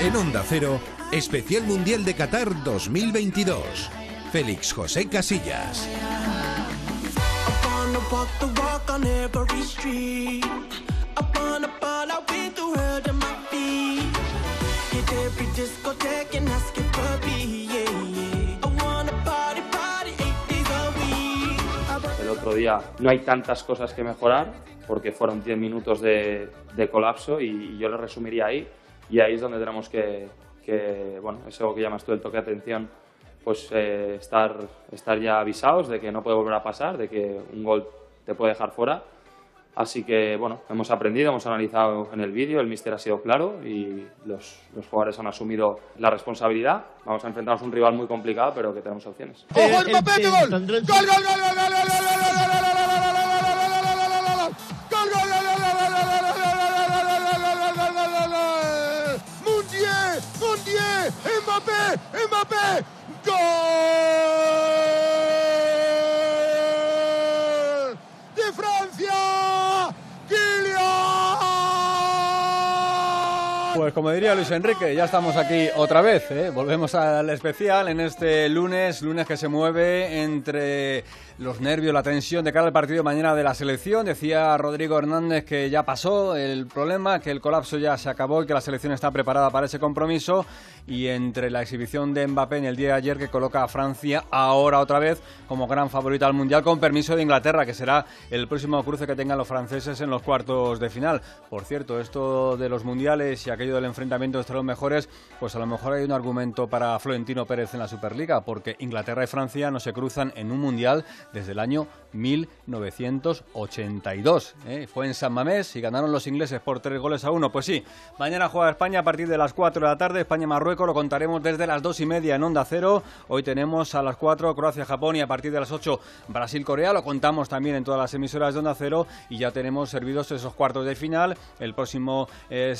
En Onda Cero, Especial Mundial de Qatar 2022. Félix José Casillas. Otro día no hay tantas cosas que mejorar porque fueron 10 minutos de, de colapso y, yo lo resumiría ahí y ahí es donde tenemos que, que bueno, eso que llamas tú el toque de atención, pues eh, estar, estar ya avisados de que no puede volver a pasar, de que un gol te puede dejar fuera. Así que, bueno, hemos aprendido, hemos analizado en el vídeo, el míster ha sido claro y los, los, jugadores han asumido la responsabilidad. Vamos a enfrentarnos a un rival muy complicado, pero que tenemos opciones. ¡Ojo, Mbappé, qué gol! ¡Gol, gol, gol, gol, gol, gol, Mbappé, Mbappé, gol! Como diría Luis Enrique, ya estamos aquí otra vez. ¿eh? Volvemos al especial en este lunes, lunes que se mueve entre los nervios, la tensión de cara al partido mañana de la selección. Decía Rodrigo Hernández que ya pasó el problema, que el colapso ya se acabó y que la selección está preparada para ese compromiso. Y entre la exhibición de Mbappé en el día de ayer que coloca a Francia ahora otra vez como gran favorita al Mundial con permiso de Inglaterra, que será el próximo cruce que tengan los franceses en los cuartos de final. Por cierto, esto de los mundiales y aquello del enfrentamiento entre los mejores, pues a lo mejor hay un argumento para Florentino Pérez en la Superliga, porque Inglaterra y Francia no se cruzan en un mundial desde el año 1982. ¿eh? Fue en San Mamés y ganaron los ingleses por tres goles a uno. Pues sí, mañana juega España a partir de las 4 de la tarde, España-Marruecos, lo contaremos desde las dos y media en Onda Cero. Hoy tenemos a las 4 Croacia-Japón y a partir de las 8 Brasil-Corea, lo contamos también en todas las emisoras de Onda Cero y ya tenemos servidos esos cuartos de final. El próximo, eh,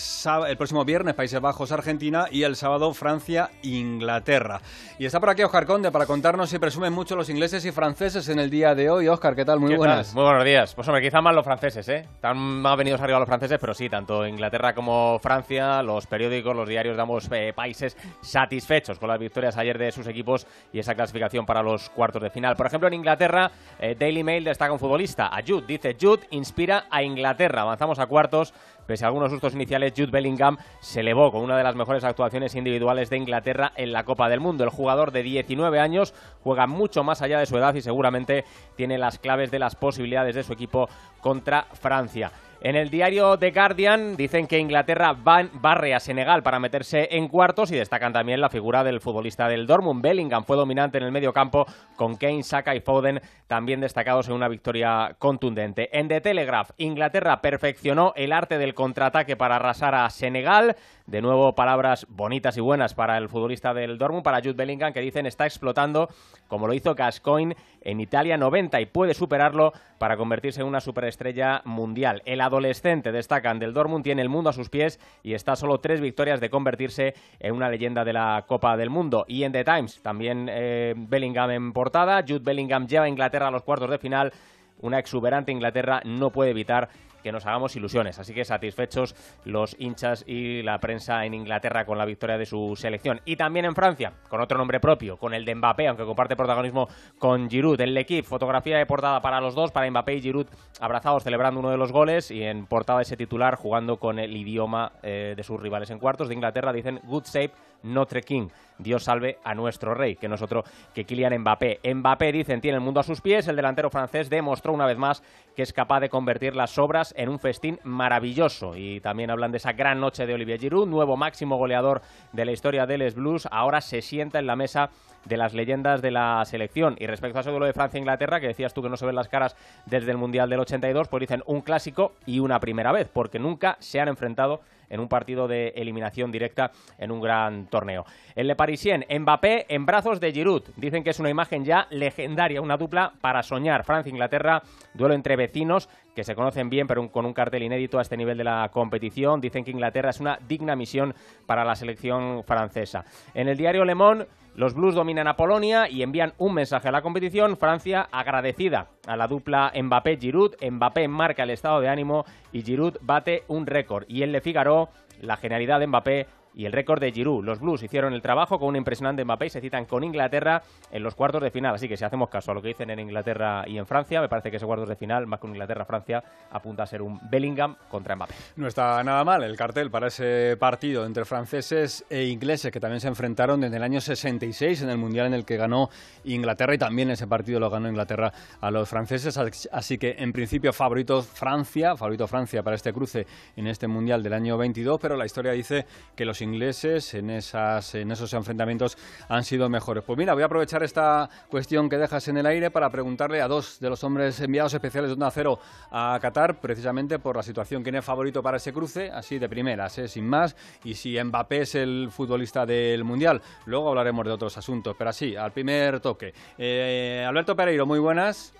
el próximo viernes Países Bajos, Argentina y el sábado Francia, Inglaterra. Y está por aquí Oscar Conde para contarnos si presumen mucho los ingleses y franceses en el día de hoy. Oscar, ¿qué tal? Muy buenas. Muy buenos días. Pues hombre, quizá más los franceses, ¿eh? Están más venidos arriba los franceses, pero sí, tanto Inglaterra como Francia, los periódicos, los diarios de ambos eh, países satisfechos con las victorias ayer de sus equipos y esa clasificación para los cuartos de final. Por ejemplo, en Inglaterra, eh, Daily Mail destaca un futbolista, a Jude. Dice, Jude inspira a Inglaterra. Avanzamos a cuartos Pese a algunos sustos iniciales, Jude Bellingham se elevó con una de las mejores actuaciones individuales de Inglaterra en la Copa del Mundo. El jugador de 19 años juega mucho más allá de su edad y seguramente tiene las claves de las posibilidades de su equipo contra Francia. En el diario The Guardian dicen que Inglaterra barre a Senegal para meterse en cuartos y destacan también la figura del futbolista del Dortmund. Bellingham fue dominante en el medio campo con Kane, Saka y Foden también destacados en una victoria contundente. En The Telegraph, Inglaterra perfeccionó el arte del contraataque para arrasar a Senegal. De nuevo, palabras bonitas y buenas para el futbolista del Dortmund, para Jude Bellingham, que dicen está explotando como lo hizo Gascoigne en Italia 90 y puede superarlo para convertirse en una superestrella mundial. El adolescente, destacan, del Dortmund tiene el mundo a sus pies y está solo tres victorias de convertirse en una leyenda de la Copa del Mundo. Y en The Times, también eh, Bellingham en portada. Jude Bellingham lleva a Inglaterra a los cuartos de final. Una exuberante Inglaterra no puede evitar que nos hagamos ilusiones. Así que satisfechos los hinchas y la prensa en Inglaterra con la victoria de su selección. Y también en Francia, con otro nombre propio, con el de Mbappé, aunque comparte protagonismo con Giroud. En L'Equipe, fotografía de portada para los dos, para Mbappé y Giroud abrazados celebrando uno de los goles y en portada ese titular jugando con el idioma eh, de sus rivales en cuartos de Inglaterra dicen Good Save Notre King. Dios salve a nuestro rey, que nosotros que Kylian Mbappé. Mbappé, dicen, tiene el mundo a sus pies. El delantero francés demostró una vez más que es capaz de convertir las obras en un festín maravilloso. Y también hablan de esa gran noche de Olivier Giroud, nuevo máximo goleador de la historia de Les Blues. Ahora se sienta en la mesa de las leyendas de la selección. Y respecto a ese duelo de Francia-Inglaterra, que decías tú que no se ven las caras desde el Mundial del 82, pues dicen un clásico y una primera vez, porque nunca se han enfrentado en un partido de eliminación directa en un gran torneo. El Le Parisien, Mbappé en brazos de Giroud. Dicen que es una imagen ya legendaria, una dupla para soñar. Francia-Inglaterra, duelo entre vecinos que se conocen bien, pero con un cartel inédito a este nivel de la competición. Dicen que Inglaterra es una digna misión para la selección francesa. En el diario Le Monde Los Blues dominan a Polonia y envían un mensaje a la competición. Francia agradecida a la dupla Mbappé-Giroud. Mbappé marca el estado de ánimo y Giroud bate un récord. Y en Le Figaro, la genialidad de Mbappé y el récord de Giroud. Los Blues hicieron el trabajo con un impresionante Mbappé y se citan con Inglaterra en los cuartos de final. Así que si hacemos caso a lo que dicen en Inglaterra y en Francia, me parece que ese cuartos de final, más un Inglaterra-Francia, apunta a ser un Bellingham contra Mbappé. No está nada mal el cartel para ese partido entre franceses e ingleses que también se enfrentaron desde el año 66 en el Mundial en el que ganó Inglaterra y también ese partido lo ganó Inglaterra a los franceses. Así que en principio favorito Francia, favorito Francia para este cruce en este Mundial del año 22, pero la historia dice que los ingleses en, esas, en esos enfrentamientos han sido mejores. Pues mira, voy a aprovechar esta cuestión que dejas en el aire para preguntarle a dos de los hombres enviados especiales de Onda Cero a Qatar, precisamente por la situación. ¿Quién es favorito para ese cruce? Así de primeras, ¿eh? sin más. Y si Mbappé es el futbolista del Mundial. Luego hablaremos de otros asuntos, pero así, al primer toque. Eh, Alberto Pereiro, muy buenas.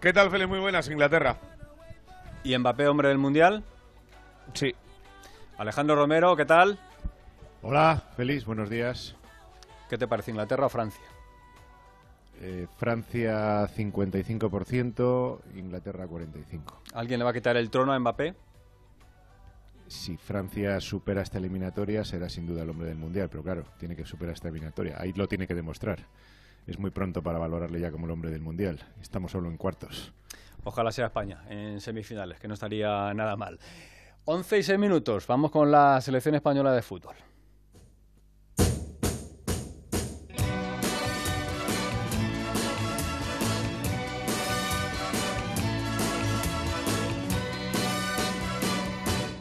¿Qué tal, Félix? Muy buenas, Inglaterra. ¿Y Mbappé, hombre del Mundial? Sí. Alejandro Romero, ¿qué tal? Hola, feliz, buenos días. ¿Qué te parece, Inglaterra o Francia? Eh, Francia 55%, Inglaterra 45%. ¿Alguien le va a quitar el trono a Mbappé? Si Francia supera esta eliminatoria, será sin duda el hombre del Mundial, pero claro, tiene que superar esta eliminatoria. Ahí lo tiene que demostrar. Es muy pronto para valorarle ya como el hombre del Mundial. Estamos solo en cuartos. Ojalá sea España en semifinales, que no estaría nada mal. 11 y 6 minutos. Vamos con la selección española de fútbol.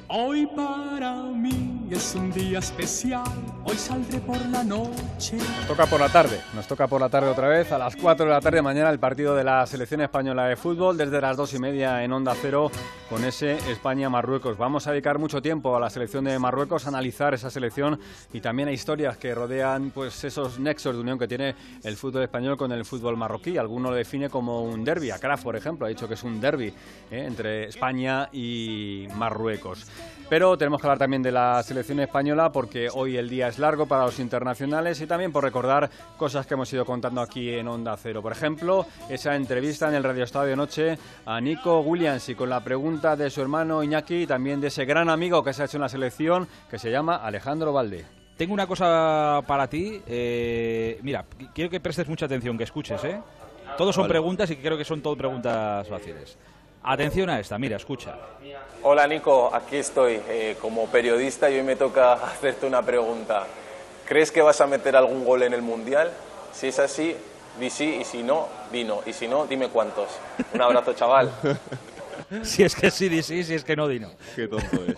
Hoy para mí es un día especial, hoy saldré por la noche. Toca por la tarde, nos toca por la tarde otra vez, a las 4 de la tarde mañana el partido de la selección española de fútbol, desde las 2 y media en Onda Cero con ese España-Marruecos. Vamos a dedicar mucho tiempo a la selección de Marruecos, a analizar esa selección y también a historias que rodean pues esos nexos de unión que tiene el fútbol español con el fútbol marroquí. Alguno lo define como un derby, Kraft, por ejemplo, ha dicho que es un derby ¿eh? entre España y Marruecos. Pero tenemos que hablar también de la selección española porque hoy el día es largo para los internacionales y también por recordar cosas que hemos ido contando aquí en Onda Cero. Por ejemplo, esa entrevista en el Radio Estadio Noche a Nico Williams y con la pregunta de su hermano Iñaki y también de ese gran amigo que se ha hecho en la selección que se llama Alejandro Valde. Tengo una cosa para ti. Eh, mira, quiero que prestes mucha atención, que escuches, ¿eh? Todos son preguntas y creo que son todas preguntas fáciles. Atención a esta, mira, escucha. Hola Nico, aquí estoy eh, como periodista y hoy me toca hacerte una pregunta. ¿Crees que vas a meter algún gol en el Mundial? Si es así, di sí y si no, di no. Y si no, dime cuántos. Un abrazo, chaval. si es que sí, di sí, si es que no, di no. Qué tonto es.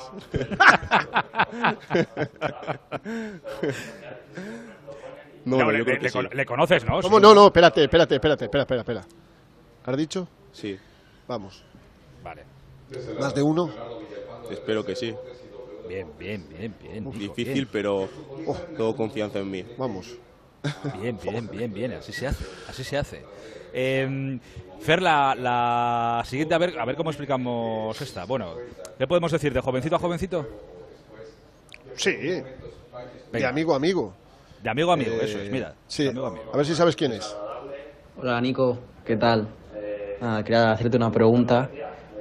no, le, le, conoces, ¿no? ¿Cómo? No, no, espérate, espérate, espérate, espera, espera, espera. ¿Has dicho? Sí. Vamos. Vale. ¿Más de uno? Espero que sí. Bien, bien, bien, bien. Difícil, pero oh. todo confianza en mí. Vamos. Bien, bien, bien, bien. Así se hace. Así se hace. Eh, Fer, la, la, siguiente, a ver, a ver cómo explicamos esta. Bueno, ¿qué podemos decir? ¿De jovencito a jovencito? Sí. De amigo a amigo. De amigo a amigo, eso es, mira. Sí. Amigo a, amigo. a ver si sabes quién es. Hola, Nico. ¿Qué tal? Nada, quería hacerte una pregunta,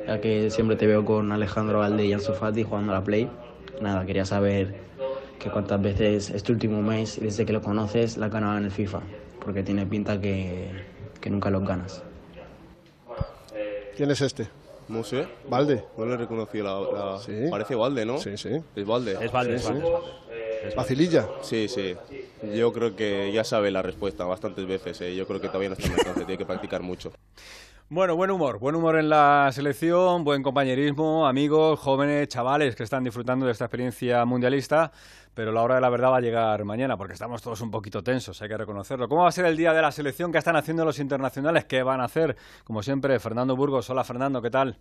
ya que siempre te veo con Alejandro Valde y Ansu Fati jugando a la Play. Nada, quería saber que cuántas veces este último mes, desde que lo conoces, la has ganado en el FIFA, porque tiene pinta que, que nunca los ganas. ¿Quién es este? No sé. ¿Valde? No le reconocí la... la... Sí. Parece Valde, ¿no? Sí, sí. Es Valde. Es Valde, es Sí, Valde. sí. ¿Vacililla? Sí, sí. Yo creo que ya sabe la respuesta bastantes veces. ¿eh? Yo creo que todavía no está en alcance, tiene que practicar mucho. Bueno, buen humor, buen humor en la selección, buen compañerismo, amigos, jóvenes, chavales que están disfrutando de esta experiencia mundialista, pero la hora de la verdad va a llegar mañana porque estamos todos un poquito tensos, hay que reconocerlo. ¿Cómo va a ser el día de la selección? ¿Qué están haciendo los internacionales? ¿Qué van a hacer? Como siempre, Fernando Burgos. Hola, Fernando, ¿qué tal?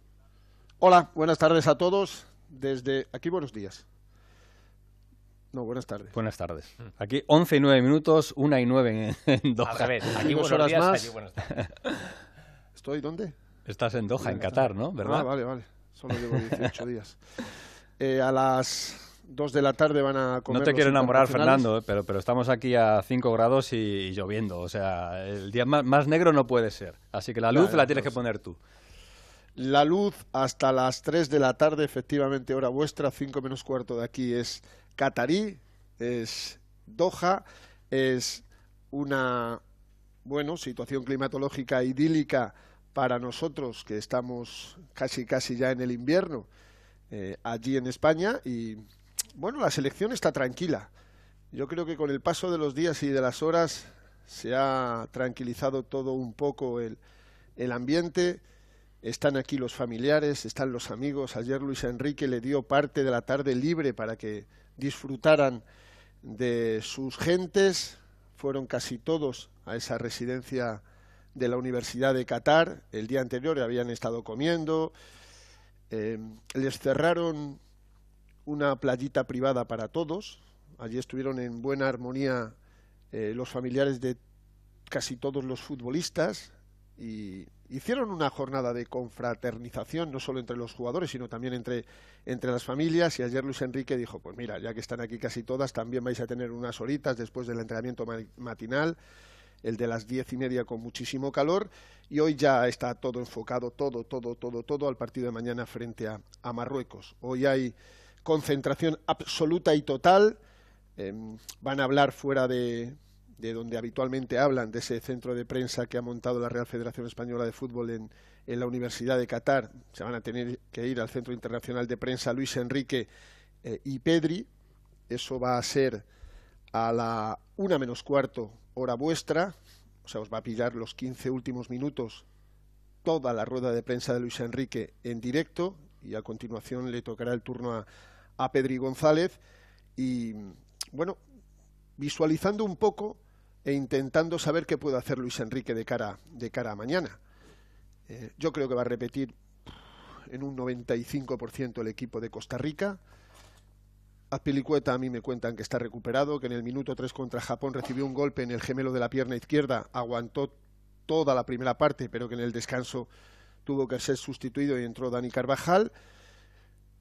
Hola, buenas tardes a todos. Desde aquí, buenos días. No, buenas tardes. Buenas tardes. Aquí 11 y 9 minutos, 1 y 9 en, en Doha. Revés, aquí Dos buenos horas días, más. allí buenos días. ¿Estoy dónde? Estás en Doha, en Qatar, ¿no? ¿Verdad? Ah, vale, vale. Solo llevo 18 días. Eh, a las dos de la tarde van a comer No te quiero enamorar. Fernando, eh, pero, pero estamos aquí a 5 grados y, y lloviendo. O sea, el día más, más negro no puede ser. Así que la luz la tienes que poner tú. La luz hasta las 3 de la tarde, efectivamente, hora vuestra, 5 menos cuarto de aquí, es Catarí, es Doha, es una, bueno, situación climatológica idílica para nosotros que estamos casi casi ya en el invierno eh, allí en España y, bueno, la selección está tranquila. Yo creo que con el paso de los días y de las horas se ha tranquilizado todo un poco el, el ambiente. Están aquí los familiares, están los amigos. Ayer Luis Enrique le dio parte de la tarde libre para que disfrutaran de sus gentes. Fueron casi todos a esa residencia de la Universidad de Qatar. El día anterior habían estado comiendo. Eh, les cerraron una playita privada para todos. Allí estuvieron en buena armonía eh, los familiares de casi todos los futbolistas y hicieron una jornada de confraternización no solo entre los jugadores sino también entre, entre las familias y ayer Luis Enrique dijo pues mira ya que están aquí casi todas también vais a tener unas horitas después del entrenamiento ma- matinal el de las diez y media con muchísimo calor y hoy ya está todo enfocado todo todo todo todo al partido de mañana frente a, Marruecos hoy hay concentración absoluta y total Em, van a hablar fuera de, de donde habitualmente hablan, de ese centro de prensa que ha montado la Real Federación Española de Fútbol en, en la Universidad de Qatar. Se van a tener que ir al Centro Internacional de Prensa Luis Enrique eh, y Pedri. Eso va a ser a la una menos cuarto hora vuestra. O sea, os va a pillar los 15 últimos minutos toda la rueda de prensa de Luis Enrique en directo y a continuación le tocará el turno a, Pedri González y bueno, visualizando un poco e intentando saber qué puede hacer Luis Enrique de cara, de cara a mañana. Eh, yo creo que va a repetir en un 95% el equipo de Costa Rica. Azpilicueta a mí me cuentan que está recuperado, que en el minuto 3 contra Japón recibió un golpe en el gemelo de la pierna izquierda, aguantó toda la primera parte, pero que en el descanso tuvo que ser sustituido y entró Dani Carvajal.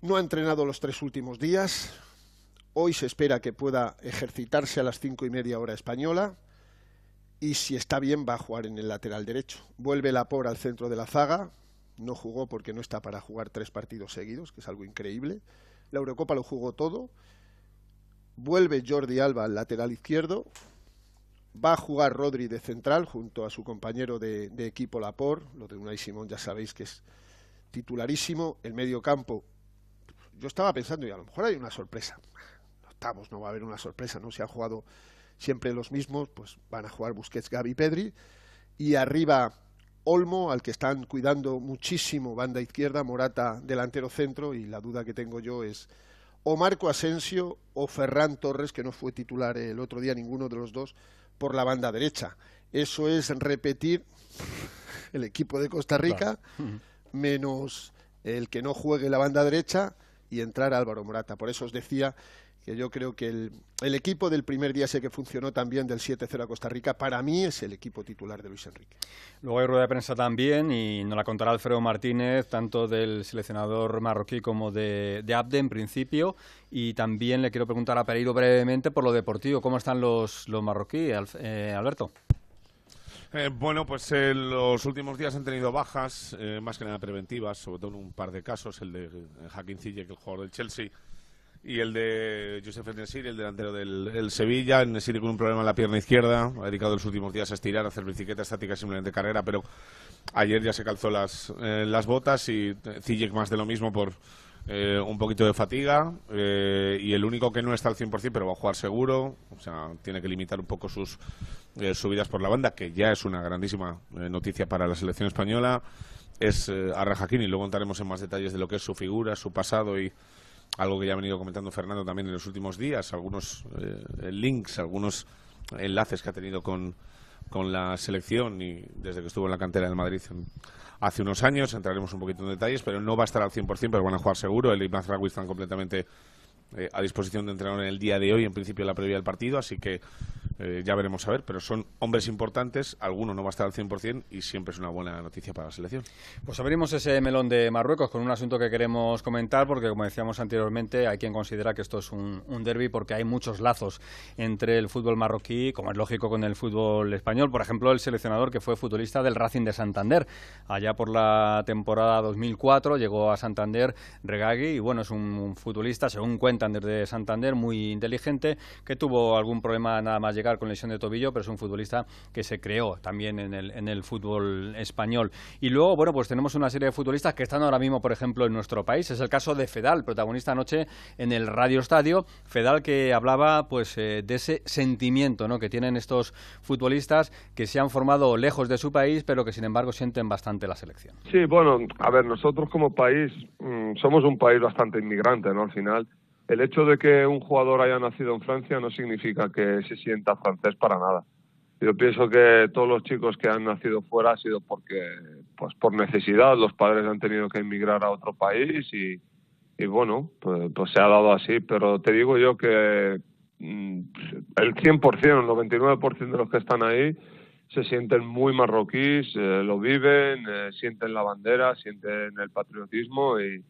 No ha entrenado los tres últimos días. Hoy se espera que pueda ejercitarse a las cinco y media hora española. Y si está bien, va a jugar en el lateral derecho. Vuelve Lapor al centro de la zaga. No jugó porque no está para jugar tres partidos seguidos, que es algo increíble. La Eurocopa lo jugó todo. Vuelve Jordi Alba al lateral izquierdo. Va a jugar Rodri de central junto a su compañero de, equipo Lapor. Lo de Unai Simón ya sabéis que es titularísimo. El medio campo. Yo estaba pensando, y a lo mejor hay una sorpresa. Octavos no va a haber una sorpresa, ¿no? Si han jugado siempre los mismos, pues van a jugar Busquets, Gavi, Pedri. Y arriba Olmo, al que están cuidando muchísimo, banda izquierda, Morata, delantero centro. Y la duda que tengo yo es o Marco Asensio o Ferran Torres, que no fue titular el otro día ninguno de los dos, por la banda derecha. Eso es repetir el equipo de Costa Rica menos el que no juegue la banda derecha y entrar Álvaro Morata. Por eso os decía que yo creo que el, el equipo del primer día sé que funcionó también del 7-0 a Costa Rica, para mí es el equipo titular de Luis Enrique. Luego hay rueda de prensa también y nos la contará Alfredo Martínez, tanto del seleccionador marroquí como de, de Abde en principio. Y también le quiero preguntar a Pereiro brevemente por lo deportivo. ¿Cómo están los, los marroquíes, Alf- eh, Alberto? Eh, bueno, pues eh, los últimos días han tenido bajas, eh, más que nada preventivas, sobre todo en un par de casos, el de eh, Hakim Ziyech, el jugador del Chelsea, y el de Josef Nesiri, el delantero del el Sevilla. Nesiri con un problema en la pierna izquierda, ha dedicado los últimos días a estirar, a hacer bicicleta estática, simplemente carrera, pero ayer ya se calzó las, eh, las botas y eh, Ziyech más de lo mismo por eh, un poquito de fatiga eh, y el único que no está al 100% pero va a jugar seguro, o sea, tiene que limitar un poco sus eh, subidas por la banda, que ya es una grandísima eh, noticia para la selección española, es eh, Arra Hakimi. Luego entraremos en más detalles de lo que es su figura, su pasado y algo que ya ha venido comentando Fernando también en los últimos días, algunos eh, links, algunos enlaces que ha tenido con, con la selección y desde que estuvo en la cantera del Madrid en- hace unos años. Entraremos un poquito en detalles, pero no va a estar al 100%, pero van a jugar seguro. El y Mazraoui están completamente eh, a disposición de entrenador en el día de hoy, en principio la previa del partido, así que eh, ya veremos a ver, pero son hombres importantes, alguno no va a estar al 100% y siempre es una buena noticia para la selección. Pues abrimos ese melón de Marruecos con un asunto que queremos comentar, porque como decíamos anteriormente, hay quien considera que esto es un, un derby porque hay muchos lazos entre el fútbol marroquí, como es lógico, con el fútbol español. Por ejemplo, el seleccionador que fue futbolista del Racing de Santander, allá por la temporada 2004, llegó a Santander Regagui y bueno, es un, futbolista, según cuentan desde Santander, muy inteligente, que tuvo algún problema nada más llegar con lesión de tobillo, pero es un futbolista que se creó también en el, en el fútbol español. Y luego, bueno, pues tenemos una serie de futbolistas que están ahora mismo, por ejemplo, en nuestro país. Es el caso de Fedal, protagonista anoche en el Radio Estadio. Fedal que hablaba pues eh, de ese sentimiento ¿no? que tienen estos futbolistas que se han formado lejos de su país, pero que sin embargo sienten bastante la selección. Sí, bueno, a ver, nosotros como país mm, somos un país bastante inmigrante, ¿no? Al final el hecho de que un jugador haya nacido en Francia no significa que se sienta francés para nada. Yo pienso que todos los chicos que han nacido fuera ha sido porque, pues por necesidad, los padres han tenido que emigrar a otro país y, y bueno, pues, pues, se ha dado así. Pero te digo yo que mm, el 100%, el 99% de los que están ahí se sienten muy marroquíes, eh, lo viven, eh, sienten la bandera, sienten el patriotismo y,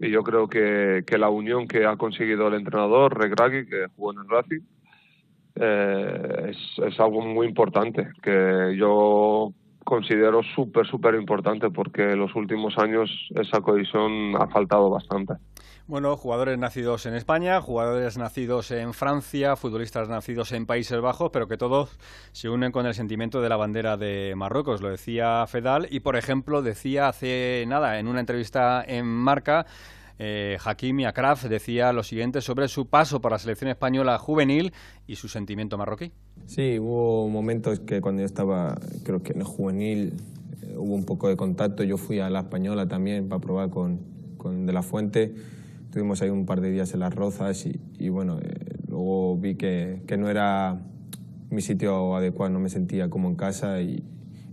y yo creo que, que, la unión que ha conseguido el entrenador, Regragui, que jugó en el Racing, eh, es, es, algo muy importante, que yo considero súper, súper importante porque en los últimos años esa cohesión ha faltado bastante. Bueno, jugadores nacidos en España, jugadores nacidos en Francia, futbolistas nacidos en Países Bajos, pero que todos se unen con el sentimiento de la bandera de Marruecos. Lo decía Fedal y, por ejemplo, decía hace nada en una entrevista en Marca eh, Hakimi Akraf decía lo siguiente sobre su paso por la selección española juvenil y su sentimiento marroquí. Sí, hubo momentos que cuando yo estaba, creo que en el juvenil, eh, hubo un poco de contacto. Yo fui a la española también para probar con, con De La Fuente Estuvimos ahí un par de días en las rozas y, bueno, eh, luego vi que, que, no era mi sitio adecuado, no me sentía como en casa y,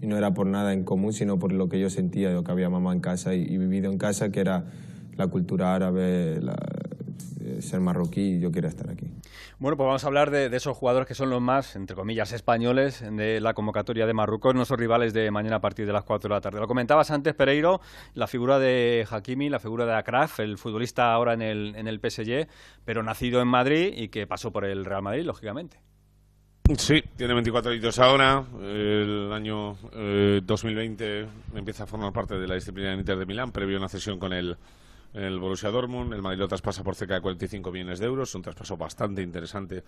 no era por nada en común, sino por lo que yo sentía, lo que había mamá en casa y, vivido en casa, que era la cultura árabe, la, ser marroquí, yo quería estar aquí. Bueno, pues vamos a hablar de, esos jugadores que son los más, entre comillas, españoles de la convocatoria de Marruecos, nuestros rivales de mañana a partir de las 4 de la tarde. Lo comentabas antes, Pereiro, la figura de Hakimi, la figura de Akraf, el futbolista ahora en el, en el PSG, pero nacido en Madrid y que pasó por el Real Madrid, lógicamente. Sí, tiene 24 años ahora. El año 2020 eh, empieza a formar parte de la disciplina de Inter de Milán, previo a una cesión con el el Borussia Dortmund. El Madrid lo traspasa por cerca de 45 millones de euros, un traspaso bastante interesante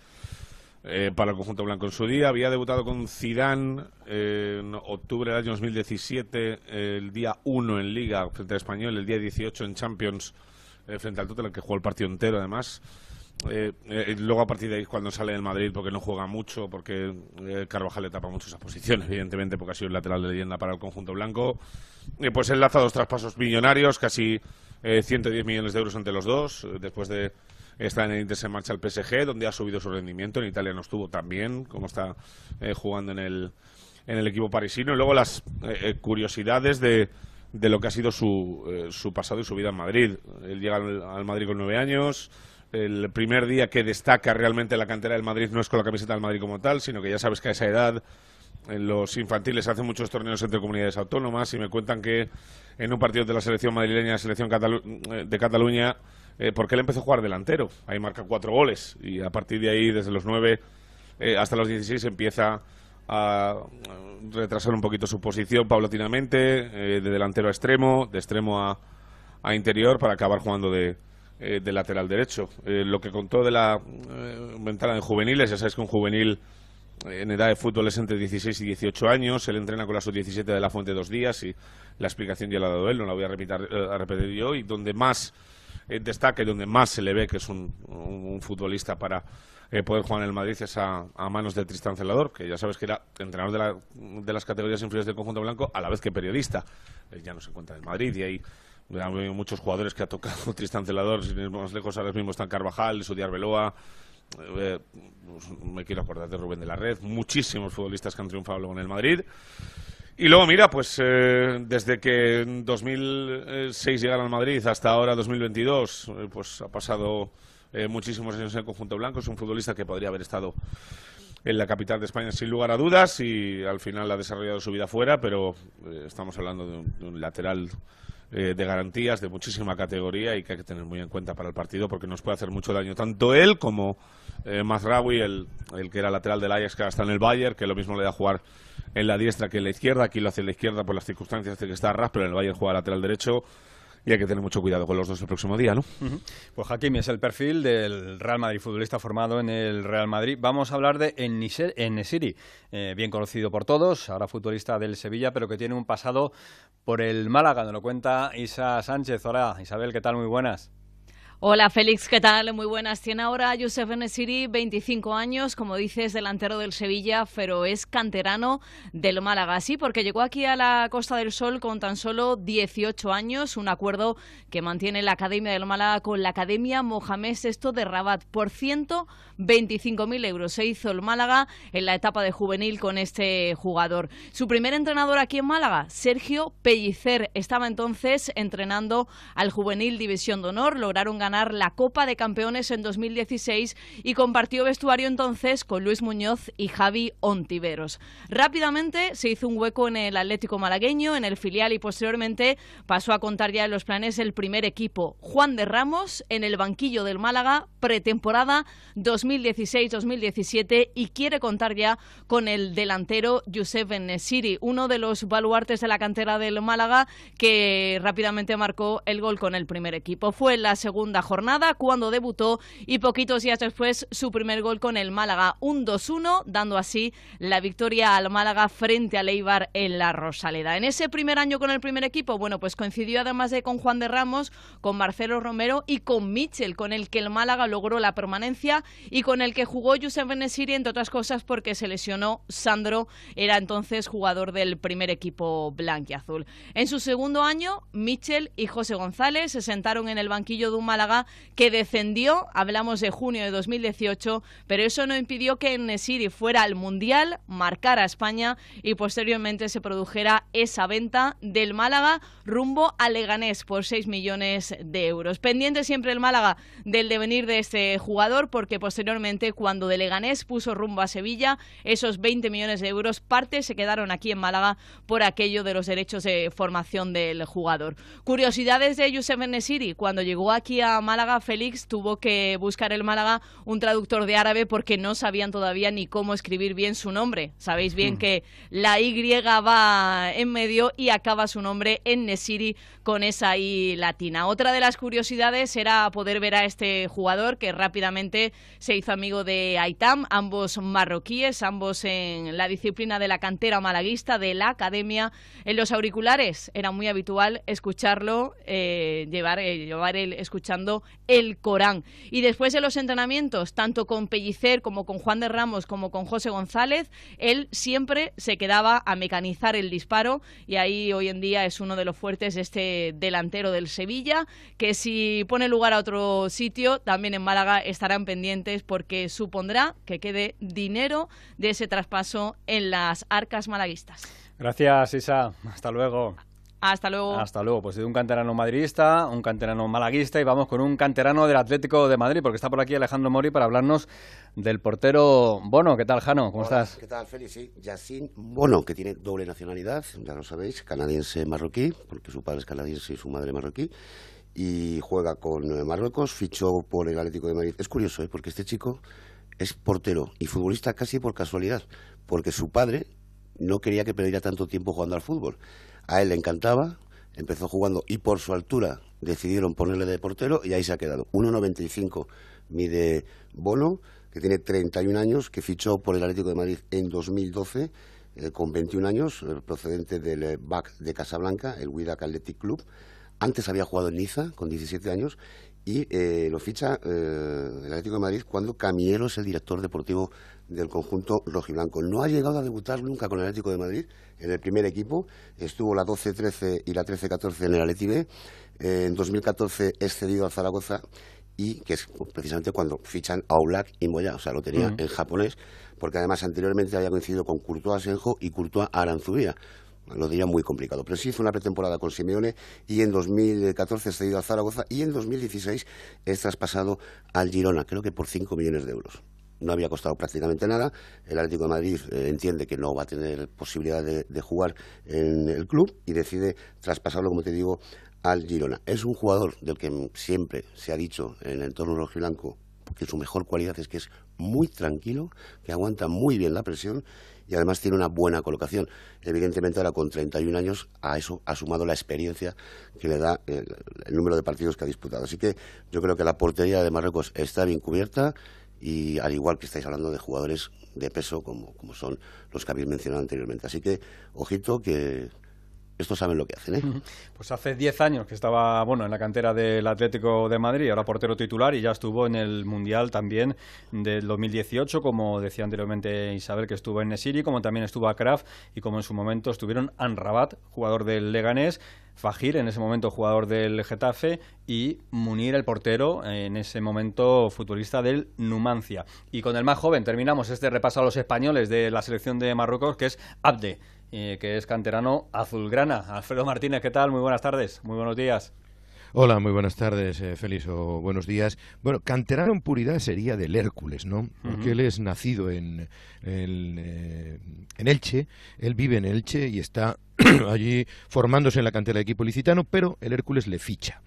eh, para el conjunto blanco en su día. Había debutado con Zidane eh, en octubre del año 2017, el día 1 en Liga frente al Español, el día 18 en Champions eh, frente al Tottenham, que jugó el partido entero además. luego a partir de ahí cuando sale del Madrid porque no juega mucho porque Carvajal le tapa mucho esa posición evidentemente porque ha sido el lateral de leyenda para el conjunto blanco pues enlaza dos traspasos millonarios casi 110 eh, millones de euros entre los dos, eh, después de estar en el Inter se marcha al PSG, donde ha subido su rendimiento, en Italia no estuvo tan bien como está eh, jugando en el, en el equipo parisino, y luego las curiosidades de, de lo que ha sido su, su pasado y su vida en Madrid. Él llega al, Madrid con nueve años, el primer día que destaca realmente la cantera del Madrid no es con la camiseta del Madrid como tal, sino que ya sabes que a esa edad los infantiles hacen muchos torneos entre comunidades autónomas y me cuentan que en un partido de la selección madrileña, selección eh, de Cataluña, eh, porque él empezó a jugar delantero. Ahí marca cuatro goles y a partir de ahí, desde los nueve eh, hasta los dieciséis, empieza a retrasar un poquito su posición paulatinamente, de delantero a extremo, de extremo a, a interior, para acabar jugando de, de lateral derecho. lo que contó de la ventana de juveniles, ya sabes que un juvenil en edad de fútbol es entre 16 y 18 años. Él entrena con la sub-17 de la Fuente dos días y la explicación ya la ha dado él, no la voy a repetir, eh, a repetir yo. Y donde más eh, destaca y donde más se le ve que es un, futbolista para eh, poder jugar en el Madrid es a, manos de Tristan Celador, que ya sabes que era entrenador de, la, de las categorías inferiores del conjunto blanco, a la vez que periodista. Él ya no se encuentra en Madrid y hay muchos jugadores que ha tocado Tristan Celador, sin ir más lejos, ahora mismo están Carvajal, Sudiar Beloa. Eh, me quiero acordar de Rubén de la Red, muchísimos futbolistas que han triunfado luego en el Madrid. Y luego, mira, pues eh, desde que en 2006 llegaron al Madrid hasta ahora 2022, eh, pues ha pasado eh, muchísimos años en el conjunto blanco. Es un futbolista que podría haber estado en la capital de España sin lugar a dudas y al final ha desarrollado su vida fuera, pero eh, estamos hablando de un, de un lateral eh, de garantías de muchísima categoría y que hay que tener muy en cuenta para el partido porque nos puede hacer mucho daño tanto él como eh, Mazraoui, el, el que era lateral del Ajax que ahora está en el Bayern, que lo mismo le da jugar en la diestra que en la izquierda, aquí lo hace en la izquierda por las circunstancias de que está Ras, pero en el Bayern juega lateral derecho y hay que tener mucho cuidado con los dos el próximo día, ¿no? Pues Hakimi es el perfil del Real Madrid, futbolista formado en el Real Madrid. Vamos a hablar de Enesiri, eh, bien conocido por todos, ahora futbolista del Sevilla, pero que tiene un pasado por el Málaga. Nos lo cuenta Isa Sánchez. Hola, Isabel, ¿qué tal? Muy buenas. Hola Félix, ¿qué tal? Muy buenas. Tiene ahora Youssef Enesiri 25 años, como dices, delantero del Sevilla, pero es canterano del Málaga. Sí, porque llegó aquí a la Costa del Sol con tan solo 18 años, un acuerdo que mantiene la Academia del Málaga con la Academia Mohamed VI de Rabat por 125.000 euros. Se hizo el Málaga en la etapa de juvenil con este jugador. Su primer entrenador aquí en Málaga, Sergio Pellicer, estaba entonces entrenando al juvenil División de Honor. Lograron ganar la Copa de Campeones en 2016 y compartió vestuario entonces con Luis Muñoz y Javi Ontiveros. Rápidamente se hizo un hueco en el Atlético malagueño, en el filial y posteriormente pasó a contar ya en los planes el primer equipo. Juan de Ramos en el banquillo del Málaga, pretemporada 2016-2017 y quiere contar ya con el delantero Youssef Nesiri, uno de los baluartes de la cantera del Málaga que rápidamente marcó el gol con el primer equipo. Fue la segunda jornada cuando debutó y poquitos días después su primer gol con el Málaga, un 2-1, dando así la victoria al Málaga frente al Eibar en la Rosaleda. En ese primer año con el primer equipo, bueno, pues coincidió además de con Juan de Ramos, con Marcelo Romero y con Mitchell, con el que el Málaga logró la permanencia y con el que jugó Youssef Benesiri, entre otras cosas porque se lesionó Sandro, era entonces jugador del primer equipo blanquiazul. En su segundo año, Mitchell y José González se sentaron en el banquillo de un Málaga que descendió, hablamos de junio de 2018, pero eso no impidió que Nesiri fuera al Mundial, marcara a España y posteriormente se produjera esa venta del Málaga rumbo a Leganés por 6 millones de euros. Pendiente siempre el Málaga del devenir de este jugador porque posteriormente cuando de Leganés puso rumbo a Sevilla, esos 20 millones de euros parte se quedaron aquí en Málaga por aquello de los derechos de formación del jugador. Curiosidades de Youssef Nesiri, cuando llegó aquí a Málaga, Félix tuvo que buscar el Málaga un traductor de árabe porque no sabían todavía ni cómo escribir bien su nombre. Sabéis bien Mm. que la Y va en medio y acaba su nombre en Nesiri con esa I latina. Otra de las curiosidades era poder ver a este jugador que rápidamente se hizo amigo de Aitam, ambos marroquíes, ambos en la disciplina de la cantera malaguista de la academia. En los auriculares era muy habitual escucharlo, eh, llevar, eh, llevar el, escuchando el Corán. Y después de los entrenamientos, tanto con Pellicer como con Juan de Ramos como con José González, él siempre se quedaba a mecanizar el disparo y ahí hoy en día es uno de los fuertes de este delantero del Sevilla, que si pone lugar a otro sitio, también en Málaga estarán pendientes porque supondrá que quede dinero de ese traspaso en las arcas malaguistas. Gracias, Isa. Hasta luego. Hasta luego. Hasta luego. Pues de un canterano madridista, un canterano malaguista y vamos con un canterano del Atlético de Madrid, porque está por aquí Alejandro Mori para hablarnos del portero Bono. ¿Qué tal, Jano? ¿Cómo Hola, estás? ¿Qué tal, Félix? Sí, Yacine Bono, que tiene doble nacionalidad, ya lo sabéis, canadiense-marroquí, porque su padre es canadiense y su madre marroquí, y juega con Marruecos, fichó por el Atlético de Madrid. Es curioso, ¿eh? porque este chico es portero y futbolista casi por casualidad, porque su padre no quería que perdiera tanto tiempo jugando al fútbol. A él le encantaba, empezó jugando y por su altura decidieron ponerle de portero y ahí se ha quedado. 1,95 mide Bono, que tiene 31 años, que fichó por el Atlético de Madrid en 2012 eh, con 21 años, eh, procedente del eh, BAC de Casablanca, el Widak Athletic Club. Antes había jugado en Niza con 17 años y lo ficha el Atlético de Madrid cuando Camiero es el director deportivo del conjunto rojiblanco. No ha llegado a debutar nunca con el Atlético de Madrid en el primer equipo. Estuvo la 12-13 y la 13-14 en el Atleti B. Eh, en 2014 es cedido a Zaragoza y que es precisamente cuando fichan a Oblak y Moya, o sea, lo tenía en japonés, porque además anteriormente había coincidido con Courtois Senjo y Courtois Aranzubía. lo diría muy complicado. Pero sí hizo una pretemporada con Simeone y en 2014 ha ido al Zaragoza y en 2016 es traspasado al Girona, creo que por 5 millones de euros. No había costado prácticamente nada. El Atlético de Madrid eh, entiende que no va a tener posibilidad de, jugar en el club y decide traspasarlo, como te digo, al Girona. Es un jugador del que siempre se ha dicho en el entorno rojiblanco que su mejor cualidad es que es muy tranquilo, que aguanta muy bien la presión y además tiene una buena colocación. Evidentemente ahora con 31 años a eso ha sumado la experiencia que le da el, el número de partidos que ha disputado. Así que yo creo que la portería de Marruecos está bien cubierta y al igual que estáis hablando de jugadores de peso como, como son los que habéis mencionado anteriormente. Así que ojito que estos saben lo que hacen. ¿eh? Pues hace 10 años que estaba bueno en la cantera del Atlético de Madrid, ahora portero titular y ya estuvo en el Mundial también del 2018, como decía anteriormente Isabel, que estuvo en Nesiri, como también estuvo Akraf y como en su momento estuvieron Anrabat, jugador del Leganés, Fajir, en ese momento jugador del Getafe, y Munir, el portero, en ese momento futbolista del Numancia. Y con el más joven terminamos este repaso a los españoles de la selección de Marruecos, que es Abde eh, que es canterano azulgrana. Alfredo Martínez, ¿qué tal? Muy buenas tardes, muy buenos días. Hola, muy buenas tardes, eh, Félix, o buenos días. Bueno, canterano en puridad sería del Hércules, ¿no? Porque él es nacido en, en, eh, en Elche, él vive en Elche y está allí formándose en la cantera del equipo licitano, pero el Hércules le ficha.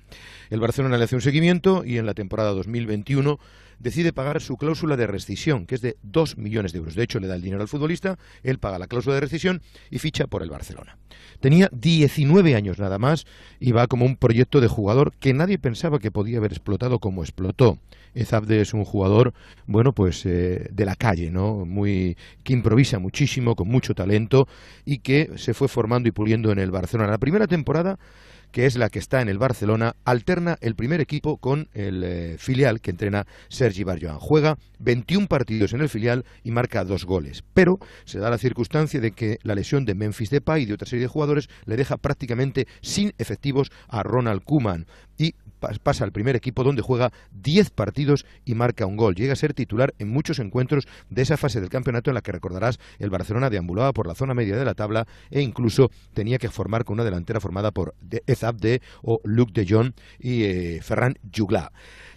El Barcelona le hace un seguimiento y en la temporada 2021 decide pagar su cláusula de rescisión, que es de 2 millones de euros. De hecho, le da el dinero al futbolista, él paga la cláusula de rescisión y ficha por el Barcelona. Tenía 19 años nada más y va como un proyecto de jugador que nadie pensaba que podía haber explotado como explotó. Ezabde es un jugador, bueno, pues eh, de la calle, ¿no? Muy, que improvisa muchísimo, con mucho talento y que se fue formando y puliendo en el Barcelona. La primera temporada que es la que está en el Barcelona, alterna el primer equipo con el eh, filial que entrena Sergi Barjoan. Juega 21 partidos en el filial y marca dos goles. Pero se da la circunstancia de que la lesión de Memphis Depay y de otra serie de jugadores le deja prácticamente sin efectivos a Ronald Koeman y pasa al primer equipo donde juega 10 partidos y marca un gol. Llega a ser titular en muchos encuentros de esa fase del campeonato en la que recordarás el Barcelona deambulaba por la zona media de la tabla e incluso tenía que formar con una delantera formada por Ezabde o Luc de Jong y eh, Ferran Jugla.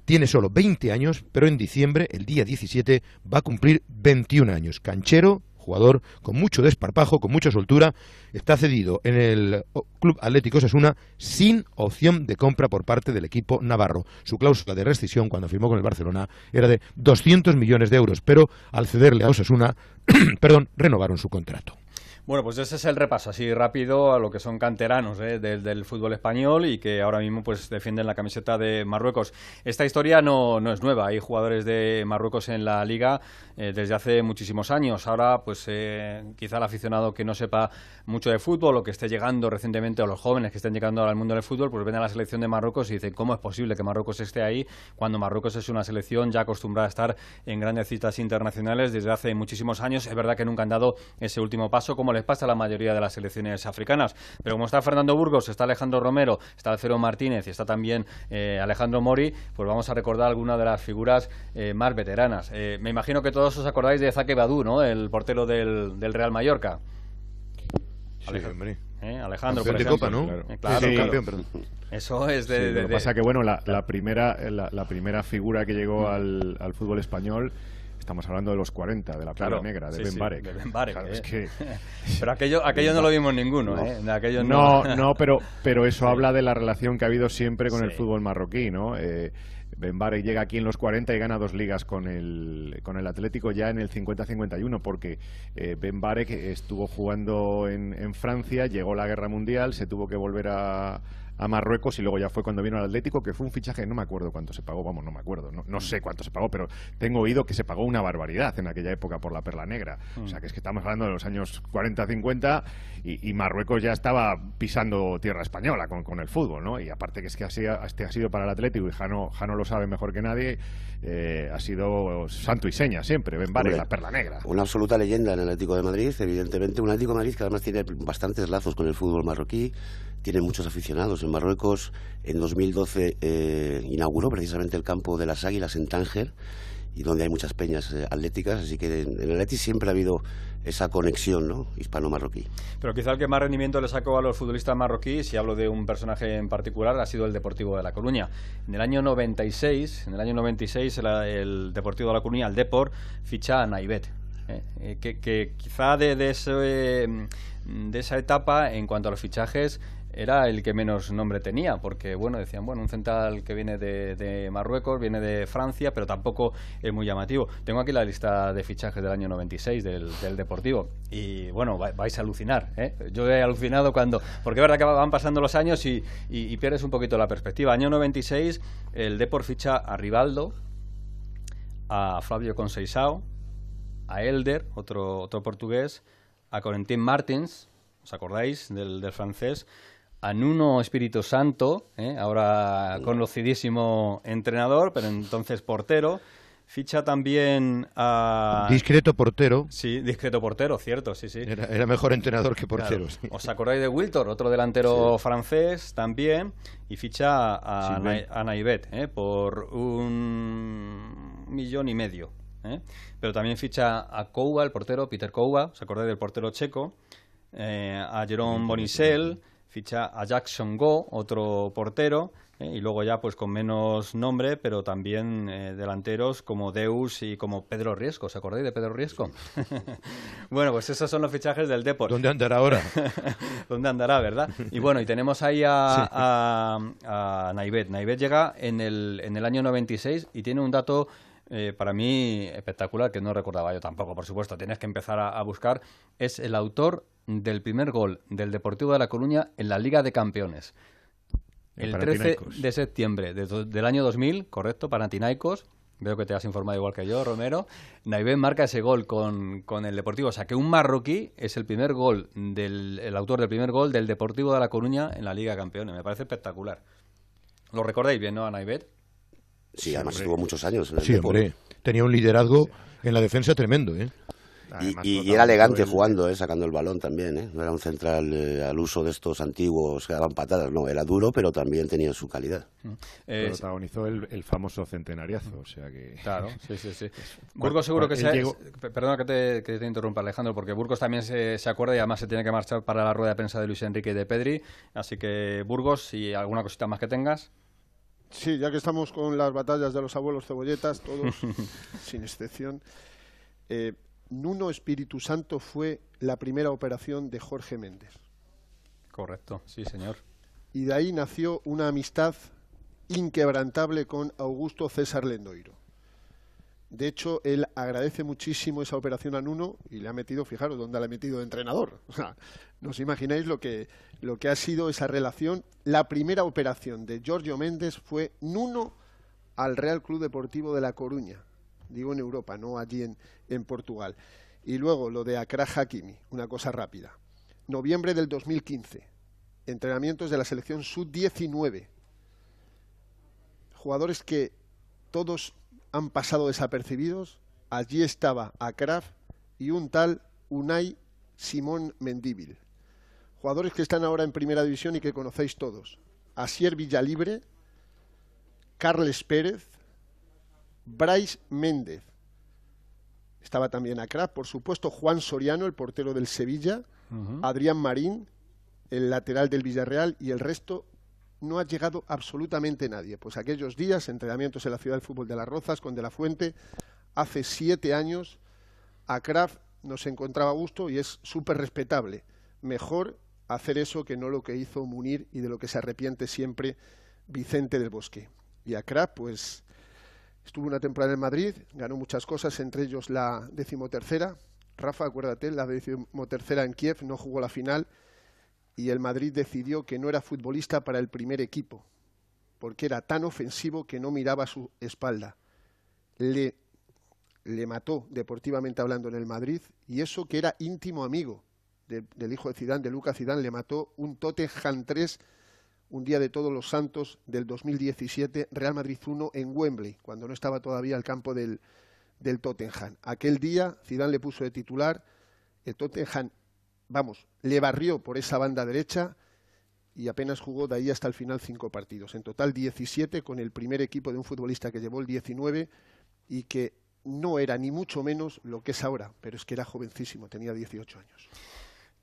Tiene solo 20 años, pero en diciembre, el día 17, va a cumplir 21 años. Canchero, jugador con mucho desparpajo, con mucha soltura, está cedido en el Club Atlético Osasuna sin opción de compra por parte del equipo navarro. Su cláusula de rescisión cuando firmó con el Barcelona era de 200 millones de euros, pero al cederle a Osasuna, perdón, renovaron su contrato. Bueno, pues ese es el repaso así rápido a lo que son canteranos ¿eh? del, del, fútbol español y que ahora mismo pues defienden la camiseta de Marruecos. Esta historia no, no es nueva, hay jugadores de Marruecos en la liga eh, desde hace muchísimos años. Ahora pues eh, quizá el aficionado que no sepa mucho de fútbol o que esté llegando recientemente o los jóvenes que estén llegando al mundo del fútbol pues ven a la selección de Marruecos y dicen cómo es posible que Marruecos esté ahí cuando Marruecos es una selección ya acostumbrada a estar en grandes citas internacionales desde hace muchísimos años. Es verdad que nunca han dado ese último paso como les pasa a la mayoría de las selecciones africanas. Pero como está Fernando Burgos, está Alejandro Romero, está Alcero Martínez y está también eh, Alejandro Mori, pues vamos a recordar algunas de las figuras eh, más veteranas. Eh, me imagino que todos os acordáis de Zaque Badú, ¿no? El portero del, del Real Mallorca. Sí, hombre. ¿Eh? Alejandro, por ejemplo. Copa, ¿no? Claro, Sí, claro. campeón. Eso es de... Sí, de- lo que pasa que, bueno, la, la primera, la, la primera figura que llegó al, al fútbol español, estamos hablando de los 40, de la Claro, Negra, de sí, Ben sí, Barek. de Ben Barek, Claro, eh. es que... Pero aquello, aquello no lo vimos ninguno, ¿eh? De aquello no, no. no, pero, pero eso Sí. habla de la relación que ha habido siempre con el Sí. fútbol marroquí, ¿no? Eh, Ben Barek llega aquí en los 40 y gana dos ligas con el, con el Atlético ya en el 50-51, porque eh, Ben Barek estuvo jugando en, en Francia, llegó la Guerra Mundial, se tuvo que volver a, a Marruecos y luego ya fue cuando vino al Atlético, que fue un fichaje, no me acuerdo cuánto se pagó, vamos, no me acuerdo, no, no sé cuánto se pagó, pero tengo oído que se pagó una barbaridad en aquella época por la Perla Negra. O sea, que es que estamos hablando de los años 40-50 y, y Marruecos ya estaba pisando tierra española con, con el fútbol, ¿no? Y aparte que es que así ha, este ha sido para el Atlético y Jano, Jano lo sabe mejor que nadie, eh, ha sido santo y seña siempre, Ben Hombre, la Perla Negra. Una absoluta leyenda en el Atlético de Madrid, evidentemente. Un Atlético de Madrid que además tiene bastantes lazos con el fútbol marroquí, tiene muchos aficionados en Marruecos. En 2012 eh, inauguró precisamente el campo de las Águilas en Tánger y donde hay muchas peñas eh, atléticas, así que en, el Atleti siempre ha habido esa conexión ¿no? hispano-marroquí. Pero quizá el que más rendimiento le sacó a los futbolistas marroquíes, si hablo de un personaje en particular, ha sido el Deportivo de La Coruña. En el año 96, en el año 96 el, Deportivo de La Coruña, el Depor, ficha a Naivet, eh, eh, que, quizá de, de, ese, de, esa etapa, en cuanto a los fichajes, era el que menos nombre tenía, porque bueno, decían, bueno, un central que viene de, de, Marruecos, viene de Francia, pero tampoco es muy llamativo. Tengo aquí la lista de fichajes del año 96 del, del Deportivo y bueno, vais a alucinar. ¿eh? Yo he alucinado cuando, porque es verdad que van pasando los años y, y, pierdes un poquito la perspectiva. Año 96, el Depor ficha a Rivaldo, a Flavio Conceição, a Elder, otro, otro portugués, a Corentin Martins, ¿os acordáis del, del francés? A Nuno Espíritu Santo, ¿eh? ahora conocidísimo entrenador, pero entonces portero. Ficha también a... Discreto portero. Sí, discreto portero, cierto, sí, sí. Era, era mejor entrenador que portero. Claro. Sí. ¿Os acordáis de Wiltor, otro delantero sí. francés también? Y ficha a, sí, a, a Naivet ¿eh? por un millón y medio. ¿eh? Pero también ficha a Kouba, el portero, Peter Kouba, ¿os acordáis del portero checo? Eh, a Jerome Bonicel ficha a Jackson Go, otro portero, eh, y luego ya pues con menos nombre, pero también eh, delanteros como Deus y como Pedro Riesco. ¿Os acordáis de Pedro Riesco? bueno, pues esos son los fichajes del Deport. ¿Dónde andará ahora? ¿Dónde andará, verdad? Y bueno, y tenemos ahí a, sí. a, a Naivet. Naivet llega en el, en el año 96 y tiene un dato eh, para mí espectacular, que no recordaba yo tampoco, por supuesto, tienes que empezar a, a, buscar, es el autor del primer gol del Deportivo de La Coruña en la Liga de Campeones. El, el 13 de septiembre de, del año 2000, correcto, Panathinaikos. Veo que te has informado igual que yo, Romero. Naivé marca ese gol con, con, el Deportivo. O sea, que un marroquí es el primer gol, del el autor del primer gol del Deportivo de La Coruña en la Liga de Campeones. Me parece espectacular. ¿Lo recordáis bien, no, a Naivet? Sí, sí además hombre. estuvo muchos años. En el sí, hombre. Tenía un liderazgo en la defensa tremendo, ¿eh? Y, y, y, era elegante el... jugando, ¿eh? sacando el balón también. ¿eh? No era un central eh, al uso de estos antiguos que daban patadas, no, era duro, pero también tenía su calidad. Eh, protagonizó el, el, famoso centenariazo, o sea que... Claro, sí, sí, sí. Burgos seguro que se... Llegó... Perdona que te, que te, interrumpa, Alejandro, porque Burgos también se, se, acuerda y además se tiene que marchar para la rueda de prensa de Luis Enrique y de Pedri. Así que, Burgos, si alguna cosita más que tengas... Sí, ya que estamos con las batallas de los abuelos cebolletas, todos, sin excepción... Eh, Nuno Espíritu Santo fue la primera operación de Jorge Méndez. Correcto, sí, señor. Y de ahí nació una amistad inquebrantable con Augusto César Lendoiro. De hecho, él agradece muchísimo esa operación a Nuno y le ha metido, fijaros, dónde le ha metido entrenador. O sea, no os imagináis lo que, lo que ha sido esa relación. La primera operación de Giorgio Méndez fue Nuno al Real Club Deportivo de La Coruña digo en Europa, no allí en, en Portugal. Y luego lo de Akra Hakimi, una cosa rápida. Noviembre del 2015, entrenamientos de la selección sub-19. Jugadores que todos han pasado desapercibidos. Allí estaba Akraf y un tal Unai Simón Mendíbil. Jugadores que están ahora en primera división y que conocéis todos. Asier Villalibre, Carles Pérez, Bryce Méndez. Estaba también Acra, por supuesto, Juan Soriano, el portero del Sevilla, uh -huh. Adrián Marín, el lateral del Villarreal, y el resto no ha llegado absolutamente nadie. Pues aquellos días, entrenamientos en la ciudad del fútbol de Las Rozas con De la Fuente, hace siete años, Acra no se encontraba a gusto y es súper respetable. Mejor hacer eso que no lo que hizo Munir y de lo que se arrepiente siempre Vicente del Bosque. Y Acra, pues Estuvo una temporada en Madrid, ganó muchas cosas, entre ellos la decimotercera. Rafa, acuérdate, la decimotercera en Kiev, no jugó la final y el Madrid decidió que no era futbolista para el primer equipo, porque era tan ofensivo que no miraba su espalda. Le, le mató, deportivamente hablando, en el Madrid y eso que era íntimo amigo de, del hijo de Zidane, de Lucas Zidane, le mató un Tottenham 3 un día de todos los santos del 2017, Real Madrid 1 en Wembley, cuando no estaba todavía el campo del, del Tottenham. Aquel día Zidane le puso de titular, el Tottenham, vamos, le barrió por esa banda derecha y apenas jugó de ahí hasta el final cinco partidos. En total 17 con el primer equipo de un futbolista que llevó el 19 y que no era ni mucho menos lo que es ahora, pero es que era jovencísimo, tenía 18 años.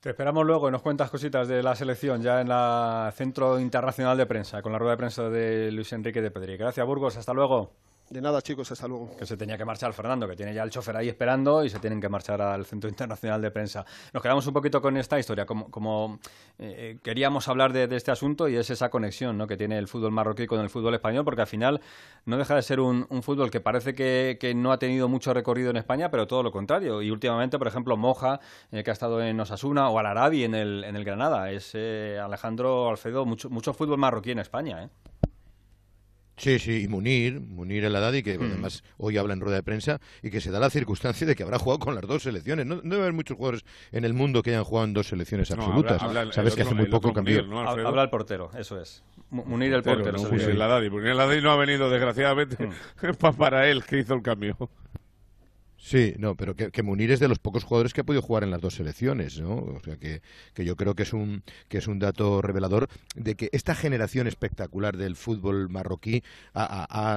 Te esperamos luego y nos cuentas cositas de la selección ya en el Centro Internacional de Prensa, con la rueda de prensa de Luis Enrique de Pedri. Gracias, Burgos. Hasta luego. De nada, chicos, hasta luego. Que se tenía que marchar Fernando, que tiene ya el chofer ahí esperando y se tienen que marchar al Centro Internacional de Prensa. Nos quedamos un poquito con esta historia, como, eh, queríamos hablar de, este asunto y es esa conexión ¿no? que tiene el fútbol marroquí con el fútbol español, porque al final no deja de ser un, fútbol que parece que, no ha tenido mucho recorrido en España, pero todo lo contrario. Y últimamente, por ejemplo, Moja, eh, que ha estado en Osasuna, o Al-Arabi en el, en el Granada. Es eh, Alejandro Alfredo, mucho, mucho fútbol marroquí en España. ¿eh? Sí, sí, y Munir, Munir el Adadi, que hmm. además hoy habla en rueda de prensa, y que se da la circunstancia de que habrá jugado con las dos selecciones. No, debe haber muchos jugadores en el mundo que hayan jugado en dos selecciones absolutas. Sabes que hace muy poco cambió. habla el portero, eso es. Munir el portero. Munir el Adadi. Munir el Adadi no ha venido, desgraciadamente, hmm. para él que hizo el cambio. Sí, no, pero que, Munir es de los pocos jugadores que ha podido jugar en las dos selecciones, ¿no? O sea, que, que, yo creo que es, un, que es un dato revelador de que esta generación espectacular del fútbol marroquí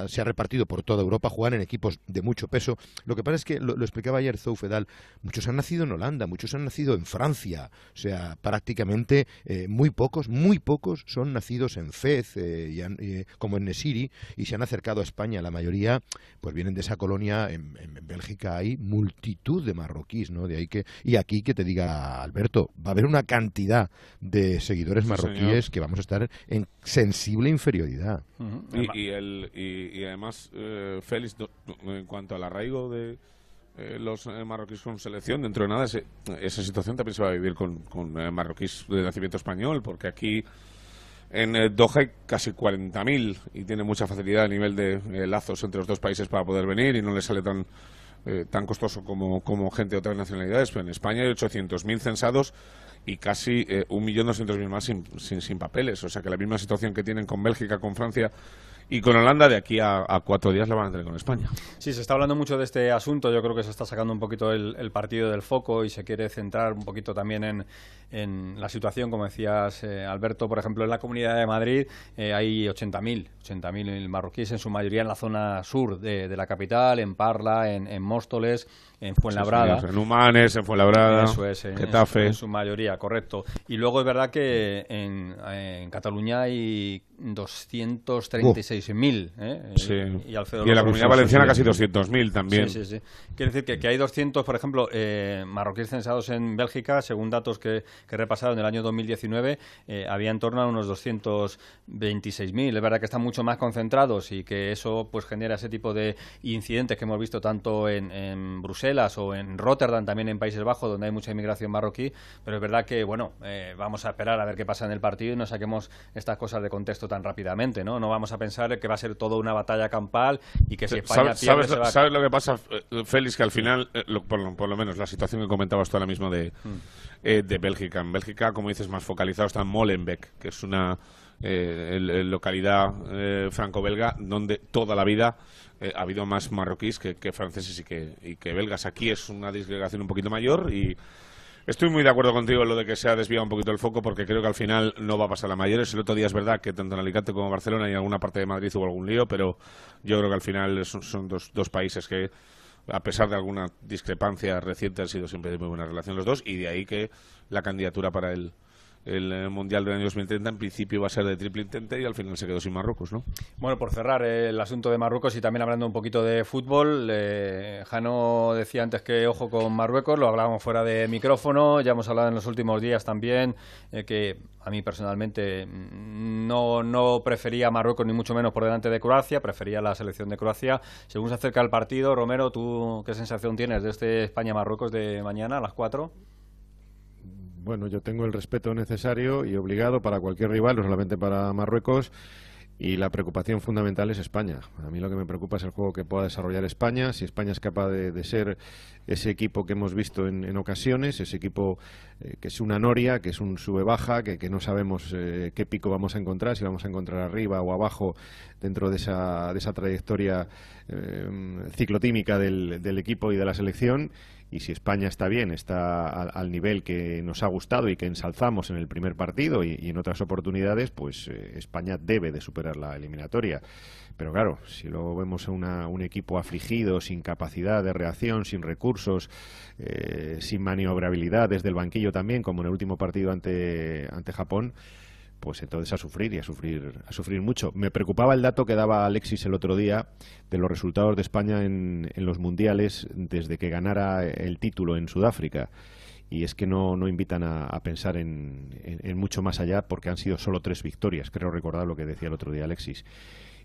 se ha repartido por toda Europa, jugar en equipos de mucho peso. Lo que pasa es que, lo, explicaba ayer Zoufedal, muchos han nacido en Holanda, muchos han nacido en Francia, o sea, prácticamente eh, muy pocos, muy pocos son nacidos en Fez, eh, y como en Nesiri, y se han acercado a España. La mayoría, pues vienen de esa colonia en Bélgica hay multitud de marroquíes, ¿no? De ahí que y aquí que te diga Alberto, va a haber una cantidad de seguidores marroquíes que vamos a estar en sensible inferioridad. y, el, y, además, eh, Félix, en cuanto al arraigo de eh, los eh, marroquíes con selección, dentro de nada esa situación también se va a vivir con, con marroquíes de nacimiento español, porque aquí en Doha hay casi 40.000 y tiene mucha facilidad a nivel de lazos entre los dos países para poder venir y no le sale tan eh, tan costoso como, como gente de otras nacionalidades, pero en España hay 800.000 censados y casi eh, 1.200.000 más sin, sin, sin, papeles. O sea que la misma situación que tienen con Bélgica, con Francia y con Holanda, de aquí a, cuatro días la van a tener con España. Sí, se está hablando mucho de este asunto. Yo creo que se está sacando un poquito el, partido del foco y se quiere centrar un poquito también en, en la situación, como decías, eh, Alberto. Por ejemplo, en la Comunidad de Madrid eh, hay 80.000 80.000 marroquíes, en su mayoría en la zona sur de, la capital, en Parla, en Móstoles en Fuenlabrada. en Humanes, en Fuenlabrada, Eso es, en, Getafe. En su, mayoría, correcto. Y luego es verdad que en, en Cataluña hay 236.000. ¿eh? Sí. Y, y, en la Comunidad Valenciana casi 200.000 también. Sí, sí, sí. Quiere decir que, que hay 200, por ejemplo, eh, marroquíes censados en Bélgica, según datos que, que he repasado en el año 2019, eh, había en torno a unos 226.000. Es verdad que están mucho más concentrados y que eso pues genera ese tipo de incidentes que hemos visto tanto en, en Bruselas o en Rotterdam, también en Países Bajos, donde hay mucha inmigración marroquí, pero es verdad que, bueno, eh, vamos a esperar a ver qué pasa en el partido y no saquemos estas cosas de contexto tan rápidamente, ¿no? No vamos a pensar que va a ser todo una batalla campal y que si España ¿Sabes, ¿sabes, lo que pasa, eh, Félix? Que al final, eh, por, lo menos la situación que comentabas tú ahora mismo de, mm. de Bélgica. En Bélgica, como dices, más focalizado está en Molenbeek, que es una localidad franco-belga donde toda la vida eh, ha habido más marroquíes que, franceses y que, y que belgas. Aquí es una disgregación un poquito mayor y estoy muy de acuerdo contigo en lo de que se ha desviado un poquito el foco porque creo que al final no va a pasar a mayores. El otro día es verdad que tanto en Alicante como en Barcelona y en alguna parte de Madrid hubo algún lío, pero yo creo que al final son, dos, dos países que a pesar de alguna discrepancia reciente, han sido siempre de muy buena relación los dos, y de ahí que la candidatura para el, el eh, Mundial del año 2030 en principio va a ser de triple intente y al final se quedó sin Marruecos, ¿no? Bueno, por cerrar eh, el asunto de Marruecos y también hablando un poquito de fútbol, eh, Jano decía antes que ojo con Marruecos, lo hablábamos fuera de micrófono, ya hemos hablado en los últimos días también que a mí personalmente no, no prefería Marruecos ni mucho menos por delante de Croacia, prefería la selección de Croacia. Según se acerca el partido, Romero, ¿tú qué sensación tienes de este España-Marruecos de mañana a las 4? Bueno, yo tengo el respeto necesario y obligado para cualquier rival, no solamente para Marruecos. Y la preocupación fundamental es España. A mí lo que me preocupa es el juego que pueda desarrollar España, si España es capaz de, ser ese equipo que hemos visto en, ocasiones, ese equipo eh, que es una noria, que es un sube-baja, que, no sabemos eh, qué pico vamos a encontrar, si vamos a encontrar arriba o abajo dentro de esa, de esa trayectoria eh, ciclotímica del, del equipo y de la selección y si España está bien, está al, nivel que nos ha gustado y que ensalzamos en el primer partido y, en otras oportunidades, pues eh, España debe de superar la eliminatoria. Pero claro, si luego vemos a un equipo afligido, sin capacidad de reacción, sin recursos, eh, sin maniobrabilidad desde el banquillo también, como en el último partido ante, ante Japón, pues entonces a sufrir y a sufrir, a sufrir mucho. Me preocupaba el dato que daba Alexis el otro día de los resultados de España en, en los mundiales desde que ganara el título en Sudáfrica. Y es que no, no invitan a, pensar en, en, mucho más allá porque han sido solo tres victorias. Creo recordar lo que decía el otro día Alexis.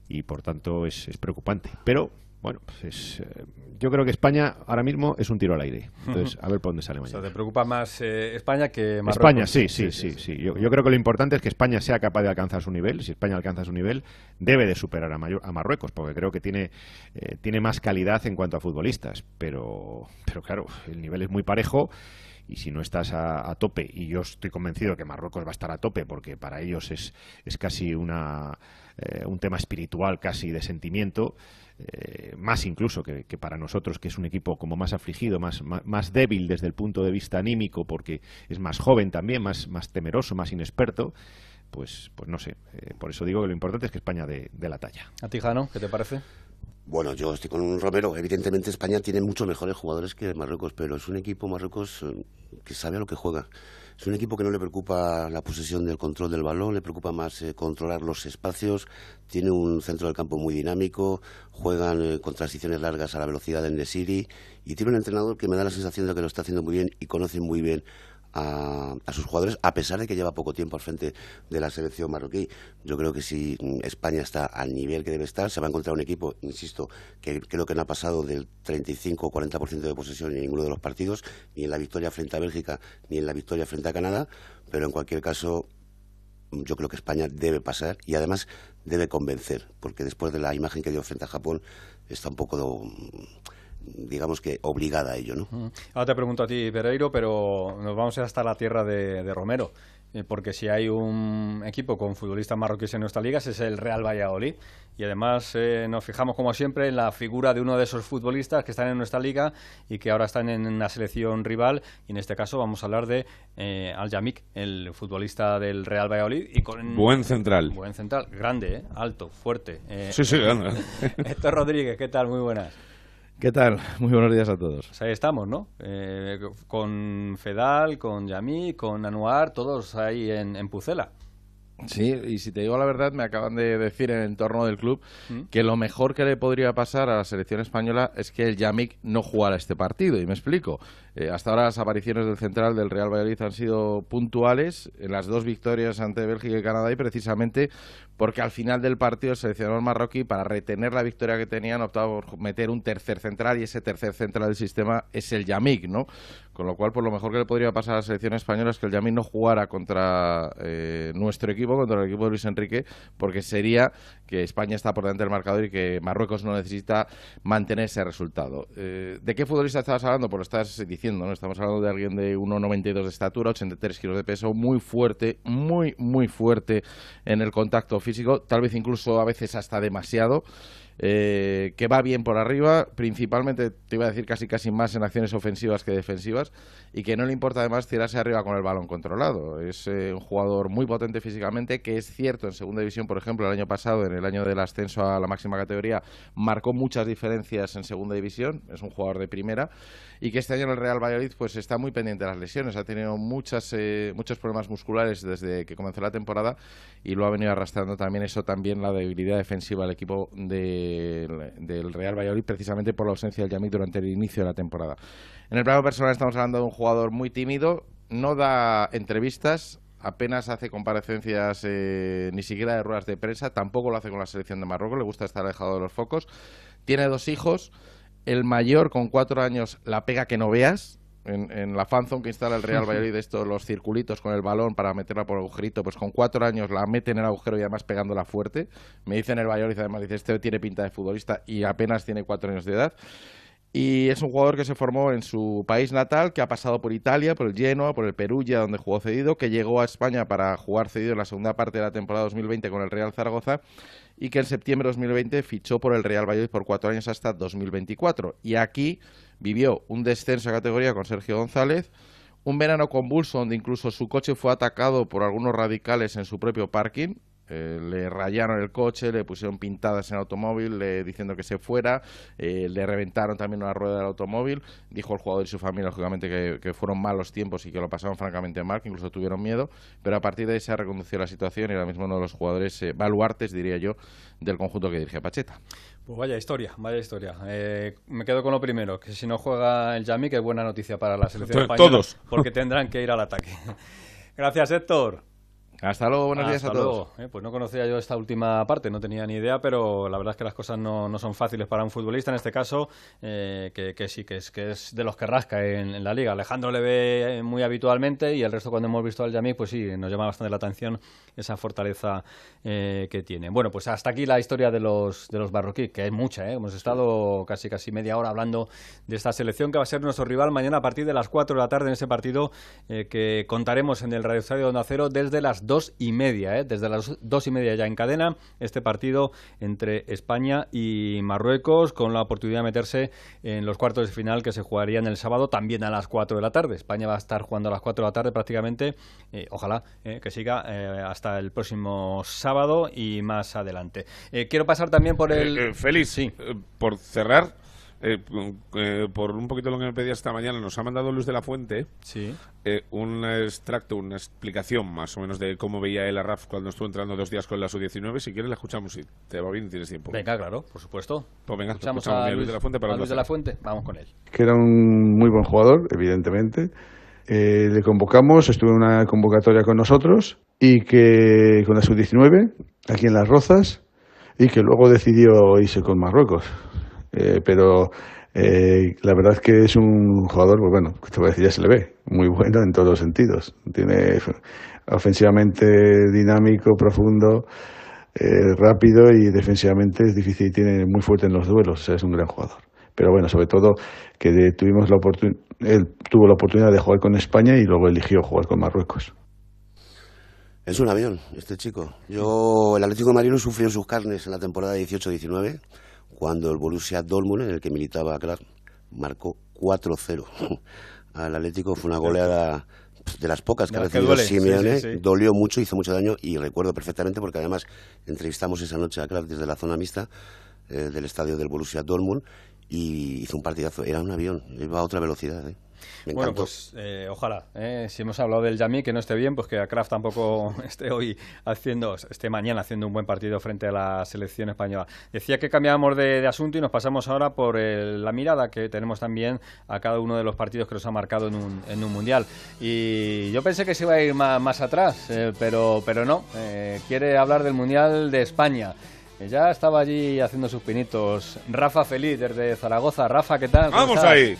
Y por tanto es preocupante. Pero bueno, pues eh, yo creo que España ahora mismo es un tiro al aire. Entonces, a ver por dónde sale mañana. O sea, ¿te preocupa más eh, España que Marruecos? España, sí, sí, sí. sí, Yo, creo que lo importante es que España sea capaz de alcanzar su nivel. Si España alcanza su nivel, debe de superar a, a Marruecos, porque creo que tiene, eh, tiene más calidad en cuanto a futbolistas. Pero, pero claro, el nivel es muy parejo y si no estás a, tope, y yo estoy convencido que Marruecos va a estar a tope, porque para ellos es, es casi una, un tema espiritual, casi de sentimiento, eh, más incluso que, para nosotros, que es un equipo como más afligido, más, más, débil desde el punto de vista anímico, porque es más joven también, más, más temeroso, más inexperto, pues, pues no sé. Eh, por eso digo que lo importante es que España de, de la talla. ¿A ti, Jano, qué te parece? Bueno, yo estoy con un Romero. Evidentemente España tiene muchos mejores jugadores que Marruecos, pero es un equipo Marruecos eh, que sabe a lo que juega. Es un equipo que no le preocupa la posesión del control del balón, le preocupa más eh, controlar los espacios, tiene un centro del campo muy dinámico, juegan eh, con transiciones largas a la velocidad del Nesiri y tiene un entrenador que me da la sensación de que lo está haciendo muy bien y conoce muy bien a, sus jugadores, a pesar de que lleva poco tiempo al frente de la selección marroquí. Yo creo que si España está al nivel que debe estar, se va a encontrar un equipo, insisto, que creo que no ha pasado del 35 o 40% de posesión en ninguno de los partidos, ni en la victoria frente a Bélgica, ni en la victoria frente a Canadá, pero en cualquier caso yo creo que España debe pasar y además debe convencer, porque después de la imagen que dio frente a Japón está un poco digamos que obligada a ello. ¿no? Ahora te pregunto a ti, Pereiro, pero nos vamos a ir hasta la tierra de, Romero. Eh, porque si hay un equipo con futbolistas marroquíes en nuestra liga, ese es el Real Valladolid. Y además eh, nos fijamos, como siempre, en la figura de uno de esos futbolistas que están en nuestra liga y que ahora están en una selección rival. Y en este caso vamos a hablar de eh, Al Yamik, el futbolista del Real Valladolid. Y con, buen central. Buen central, grande, alto, fuerte. sí, sí, grande. Héctor Rodríguez, ¿qué tal? Muy buenas. ¿Qué tal? Muy buenos días a todos. Pues ahí estamos, ¿no? Eh, con Fedal, con Yamí, con Anuar, todos ahí en, en Pucela. Sí, y si te digo la verdad, me acaban de decir en el entorno del club mm. que lo mejor que le podría pasar a la selección española es que el Yamik no jugara este partido. Y me explico. Eh, hasta ahora las apariciones del central del Real Valladolid han sido puntuales en las dos victorias ante Bélgica y Canadá y precisamente porque al final del partido el seleccionador marroquí, para retener la victoria que tenían, optado por meter un tercer central y ese tercer central del sistema es el Yamik, ¿no? Con lo cual, por lo mejor que le podría pasar a la selección española es que el Yamik no jugara contra eh, nuestro equipo, contra el equipo de Luis Enrique, porque sería que España está por delante del marcador y que Marruecos no necesita mantener ese resultado. Eh, ¿De qué futbolista estabas hablando? Pues lo estás diciendo, ¿no? Estamos hablando de alguien de 1,92 de estatura, 83 kilos de peso, muy fuerte, muy, muy fuerte en el contacto físico, tal vez incluso a veces hasta demasiado. Eh, que va bien por arriba, principalmente te iba a decir casi casi más en acciones ofensivas que defensivas, y que no le importa además tirarse arriba con el balón controlado. Es eh, un jugador muy potente físicamente, que es cierto en segunda división, por ejemplo, el año pasado, en el año del ascenso a la máxima categoría, marcó muchas diferencias en segunda división, es un jugador de primera, y que este año el Real Valladolid pues está muy pendiente de las lesiones, ha tenido muchas, eh, muchos problemas musculares desde que comenzó la temporada y lo ha venido arrastrando también eso, también la debilidad defensiva del equipo del Real Valladolid, precisamente por la ausencia del Yamik durante el inicio de la temporada. En el plano personal estamos hablando de un jugador muy tímido, no da entrevistas, apenas hace comparecencias eh, ni siquiera de ruedas de prensa, tampoco lo hace con la selección de Marruecos, le gusta estar alejado de los focos. Tiene dos hijos, el mayor con cuatro años la pega que no veas. En, la fanzone que instala el Real Valladolid, estos los circulitos con el balón para meterla por el agujerito, pues con cuatro años la mete en el agujero y además pegándola fuerte. Me dicen el Valladolid, además dice, este tiene pinta de futbolista y apenas tiene cuatro años de edad. Y es un jugador que se formó en su país natal, que ha pasado por Italia, por el Genoa, por el Perugia, donde jugó cedido, que llegó a España para jugar cedido en la segunda parte de la temporada 2020 con el Real Zaragoza y que en septiembre de 2020 fichó por el Real Valladolid por cuatro años hasta 2024. Y aquí vivió un descenso de categoría con Sergio González, un verano convulso donde incluso su coche fue atacado por algunos radicales en su propio parking, eh, le rayaron el coche, le pusieron pintadas en el automóvil le, diciendo que se fuera, eh, le reventaron también una rueda del automóvil. Dijo el jugador y su familia, lógicamente, que, fueron malos tiempos y que lo pasaron francamente mal, que incluso tuvieron miedo. Pero a partir de ahí se ha reconducido la situación y ahora mismo uno de los jugadores eh, baluartes, diría yo, del conjunto que dirige Pacheta. Pues vaya historia, vaya historia. me quedo con lo primero, que si no juega el Yami, que es buena noticia para la selección española. Todos. Porque tendrán que ir al ataque. Gracias, Héctor. Hasta luego, buenos días a todos. Eh, pues no conocía yo esta última parte, no tenía ni idea, pero la verdad es que las cosas no, no son fáciles para un futbolista en este caso, eh, que, sí, que es, que es de los que rasca en, la liga. Alejandro le ve muy habitualmente y el resto cuando hemos visto al Yamí, pues sí, nos llama bastante la atención esa fortaleza eh, que tiene. Bueno, pues hasta aquí la historia de los, de los barroquí, que es mucha, hemos estado casi casi media hora hablando de esta selección que va a ser nuestro rival mañana a partir de las 4 de la tarde en ese partido que contaremos en el Radio Estadio de Onda Cero desde las dos y media, ¿eh? desde las dos y media ya en cadena, este partido entre España y Marruecos, con la oportunidad de meterse en los cuartos de final que se jugarían el sábado también a las 4 de la tarde. España va a estar jugando a las 4 de la tarde prácticamente, eh, ojalá eh, que siga hasta el próximo sábado y más adelante. quiero pasar también por el... feliz, sí. por cerrar, eh, eh, por un poquito lo que me pedías esta mañana, nos ha mandado Luis de la Fuente sí. Eh, un extracto, una explicación más o menos de cómo veía él a Raf cuando estuvo entrando dos días con la sub-19. Si quieres, la escuchamos si te va bien y tienes tiempo. Venga, claro, por supuesto. Pues venga, escuchamos, a, Luis, de la Fuente para Luis de la Fuente. Vamos con él. Que era un muy buen jugador, evidentemente. le convocamos, estuvo en una convocatoria con nosotros y que con la sub-19 aquí en Las Rozas y que luego decidió irse con Marruecos. Eh, pero eh, la verdad es que es un jugador, pues bueno, te voy a ya se le ve, muy bueno en todos los sentidos. Tiene ofensivamente dinámico, profundo, eh, rápido y defensivamente es difícil y tiene muy fuerte en los duelos, es un gran jugador. Pero bueno, sobre todo que tuvimos la él tuvo la oportunidad de jugar con España y luego eligió jugar con Marruecos. Es un avión, este chico. Yo, el Atlético de Madrid sufrió en sus carnes en la temporada 18-19 cuando el Borussia Dortmund, en el que militaba Clark, marcó 4-0 al Atlético. Fue una goleada de las pocas que ha recibido Simeone, dolió mucho, hizo mucho daño y recuerdo perfectamente porque además entrevistamos esa noche a Clark desde la zona mixta eh, del estadio del Borussia Dortmund y hizo un partidazo. Era un avión, iba a otra velocidad. ¿eh? Bueno, pues eh, ojalá. Eh, si hemos hablado del Yami, que no esté bien, pues que a Kraft tampoco esté hoy haciendo, esté mañana haciendo un buen partido frente a la selección española. Decía que cambiábamos de, asunto y nos pasamos ahora por la mirada que tenemos también a cada uno de los partidos que nos ha marcado en un, en un mundial. Y yo pensé que se iba a ir más, atrás, eh, pero, pero no. quiere hablar del mundial de España. Ya estaba allí haciendo sus pinitos. Rafa Feliz desde Zaragoza. Rafa, ¿qué tal? Vamos ahí.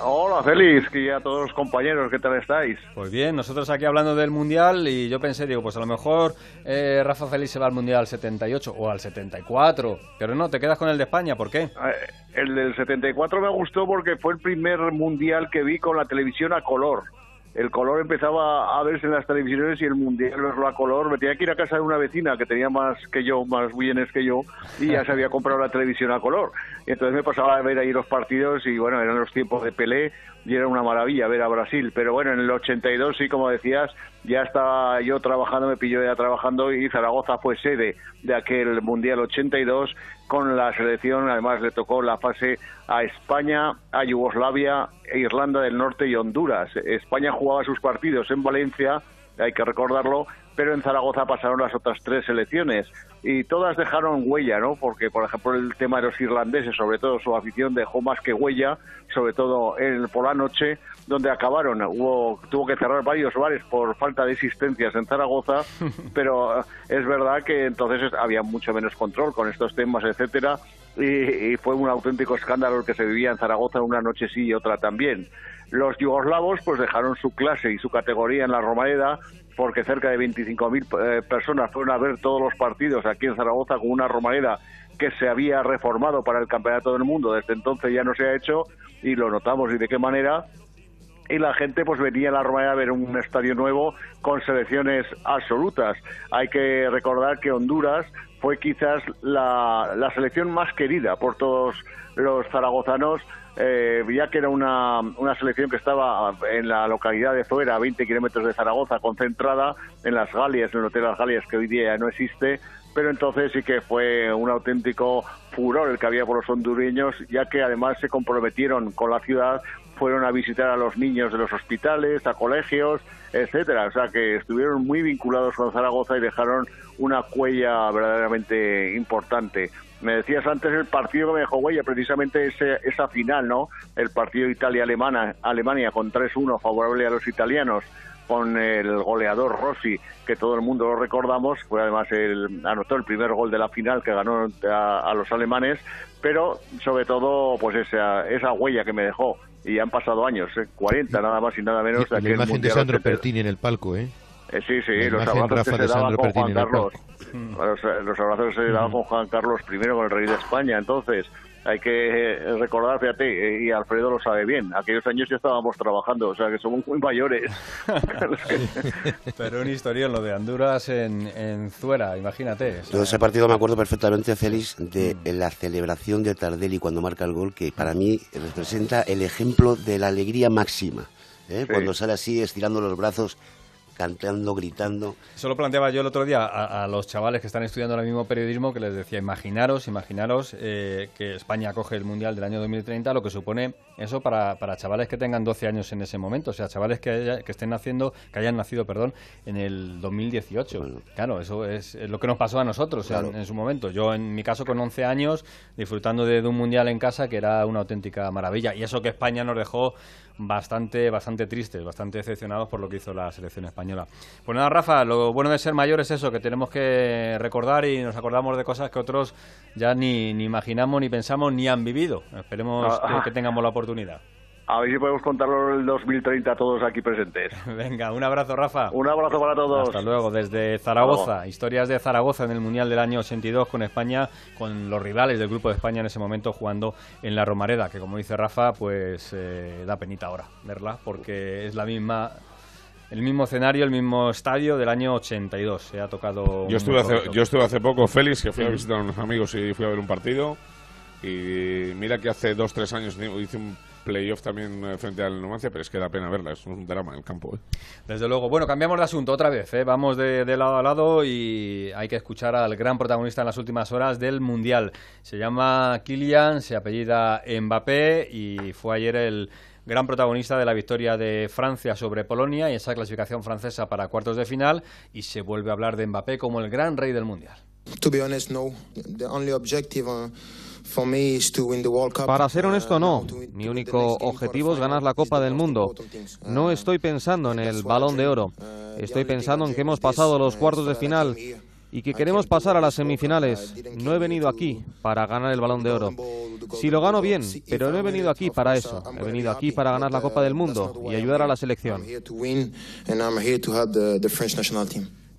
Hola, Félix, y a todos los compañeros, ¿qué tal estáis? Pues bien, nosotros aquí hablando del Mundial y yo pensé, digo, pues a lo mejor eh, Rafa Félix se va al Mundial 78 o al 74, pero no, te quedas con el de España, ¿por qué? Eh, el del 74 me gustó porque fue el primer Mundial que vi con la televisión a color el color empezaba a verse en las televisiones y el mundial verlo a color. Me tenía que ir a casa de una vecina que tenía más que yo, más bienes que yo, y ya se había comprado la televisión a color. Y entonces me pasaba a ver ahí los partidos y bueno, eran los tiempos de Pelé y era una maravilla ver a Brasil. Pero bueno, en el 82 sí, como decías, ya estaba yo trabajando, me pilló ya trabajando y Zaragoza fue sede de aquel Mundial 82 con la selección, además le tocó la fase a España, a Yugoslavia, Irlanda del Norte y Honduras. España jugaba sus partidos en Valencia, hay que recordarlo, pero en Zaragoza pasaron las otras tres selecciones y todas dejaron huella, ¿no? Porque, por ejemplo, el tema de los irlandeses, sobre todo su afición dejó más que huella, sobre todo en, por la noche, donde acabaron. Hubo, tuvo que cerrar varios bares por falta de existencias en Zaragoza, pero es verdad que entonces había mucho menos control con estos temas, etcétera, y, y fue un auténtico escándalo el que se vivía en Zaragoza una noche sí y otra también. Los yugoslavos pues dejaron su clase y su categoría en la Romareda porque cerca de 25.000 eh, personas fueron a ver todos los partidos aquí en Zaragoza con una Romareda que se había reformado para el Campeonato del Mundo. Desde entonces ya no se ha hecho y lo notamos y de qué manera. y la gente pues venía a la Romareda a ver un estadio nuevo con selecciones absolutas. Hay que recordar que Honduras fue quizás la, la selección más querida por todos los zaragozanos eh, ya que era una, una selección que estaba en la localidad de Zoera, a 20 kilómetros de Zaragoza, concentrada en las Galias, en el Hotel Las Galias, que hoy día no existe, pero entonces sí que fue un auténtico furor el que había por los hondureños, ya que además se comprometieron con la ciudad, fueron a visitar a los niños de los hospitales, a colegios, etcétera, o sea que estuvieron muy vinculados con Zaragoza y dejaron una huella verdaderamente importante. Me decías antes el partido que me dejó huella, precisamente ese, esa final, ¿no? El partido Italia-Alemania Alemania con 3-1 favorable a los italianos con el goleador Rossi, que todo el mundo lo recordamos, fue además el anotó el primer gol de la final que ganó a, los alemanes, pero sobre todo pues esa, esa huella que me dejó. Y han pasado años, ¿eh? 40 nada más y nada menos. la imagen de Sandro Pertini en el palco, ¿eh? Eh, sí, sí, los abrazos que se daban con Juan Carlos. Los, abrazos que se daban con Juan Carlos I, con el rey de España. Entonces, hay que eh, recordar, fíjate, eh, y Alfredo lo sabe bien, aquellos años ya estábamos trabajando, o sea que somos muy mayores. Pero un historión, lo de Honduras en, en Zuera, imagínate. Yo de ese partido me acuerdo perfectamente, Félix, de la celebración de Tardelli cuando marca el gol, que para mí representa el ejemplo de la alegría máxima. Cuando sale así, estirando los brazos, cantando, gritando. Eso lo planteaba yo el otro día a, los chavales que están estudiando ahora mismo periodismo, que les decía, imaginaros, imaginaros eh, que España coge el Mundial del año 2030, lo que supone eso para, para chavales que tengan 12 años en ese momento, o sea, chavales que, que estén naciendo, que hayan nacido, perdón, en el 2018. Claro, eso es, lo que nos pasó a nosotros en, su momento. Yo, en mi caso, con 11 años, disfrutando de, de un Mundial en casa, que era una auténtica maravilla. Y eso que España nos dejó bastante, bastante tristes, bastante decepcionados por lo que hizo la selección española. Pues nada, Rafa, lo bueno de ser mayor es eso, que tenemos que recordar y nos acordamos de cosas que otros ya ni, ni imaginamos, ni pensamos, ni han vivido. Esperemos ah, que, que tengamos la oportunidad. A ver si podemos contarlo en el 2030 todos aquí presentes. Venga, un abrazo, Rafa. Un abrazo para todos. Hasta luego, desde Zaragoza. Historias de Zaragoza en el Mundial del año 82 con España, con los rivales del Grupo de España en ese momento jugando en la Romareda, que como dice Rafa, pues eh, da penita ahora verla, porque es la misma el mismo escenario, el mismo estadio del año 82. Se ha tocado. Yo estuve, hace, yo estuve hace poco, Félix, que fui a visitar a unos amigos y fui a ver un partido. Y mira que hace dos, tres años hice un playoff también eh, frente al Numancia, pero es que da pena verla, es un drama en el campo. ¿eh? Desde luego. Bueno, cambiamos de asunto otra vez, ¿eh? vamos de, lado a lado y hay que escuchar al gran protagonista en las últimas horas del Mundial. Se llama Kylian, se apellida Mbappé y fue ayer el gran protagonista de la victoria de Francia sobre Polonia y esa clasificación francesa para cuartos de final y se vuelve a hablar de Mbappé como el gran rey del Mundial. To be honest, no. The only objective, uh, para ser honesto, no. Mi único objetivo es ganar la Copa del Mundo. No estoy pensando en el balón de oro. Estoy pensando en que hemos pasado los cuartos de final y que queremos pasar a las semifinales. No he venido aquí para ganar el balón de oro. Si lo gano bien, pero no he venido aquí para eso. He venido aquí para ganar la Copa del Mundo y ayudar a la selección.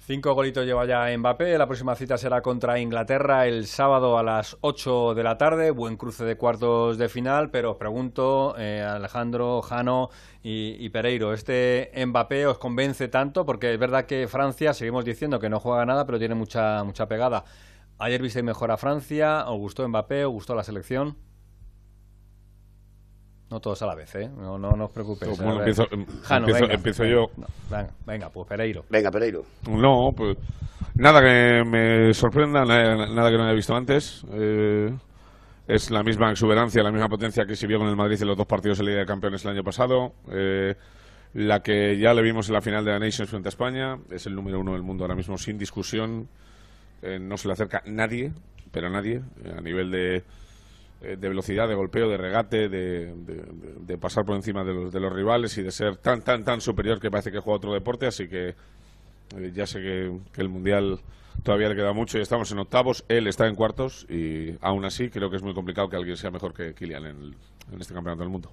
Cinco golitos lleva ya Mbappé. La próxima cita será contra Inglaterra el sábado a las 8 de la tarde. Buen cruce de cuartos de final. Pero os pregunto, eh, Alejandro, Jano y, Pereiro, ¿este Mbappé os convence tanto? Porque es verdad que Francia, seguimos diciendo que no juega nada, pero tiene mucha, mucha pegada. Ayer visteis mejor a Francia. ¿Os gustó Mbappé? ¿Os gustó la selección? No todos a la vez, ¿eh? No, no, no os preocupéis. Bueno, empiezo, empiezo, yo. venga, pues Pereiro. Venga, Pereiro. No, pues nada que me sorprenda, nada, que no haya visto antes. Eh, es la misma exuberancia, la misma potencia que se vio con el Madrid en los dos partidos de Liga de Campeones el año pasado. Eh, la que ya le vimos en la final de la Nations frente a España. Es el número uno del mundo ahora mismo, sin discusión. Eh, no se le acerca nadie, pero nadie, a nivel de eh, de velocidad, de golpeo, de regate, de, pasar por encima de los, de los, rivales y de ser tan, tan, tan superior que parece que juega otro deporte. Así que eh, ya sé que, el Mundial todavía le queda mucho y estamos en octavos. Él está en cuartos y aún así creo que es muy complicado que alguien sea mejor que Kylian en, este campeonato del mundo.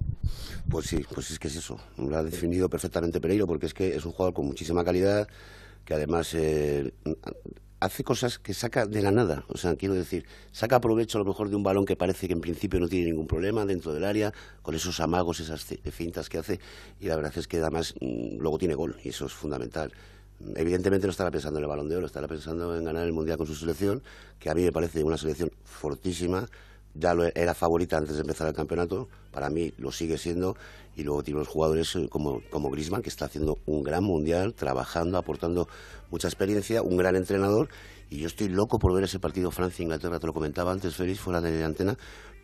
Pues sí, pues es que es eso. Lo ha definido perfectamente Pereiro porque es que es un jugador con muchísima calidad que además. Eh, hace cosas que saca de la nada. O sea, quiero decir, saca provecho a lo mejor de un balón que parece que en principio no tiene ningún problema dentro del área, con esos amagos, esas fintas que hace, y la verdad es que además mm, luego tiene gol, y eso es fundamental. Evidentemente no estará pensando en el balón de oro, estará pensando en ganar el mundial con su selección, que a mí me parece una selección fortísima. Ya lo era favorita antes de empezar el campeonato, para mí lo sigue siendo, y luego tiene los jugadores eh, como, como Grisman, que está haciendo un gran mundial, trabajando, aportando mucha experiencia, un gran entrenador, y yo estoy loco por ver ese partido Francia-Inglaterra, te lo comentaba antes, Félix, fuera de antena,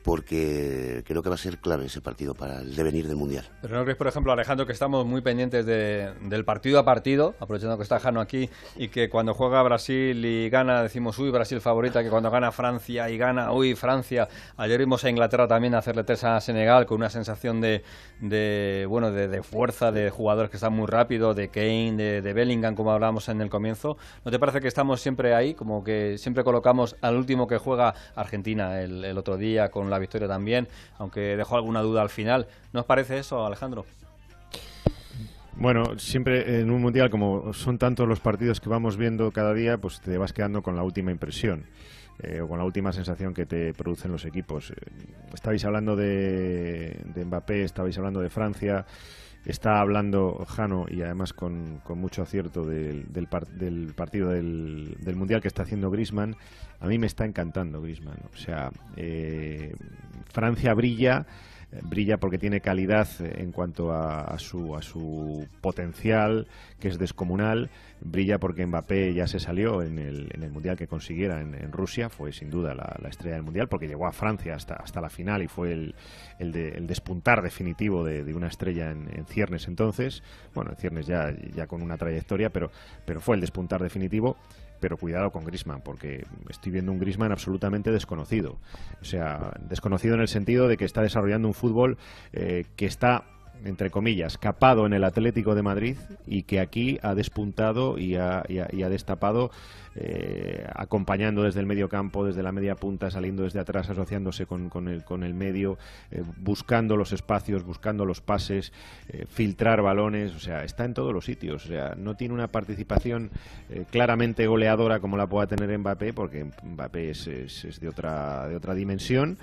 porque creo que va a ser clave ese partido para el devenir del Mundial. Pero no crees, por ejemplo, Alejandro, que estamos muy pendientes del partido a partido, aprovechando que está Jano aquí, y que cuando juega Brasil y gana decimos, uy, Brasil favorita, que cuando gana Francia y gana, uy, Francia. Ayer vimos a Inglaterra también hacerle tres a Senegal con una sensación de, de bueno, de, fuerza, de jugadores que están muy rápidos, de Kane, de, Bellingham, como hablábamos en el comienzo. ¿No te parece que estamos siempre ahí, como que siempre colocamos al último que juega Argentina el, el otro día con la victoria también, aunque dejó alguna duda al final. ¿No os parece eso, Alejandro? Bueno, siempre en un mundial, como son tantos los partidos que vamos viendo cada día, pues te vas quedando con la última impresión. Eh, o con la última sensación que te producen los equipos. Eh, estabais hablando de, de Mbappé, estabais hablando de Francia. Está hablando Jano y además con, mucho acierto del, del, partido del, Mundial que está haciendo Grisman. A mí me está encantando Grisman. O sea, eh, Francia brilla brilla porque tiene calidad en cuanto a, su, a su potencial, que es descomunal. Brilla porque Mbappé ya se salió en el, en el Mundial que consiguiera en, Rusia. Fue sin duda la, estrella del Mundial porque llegó a Francia hasta, hasta la final y fue el, el, despuntar definitivo de, una estrella en, ciernes entonces. Bueno, en ciernes ya, ya con una trayectoria, pero, pero fue el despuntar definitivo pero cuidado con Grisman, porque estoy viendo un Grisman absolutamente desconocido. O sea, desconocido en el sentido de que está desarrollando un fútbol eh, que está entre comillas, capado en el Atlético de Madrid y que aquí ha despuntado y ha, destapado, eh, acompañando desde el medio campo, desde la media punta, saliendo desde atrás, asociándose con, el, con el medio, eh, buscando los espacios, buscando los pases, eh, filtrar balones, o sea, está en todos los sitios. O sea, no tiene una participación claramente goleadora como la pueda tener Mbappé, porque Mbappé es, es de, otra, de otra dimensión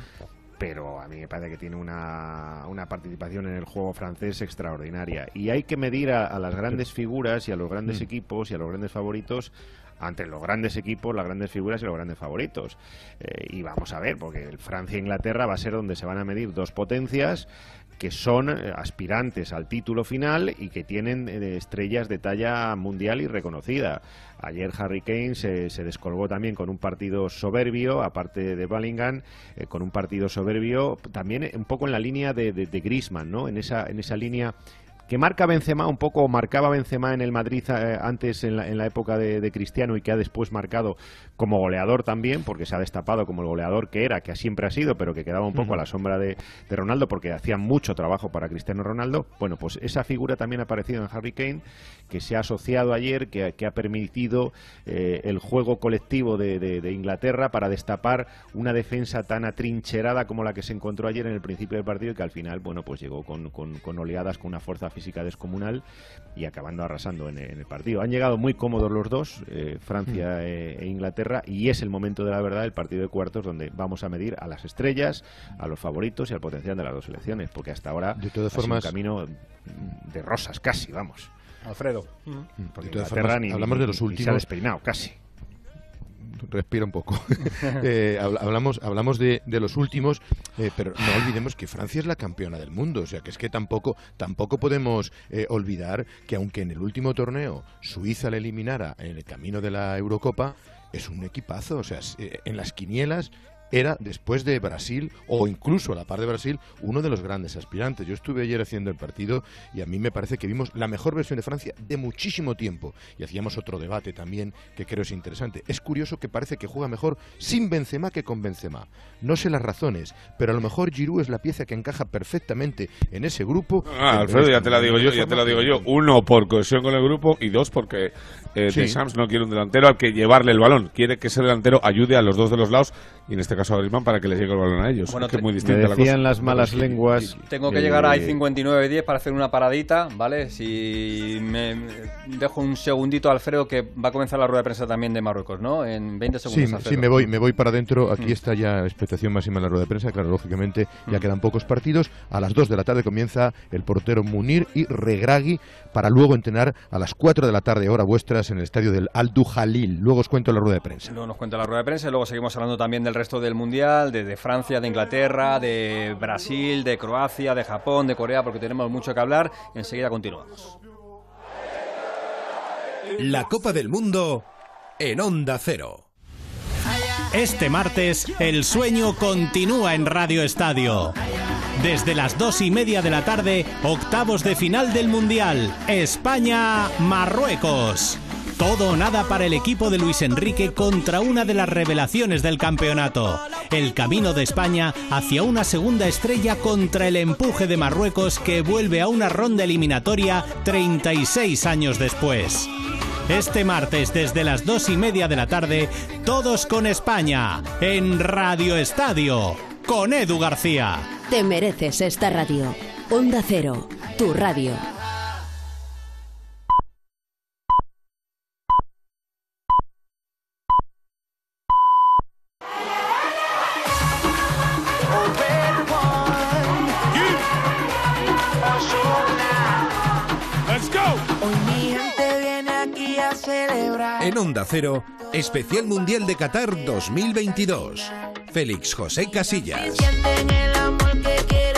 pero a mí me parece que tiene una, una participación en el juego francés extraordinaria. Y hay que medir a, las grandes figuras y a los grandes mm. equipos y a los grandes favoritos ante los grandes equipos, las grandes figuras y los grandes favoritos. Eh, y vamos a ver, porque el Francia-Inglaterra va a ser donde se van a medir dos potencias que son eh, aspirantes al título final y que tienen eh, estrellas de talla mundial y reconocida. Ayer Harry Kane se, descolgó también con un partido soberbio, aparte de Bellingham, eh, con un partido soberbio, también un poco en la línea de, de, de Griezmann, ¿no? En esa, en esa línea que marca Benzema un poco, marcaba Benzema en el Madrid eh, antes en la, época de, Cristiano y que ha después marcado como goleador también, porque se ha destapado como el goleador que era, que siempre ha sido, pero que quedaba un poco a la sombra de, Ronaldo porque hacía mucho trabajo para Cristiano Ronaldo. Bueno, pues esa figura también ha aparecido en Harry Kane, que se ha asociado ayer, que, ha permitido eh, el juego colectivo de, Inglaterra para destapar una defensa tan atrincherada como la que se encontró ayer en el principio del partido y que al final, bueno, pues llegó con, con oleadas, con una fuerza física descomunal y acabando arrasando en, el partido. Han llegado muy cómodos los dos, eh, Francia hmm. e, e, Inglaterra, y es el momento de la verdad, el partido de cuartos, donde vamos a medir a las estrellas, a los favoritos y al potencial de las dos selecciones, porque hasta ahora de todas formas, un camino de rosas casi, vamos. Alfredo. Porque de hablamos de los últimos. se ha despeinado, casi respira un poco. Eh, hablamos hablamos de, los últimos, eh, pero no olvidemos que Francia es la campeona del mundo. O sea, que es que tampoco, tampoco podemos eh, olvidar que aunque en el último torneo Suiza le eliminara en el camino de la Eurocopa, es un equipazo. O sea, en las quinielas era, después de Brasil, o incluso a la par de Brasil, uno de los grandes aspirantes. Yo estuve ayer haciendo el partido y a mí me parece que vimos la mejor versión de Francia de muchísimo tiempo. Y hacíamos otro debate también que creo es interesante. Es curioso que parece que juega mejor sin Benzema que con Benzema. No sé las razones, pero a lo mejor Giroud es la pieza que encaja perfectamente en ese grupo. Ah, Alfredo, ya te la digo yo, ya te la digo yo. Uno, por cohesión con el grupo y dos, porque eh, no quiere un delantero al que llevarle el balón. Quiere que ese delantero ayude a los dos de los lados y en este caso caso a Griezmann para que les llegue el balón a ellos. Bueno, es que es muy Me distinta la decían cosa. las malas lenguas. Tengo que llegar a 59-10 para hacer una paradita, ¿vale? Si me dejo un segundito, Alfredo, que va a comenzar la rueda de prensa también de Marruecos, ¿no? En 20 Sí, segundos. Alfredo. sí, me voy, me voy para adentro. Aquí Mm. está ya expectación máxima en la rueda de prensa. Claro, lógicamente ya quedan pocos partidos. A las 2 de la tarde comienza el portero Munir y Regragui para luego entrenar a las 4 de la tarde, hora vuestras, en el estadio del Al Jalil. Luego os cuento la rueda de prensa. Luego nos cuenta la rueda de prensa y luego seguimos hablando también del resto del Mundial, de, de Francia, de Inglaterra, de Brasil, de Croacia, de Japón, de Corea, porque tenemos mucho que hablar. Enseguida continuamos. La Copa del Mundo en Onda Cero. Este martes, el sueño continúa en Radio Estadio. Desde las dos y media de la tarde, octavos de final del Mundial. España-Marruecos. Todo o nada para el equipo de Luis Enrique contra una de las revelaciones del campeonato. El camino de España hacia una segunda estrella contra el empuje de Marruecos que vuelve a una ronda eliminatoria 36 años después. Este martes desde las dos y media de la tarde, todos con España, en Radio Estadio, con Edu García. Te mereces esta radio. Onda Cero, tu radio. En Onda Cero, especial Mundial de Qatar 2022. Félix José Casillas.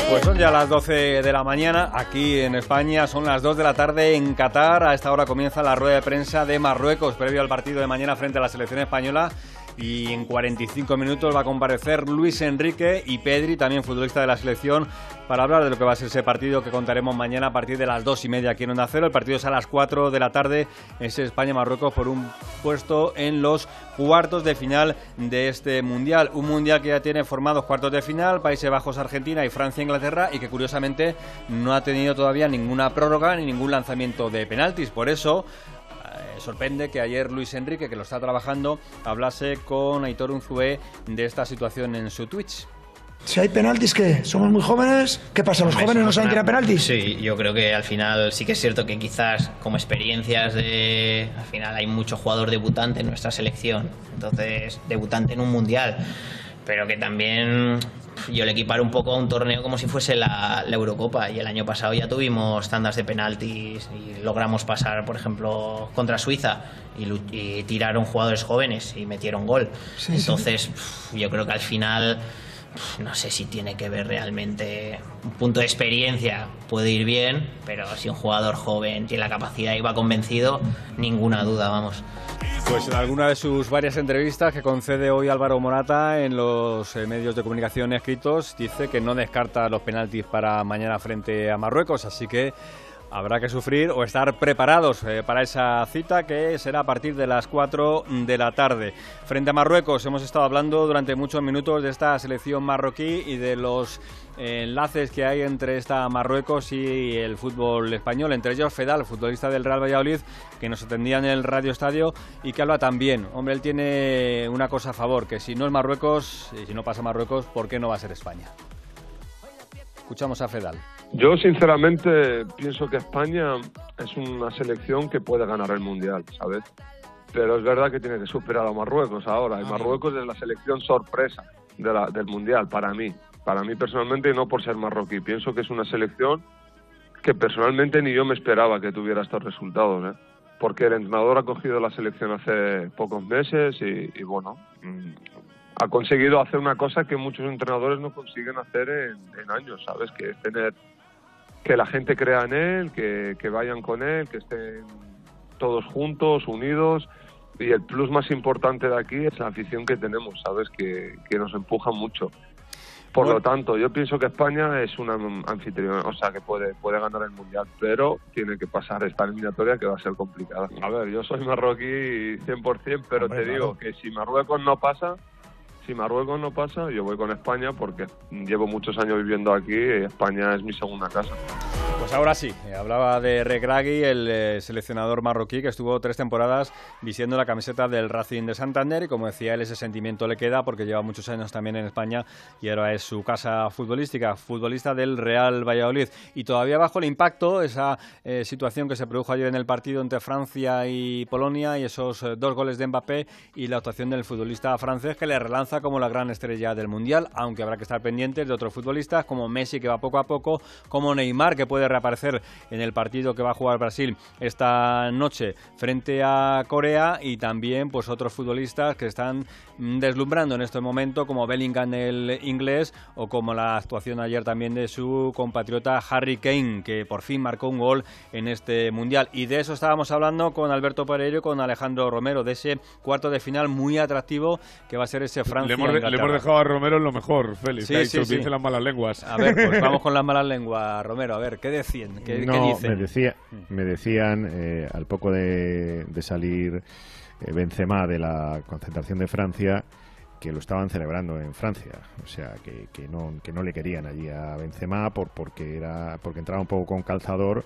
Pues son ya las 12 de la mañana aquí en España, son las 2 de la tarde en Qatar. A esta hora comienza la rueda de prensa de Marruecos previo al partido de mañana frente a la selección española. Y en 45 minutos va a comparecer Luis Enrique y Pedri, también futbolista de la selección, para hablar de lo que va a ser ese partido que contaremos mañana a partir de las 2 y media aquí en Onda Cero. El partido es a las 4 de la tarde, es España-Marruecos por un puesto en los cuartos de final de este Mundial. Un Mundial que ya tiene formados cuartos de final, Países Bajos, Argentina y Francia-Inglaterra, y que curiosamente no ha tenido todavía ninguna prórroga ni ningún lanzamiento de penaltis. Por eso sorprende que ayer Luis Enrique, que lo está trabajando, hablase con Aitor Unzué de esta situación en su Twitch. Si hay penaltis, ¿qué? ¿Somos muy jóvenes? ¿Qué pasa? ¿Los jóvenes no saben tirar penaltis? Sí, yo creo que al final sí que es cierto que quizás como experiencias de... Al final hay mucho jugador debutante en nuestra selección, entonces debutante en un mundial, pero que también yo le equiparo un poco a un torneo como si fuese la, la Eurocopa y el año pasado ya tuvimos tandas de penaltis y logramos pasar, por ejemplo, contra Suiza y, tiraron jugadores jóvenes y metieron gol. Sí, sí. entonces yo creo que al final no sé si tiene que ver realmente un punto de experiencia puede ir bien pero si un jugador joven tiene la capacidad y va convencido ninguna duda vamos. Pues en alguna de sus varias entrevistas que concede hoy Álvaro Morata en los eh, medios de comunicación escritos, dice que no descarta los penaltis para mañana frente a Marruecos, así que habrá que sufrir o estar preparados eh, para esa cita que será a partir de las 4 de la tarde. Frente a Marruecos hemos estado hablando durante muchos minutos de esta selección marroquí y de los eh, enlaces que hay entre esta Marruecos y el fútbol español, entre ellos Fedal, futbolista del Real Valladolid, que nos atendía en el Radio Estadio y que habla también. Hombre, él tiene una cosa a favor, que si no es Marruecos, y si no pasa Marruecos, ¿por qué no va a ser España? Escuchamos a Fedal. Yo sinceramente pienso que España es una selección que puede ganar el Mundial, ¿sabes? Pero es verdad que tiene que superar a Marruecos ahora. Y Marruecos es la selección sorpresa de la- del Mundial para mí. Para mí personalmente y no por ser marroquí. Pienso que es una selección que personalmente ni yo me esperaba que tuviera estos resultados, ¿eh? Porque el entrenador ha cogido la selección hace pocos meses y, y bueno, mm, ha conseguido hacer una cosa que muchos entrenadores no consiguen hacer en, en años, ¿sabes? Que es tener que la gente crea en él, que, que vayan con él, que estén todos juntos, unidos. Y el plus más importante de aquí es la afición que tenemos, ¿sabes? Que, que nos empuja mucho. Por lo tanto, yo pienso que España es una anfitriona, o sea, que puede, puede ganar el Mundial, pero tiene que pasar esta eliminatoria que va a ser complicada. A ver, yo soy marroquí 100%, pero Hombre, te digo claro. que si Marruecos no pasa, si Marruecos no pasa, yo voy con España porque llevo muchos años viviendo aquí España es mi segunda casa. Pues ahora sí, hablaba de Regragui, el eh, seleccionador marroquí que estuvo tres temporadas vistiendo la camiseta del Racing de Santander y como decía él ese sentimiento le queda porque lleva muchos años también en España y ahora es su casa futbolística, futbolista del Real Valladolid y todavía bajo el impacto esa eh, situación que se produjo ayer en el partido entre Francia y Polonia y esos eh, dos goles de Mbappé y la actuación del futbolista francés que le relanza como la gran estrella del Mundial, aunque habrá que estar pendientes de otros futbolistas como Messi que va poco a poco, como Neymar que puede reaparecer en el partido que va a jugar Brasil esta noche frente a Corea y también pues otros futbolistas que están deslumbrando en este momento como Bellingham el inglés o como la actuación ayer también de su compatriota Harry Kane que por fin marcó un gol en este mundial. Y de eso estábamos hablando con Alberto Pereiro y con Alejandro Romero de ese cuarto de final muy atractivo que va a ser ese Francia Le hemos, le hemos dejado a Romero en lo mejor, Félix. Sí, sí, sí. "Dice las malas lenguas. A ver, pues vamos con las malas lenguas, Romero. A ver, ¿qué decían? ¿Qué, qué no, dicen? me, decía, me decían eh, al poco de, de salir eh, Benzema de la concentración de Francia que lo estaban celebrando en Francia, o sea que, que no que no le querían allí a Benzema por porque era porque entraba un poco con calzador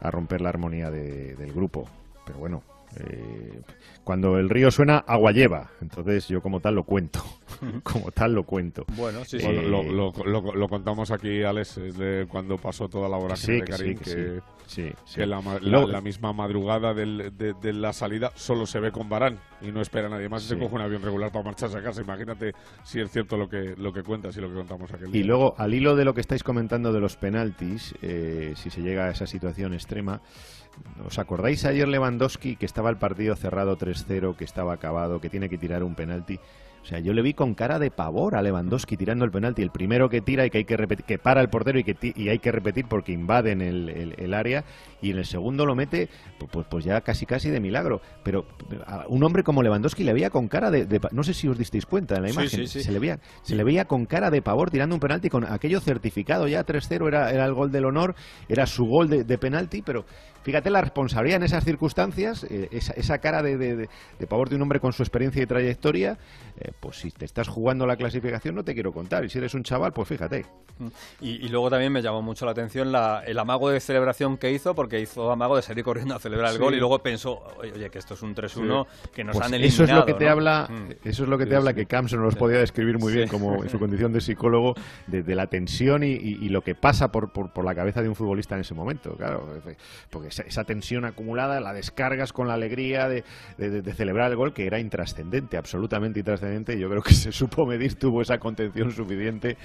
a romper la armonía de- del grupo, pero bueno. Eh, cuando el río suena, agua lleva. Entonces yo como tal lo cuento. como tal lo cuento. Bueno, sí, Bueno, Eh, lo, lo- lo- lo contamos aquí, Alex, de cuando pasó toda la vorágine Sí, de Karim, sí, que que, sí. Sí, sí. que la, misma madrugada del- de, de la salida solo se ve con Barán y no espera a nadie más y se coge un avión regular para marcharse a casa. Imagínate si es cierto lo que, lo que cuentas y lo que contamos aquel día. Y luego, al hilo de lo que estáis comentando de los penaltis, eh, si se llega a esa situación extrema, ¿os acordáis ayer Lewandowski que estaba el partido cerrado 3-0, que estaba acabado, que tiene que tirar un penalti? O sea, yo le vi con cara de pavor a Lewandowski tirando el penalti. El primero que tira y que hay que repetir, que para el portero y que y hay que repetir porque invaden el- el área. Y en el segundo lo mete, pu- pues, pues ya casi casi de milagro. Pero a un hombre como Lewandowski le veía con cara de, no sé si os disteis cuenta en la Sí, imagen. sí, sí. Se le veía, se le veía con cara de pavor tirando un penalti con aquello certificado ya 3-0 era, era el gol del honor, era su gol de, de penalti, pero fíjate la responsabilidad en esas circunstancias, eh, esa, esa cara de, de- de- de pavor de un hombre con su experiencia y trayectoria, eh, pues si te estás jugando la clasificación no te quiero contar, y si eres un chaval, pues fíjate. Y, y luego también me llamó mucho la atención la- el amago de celebración que hizo, porque hizo amago de salir corriendo a celebrar el Sí. gol y luego pensó, oye, oye, que esto es un 3-1, que nos Pues han eliminado. eso es lo que te ¿no? habla, Mm. eso es lo que te habla que Camps nos los podía describir muy bien como en su condición de psicólogo de, de la tensión y, y- y lo que pasa por, por, por la cabeza de un futbolista en ese momento, claro, porque esa, esa tensión acumulada la descargas con la alegría de, de- de- de celebrar el gol que era intrascendente, absolutamente intrascendente. Yo creo que se supo medir, tuvo esa contención suficiente,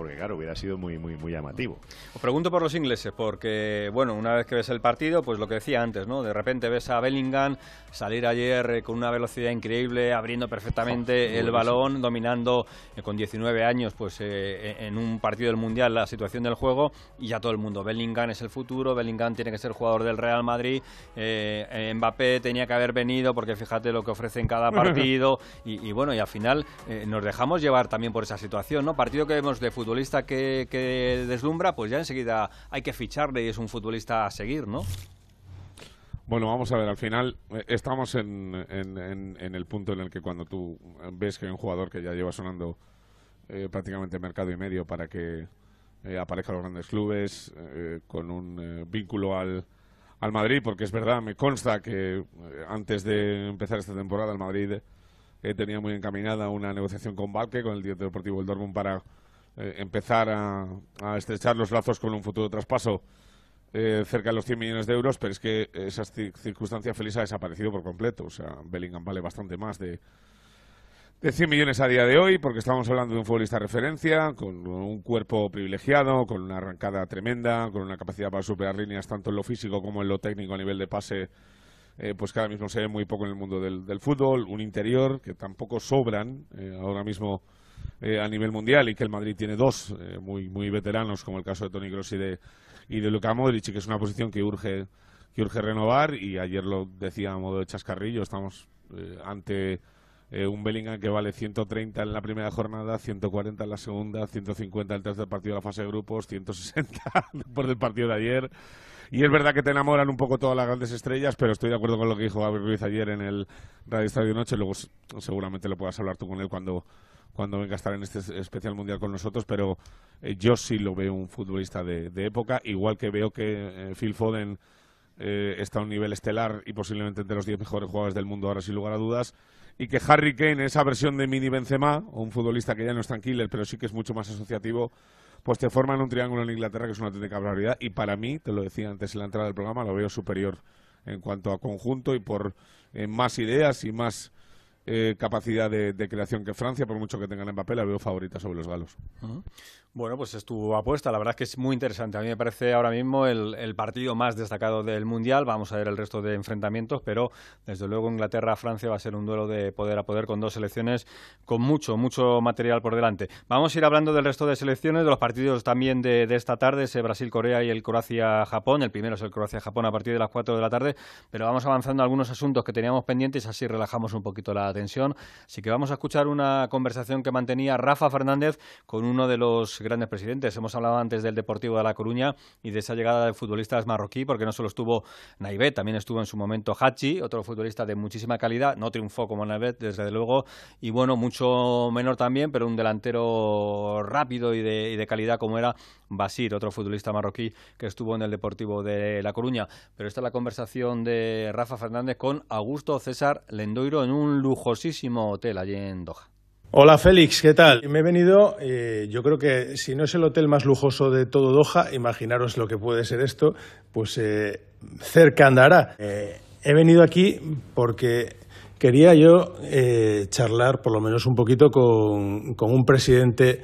porque claro hubiera sido muy muy muy llamativo. Os pregunto por los ingleses, porque, bueno, una vez que ves el partido, pues lo que decía antes, ¿no? De repente ves a Bellingham salir ayer eh, con una velocidad increíble, abriendo perfectamente el balón, dominando eh, con 19 años, pues eh, en un partido del Mundial la situación del juego, y ya todo el mundo, Bellingham es el futuro, Bellingham tiene que ser jugador del Real Madrid, eh, Mbappé tenía que haber venido, porque fíjate lo que ofrece en cada partido, y, y bueno, y al final nos dejamos llevar también por esa situación, ¿no? Partido que vemos de futbolista que, que deslumbra, pues ya enseguida hay que ficharle y es un futbolista a seguir, ¿no? Bueno, vamos a ver, al final eh, estamos en, en- en- el punto en el que cuando tú ves que hay un jugador que ya lleva sonando eh, prácticamente mercado y medio para que eh, aparezca los grandes clubes, eh, con un eh, vínculo al, al Madrid, porque es verdad, me consta que antes de empezar esta temporada el Madrid tenía muy encaminada una negociación con Valque, con el director deportivo del Dortmund, para eh, empezar a, a estrechar los lazos con un futuro traspaso eh, cerca de los 100 millones de euros, pero es que esa ci- circunstancia feliz ha desaparecido por completo. O sea, Bellingham vale bastante más de, de 100 millones a día de hoy, porque estamos hablando de un futbolista referencia, con un cuerpo privilegiado, con una arrancada tremenda, con una capacidad para superar líneas tanto en lo físico como en lo técnico a nivel de pase, eh, pues que ahora mismo se ve muy poco en el mundo del, del fútbol, un interior que tampoco sobran eh, ahora mismo eh, a nivel mundial y que el Madrid tiene dos eh, muy muy veteranos, como el caso de Toni Kroos y de, y de Luka Modric, y que es una posición que urge que urge renovar y ayer lo decía a modo de chascarrillo, estamos eh, ante eh, un Bellingham que vale 130 en la primera jornada, 140 en la segunda, 150 en el tercer partido de la fase de grupos, 160 después del partido de ayer. Y es verdad que te enamoran un poco todas las grandes estrellas, pero estoy de acuerdo con lo que dijo Gabriel Ruiz ayer en el Radio Estadio Noche. Luego seguramente lo puedas hablar tú con él cuando, cuando venga a estar en este especial mundial con nosotros, pero eh, yo sí lo veo un futbolista de, época, igual que veo que eh, Phil Foden eh, está a un nivel estelar y posiblemente entre los 10 mejores jugadores del mundo ahora sin lugar a dudas, y que Harry Kane, esa versión de mini Benzema, un futbolista que ya no es tranquilo, pero sí que es mucho más asociativo, pues te forman un triángulo en Inglaterra que es una auténtica barbaridad y para mí, te lo decía antes en la entrada del programa, lo veo superior en cuanto a conjunto y por más ideas y más eh, capacidad de, creación que Francia, por mucho que tengan en papel, la veo favorita sobre los galos. Bueno, pues es tu apuesta. La verdad es que es muy interesante. A mí me parece ahora mismo el, partido más destacado del Mundial. Vamos a ver el resto de enfrentamientos, pero desde luego Inglaterra-Francia va a ser un duelo de poder a poder con dos selecciones con mucho, mucho material por delante. Vamos a ir hablando del resto de selecciones, de los partidos también de, esta tarde, ese Brasil-Corea y el Croacia-Japón. El primero es el Croacia-Japón a partir de las 4 de la tarde, pero vamos avanzando algunos asuntos que teníamos pendientes, así relajamos un poquito la tensión. Así que vamos a escuchar una conversación que mantenía Rafa Fernández con uno de los grandes presidentes. Hemos hablado antes del Deportivo de La Coruña y de esa llegada de futbolistas marroquí, porque no solo estuvo Naivet, también estuvo en su momento Hachi, otro futbolista de muchísima calidad, no triunfó como Naivet, desde luego, y bueno, mucho menor también, pero un delantero rápido y de, y de calidad como era Basir, otro futbolista marroquí que estuvo en el Deportivo de La Coruña. Pero esta es la conversación de Rafa Fernández con Augusto César Lendoiro en un lujosísimo hotel allí en Doha. Hola Félix, ¿qué tal? Me he venido, eh, yo creo que si no es el hotel más lujoso de todo Doha, imaginaros lo que puede ser esto, pues eh, cerca andará. Eh, he venido aquí porque quería yo charlar por lo menos un poquito con un presidente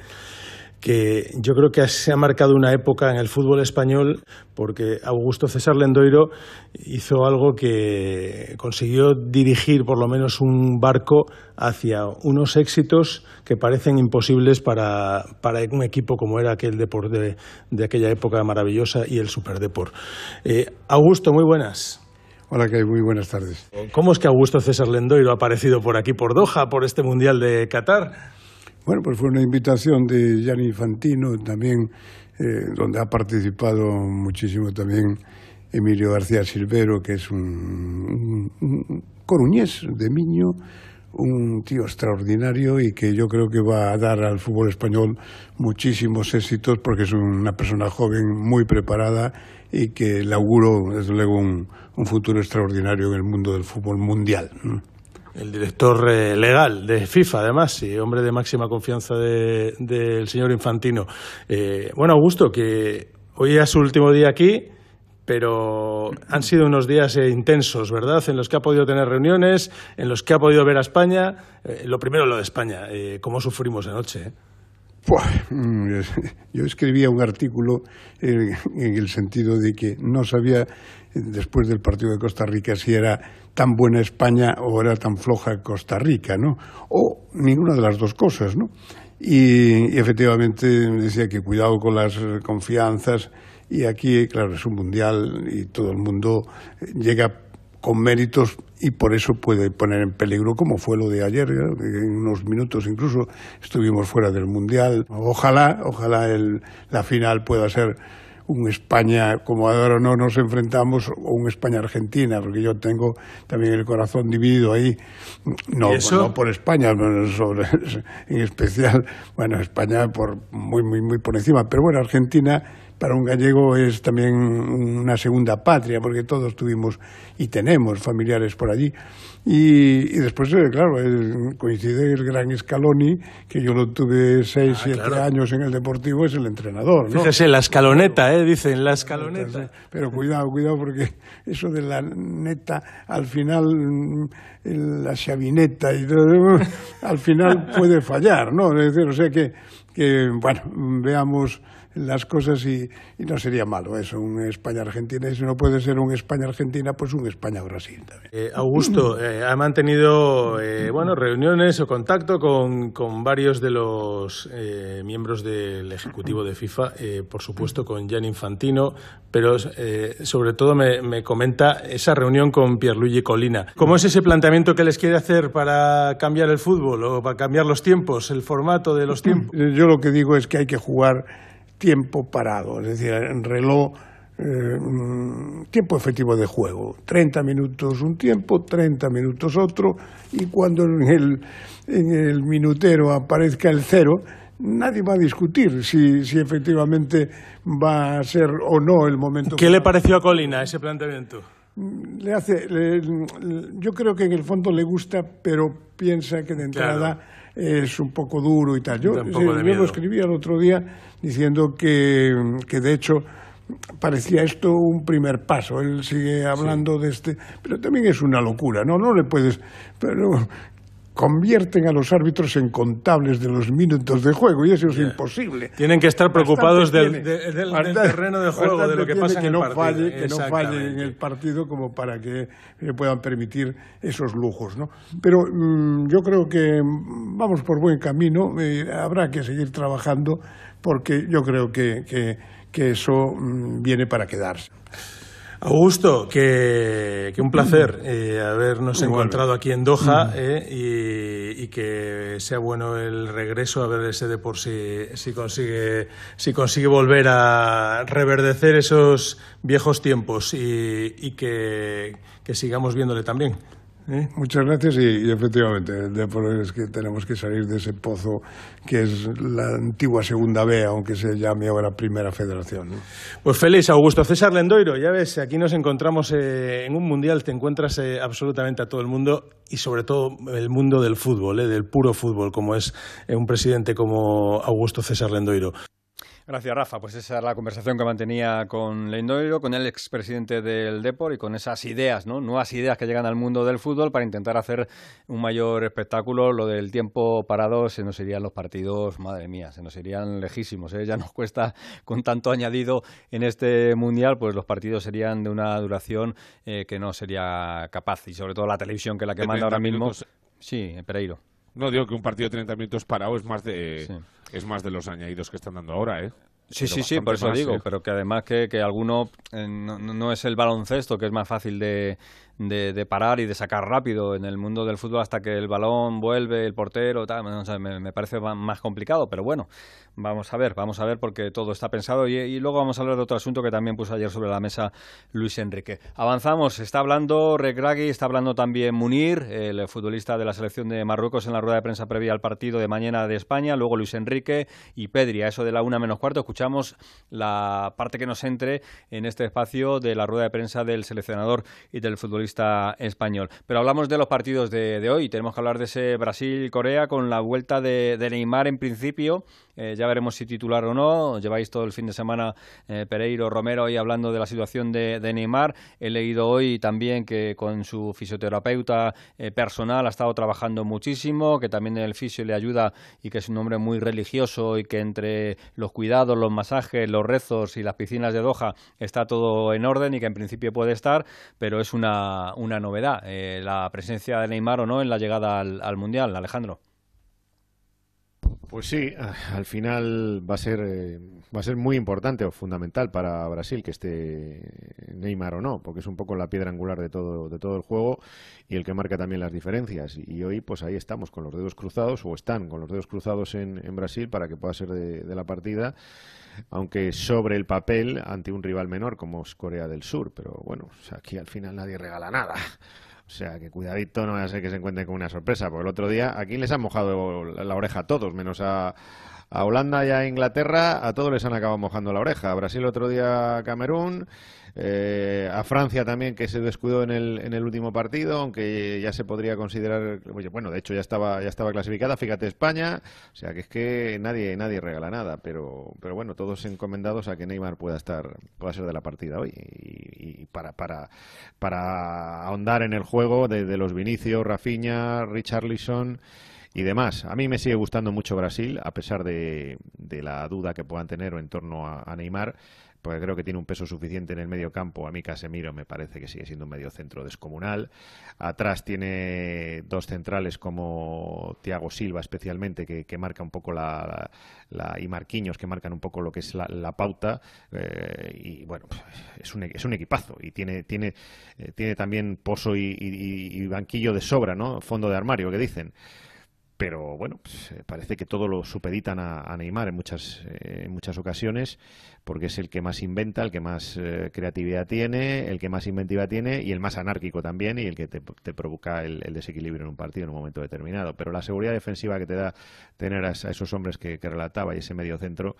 que yo creo que se ha marcado una época en el fútbol español porque Augusto César Lendoiro hizo algo que consiguió dirigir por lo menos un barco hacia unos éxitos que parecen imposibles para, un equipo como era aquel deporte de, aquella época maravillosa y el Superdeport. Eh, Augusto, muy buenas. Hola, que muy buenas tardes. ¿Cómo es que Augusto César Lendoiro ha aparecido por aquí, por Doha, por este Mundial de Qatar? Bueno, pues fue una invitación de Gianni Infantino también, eh, donde ha participado muchísimo también Emilio García Silvero, que es un, coruñés de Miño, un tío extraordinario y que yo creo que va a dar al fútbol español muchísimos éxitos porque es una persona joven, muy preparada y que le auguro, desde luego, un, un futuro extraordinario en el mundo del fútbol mundial el director eh, legal de FIFA, además, y hombre de máxima confianza del señor Infantino. Eh, bueno, Augusto, que hoy es su último día aquí, pero han sido unos días eh, intensos, ¿verdad? En los que ha podido tener reuniones, en los que ha podido ver a España. lo primero, lo de España. ¿Cómo sufrimos anoche? Mm, yo escribía un artículo en el sentido de que no sabía, después del partido de Costa Rica, si era tan buena España o era tan floja Costa Rica, ¿no? O ninguna de las dos cosas, ¿no? Y, efectivamente decía que cuidado con las confianzas y aquí, claro, es un mundial y todo el mundo llega con méritos y por eso puede poner en peligro, como fue lo de ayer, en unos minutos incluso estuvimos fuera del mundial. Ojalá, ojalá el, la final pueda ser un España, como ahora no nos enfrentamos, o un España-Argentina, porque yo tengo también el corazón dividido ahí, no, no por España, sobre, en especial, bueno, España por muy, muy, muy por encima, pero bueno, Argentina para un gallego es también una segunda patria, porque todos tuvimos y tenemos familiares por allí. Y, después, eh, claro, coincide el gran Scaloni, que yo lo tuve seis, ah, siete años en el Deportivo, es el entrenador. ¿no? Fíjese, la escaloneta, ¿eh? dicen, la escaloneta. Pero cuidado, cuidado, porque eso de la neta, al final, la chavineta, y al final puede fallar, ¿no? Es decir, o sea que, que bueno, veamos las cosas y, no sería malo eso, un España-Argentina. Y si no puede ser un España-Argentina, pues un España-Brasil también. Eh, Augusto, eh, ha mantenido eh, bueno, reuniones o contacto con, con varios de los miembros del Ejecutivo de FIFA, por supuesto con Gian Infantino, pero sobre todo me, me, comenta esa reunión con Pierluigi Colina. ¿Cómo es ese planteamiento que les quiere hacer para cambiar el fútbol o para cambiar los tiempos, el formato de los tiempos? Yo lo que digo es que hay que jugar tiempo parado, es decir, el reloj eh, mm, tiempo efectivo de juego. 30 minutos un tiempo, 30 minutos otro, y cuando en el, en el minutero aparezca el cero, nadie va a discutir si, si efectivamente va a ser o no el momento. ¿Qué le pareció a Colina ese planteamiento? Le hace, le- yo creo que en el fondo le gusta, pero piensa que de entrada es un poco duro y tal. Yo, yo lo escribí el otro día diciendo que, que de hecho parecía esto un primer paso. Él sigue hablando de este, pero también es una locura, ¿no? No le puedes, pero convierten a los árbitros en contables de los minutos de juego y eso es imposible. Tienen que estar preocupados del, del- del Bastante- terreno de juego, de lo que pasa en que el no partido. falle, que no falle en el partido como para que le puedan permitir esos lujos, ¿no? Pero mm, yo creo que mm, vamos por buen camino, eh, habrá que seguir trabajando porque yo creo que, que, que eso mm, viene para quedarse. Augusto, que, que un placer eh, habernos encontrado aquí en Doha Mm. eh, y, y que sea bueno el regreso, a ver ese de por si, si consigue si consigue volver a reverdecer esos viejos tiempos y, y que, que sigamos viéndole también. ¿Eh? Muchas gracias y, efectivamente, el Depor es que tenemos que salir de ese pozo que es la antigua Segunda B, aunque se llame ahora Primera Federación. Pues feliz, Augusto César Lendoiro, ya ves, aquí nos encontramos eh, en un mundial, te encuentras eh, absolutamente a todo el mundo y sobre todo el mundo del fútbol, eh, del puro fútbol, como es un presidente como Augusto César Lendoiro. Gracias, Rafa. Pues esa es la conversación que mantenía con Leindoiro, con el expresidente del Depor y con esas ideas, ¿no? Nuevas ideas que llegan al mundo del fútbol para intentar hacer un mayor espectáculo. Lo del tiempo parado se nos irían los partidos, madre mía, se nos irían lejísimos. ¿eh? Ya nos cuesta, con tanto añadido en este mundial, pues los partidos serían de una duración eh, que no sería capaz. Y sobre todo la televisión, que es la que manda ahora 30 mismo. minutos. Sí, Pereiro. No digo que un partido de 30 minutos parado es más de es más de los añadidos que están dando ahora, ¿eh? Sí, Pero sí, sí, por eso más, digo, ¿eh? pero que además que, que alguno eh, no, no es el baloncesto, que es más fácil de, de, parar y de sacar rápido en el mundo del fútbol hasta que el balón vuelve, el portero, tal, no sé, me, me parece más complicado, pero bueno, vamos a ver, vamos a ver porque todo está pensado. Y, y luego vamos a hablar de otro asunto que también puso ayer sobre la mesa Luis Enrique. Avanzamos, está hablando Regragui, está hablando también Munir, el futbolista de la selección de Marruecos en la rueda de prensa previa al partido de mañana de España, luego Luis Enrique y Pedri, a eso de la una menos cuarto, escuchamos la parte que nos entre en este espacio de la rueda de prensa del seleccionador y del futbolista español. Pero hablamos de los partidos de, hoy, tenemos que hablar de ese Brasil-Corea con la vuelta de, de Neymar en principio, eh, ya veremos si titular o no, lleváis todo el fin de semana eh, Pereiro, Romero ahí hablando de la situación de, Neymar, he leído hoy también que con su fisioterapeuta eh, personal ha estado trabajando muchísimo, que también el fisio le ayuda y que es un hombre muy religioso y que entre los cuidados, los masajes, los rezos y las piscinas de Doha está todo en orden y que en principio puede estar, pero es una, una novedad la presencia de Neymar o no en la llegada al, al Mundial, Alejandro. Pues sí, a- al final va a ser eh, va a ser muy importante o fundamental para Brasil que esté Neymar o no, porque es un poco la piedra angular de todo de todo el juego y el que marca también las diferencias. Y hoy pues ahí estamos con los dedos cruzados o están con los dedos cruzados en, en Brasil para que pueda ser de, la partida, aunque sobre el papel ante un rival menor como es Corea del Sur. Pero bueno, sea, aquí al final nadie regala nada. O sea, que cuidadito, no vaya a ser que se encuentren con una sorpresa. Porque el otro día aquí les han mojado la oreja a todos, menos a, a Holanda y a Inglaterra, a todos les han acabado mojando la oreja. A Brasil otro día Camerún, eh, a Francia también que se descuidó en el, en el último partido, aunque ya se podría considerar, bueno, de hecho ya estaba ya estaba clasificada, fíjate España, o sea que es que nadie nadie regala nada, pero pero bueno, todos encomendados a que Neymar pueda estar pueda ser de la partida hoy. Y, para para para ahondar en el juego de, de los Vinicius, Rafinha, Richarlison y demás. A mí me sigue gustando mucho Brasil, a pesar de, de la duda que puedan tener en torno a Neymar, porque creo que tiene un peso suficiente en el medio campo. A mí Casemiro me parece que sigue siendo un medio centro descomunal. Atrás tiene dos centrales como Thiago Silva especialmente, que, que marca un poco la, y Marquinhos, que marcan un poco lo que es la, pauta. eh, y bueno, es un, es un equipazo y tiene, tiene, eh, tiene también pozo y, y- y banquillo de sobra, ¿no? Fondo de armario, que dicen. Pero bueno, pues, eh, parece que todo lo supeditan a, Neymar en muchas, eh, en muchas ocasiones, porque es el que más inventa, el que más eh, creatividad tiene, el que más inventiva tiene y el más anárquico también y el que te, provoca el, desequilibrio en un partido en un momento determinado. Pero la seguridad defensiva que te da tener a, esos hombres que, relataba y ese medio centro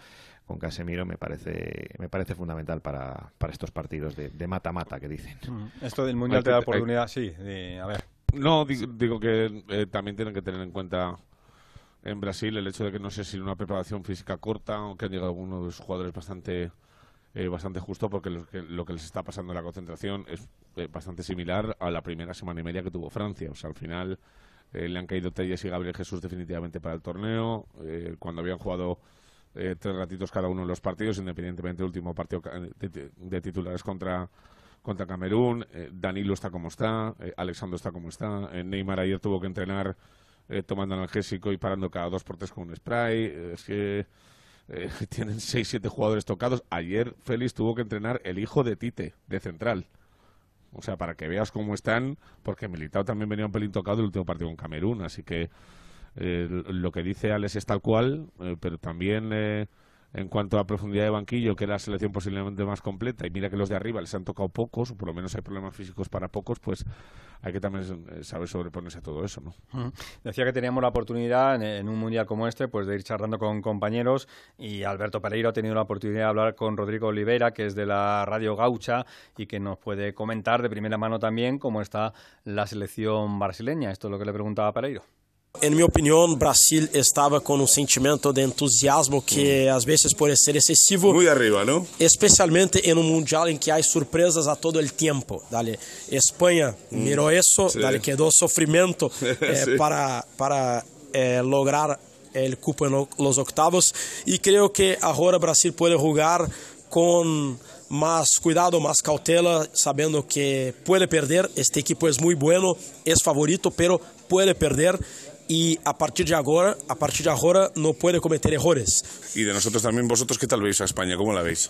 con Casemiro me parece me parece fundamental para, para estos partidos de mata-mata que dicen. Mm. Esto del Mundial te da oportunidad, sí, a ver. No, digo, que eh, también tienen que tener en cuenta en Brasil el hecho de que no sé si una preparación física corta o que han llegado algunos de jugadores bastante eh, bastante justo porque lo que, les está pasando en la concentración es eh, bastante similar a la primera semana y media que tuvo Francia. O sea, al final le han caído Telles y Gabriel Jesús definitivamente para el torneo. cuando habían jugado tres ratitos cada uno en los partidos, independientemente del último partido de titulares contra contra Camerún, eh, Danilo está como está, eh, Alexandro está como está, eh, Neymar ayer tuvo que entrenar tomando analgésico y parando cada dos por tres con un spray, es que tienen seis, siete jugadores tocados. Ayer Félix tuvo que entrenar el hijo de Tite, de central. O sea, para que veas cómo están, porque Militao también venía un pelín tocado el último partido con Camerún, así que lo que dice Alex es tal cual, pero también en cuanto a profundidad de banquillo, que es la selección posiblemente más completa, y mira que los de arriba les han tocado pocos, o por lo menos hay problemas físicos para pocos, pues hay que también eh, saber sobreponerse a todo eso, ¿no? Decía que teníamos la oportunidad en, un mundial como este, pues de ir charlando con compañeros, y Alberto Pereiro ha tenido la oportunidad de hablar con Rodrigo Oliveira, que es de la Radio Gaucha, y que nos puede comentar de primera mano también cómo está la selección brasileña. Esto es lo que le preguntaba Pereiro. Em minha opinião, Brasil estava com um sentimento de entusiasmo que às vezes pode ser excessivo. Muito arriba, não? Especialmente em um mundial em que há surpresas a todo o tempo. Dale, Espanha mm. mirou isso, sí. dale, quedou sofrimento eh, sí. para para eh, lograr o cupo en los octavos e creio que agora Brasil pode jogar com mais cuidado, mais cautela, sabendo que pode perder. Este equipo é muito bueno, é favorito, pero pode perder y a partir de ahora, a partir de ahora no puede cometer errores. Y de nosotros también, vosotros, ¿qué tal veis a España? ¿Cómo la veis?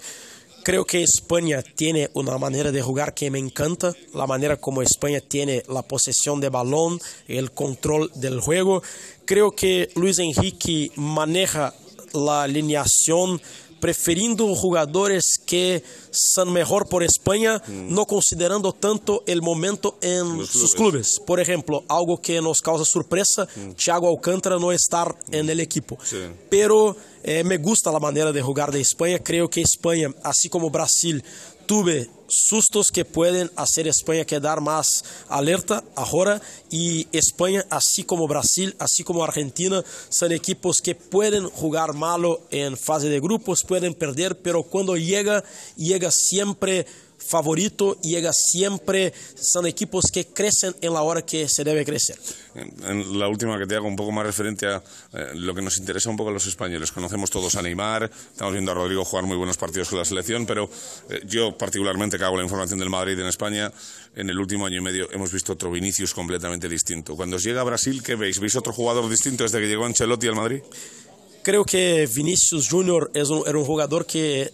Creo que España tiene una manera de jugar que me encanta, la manera como España tiene la posesión de balón, el control del juego. Creo que Luis Enrique maneja la alineación preferindo jogadores que são melhor por Espanha, mm. não considerando tanto o momento em seus clubes. Por exemplo, algo que nos causa surpresa, mm. Thiago Alcântara não estar mm. no equipo. Sí. Pero eh, me gusta a maneira de jogar de Espanha. Creio que Espanha, assim como Brasil, tuve sustos que pueden hacer España quedar más alerta ahora. Y España, así como Brasil, así como Argentina, son equipos que pueden jugar malo en fase de grupos, pueden perder, pero cuando llega, llega siempre favorito llega siempre, son equipos que crecen en la hora que se debe crecer. En la última que te hago un poco más referente a eh, lo que nos interesa un poco a los españoles. Conocemos todos a Neymar, estamos viendo a Rodrigo jugar muy buenos partidos con la selección, pero eh, yo particularmente que hago la información del Madrid en España, en el último año y medio hemos visto otro Vinicius completamente distinto. Cuando os llega a Brasil, ¿qué veis? ¿Veis otro jugador distinto desde que llegó Ancelotti al Madrid? Creo que Vinicius Junior era un jugador que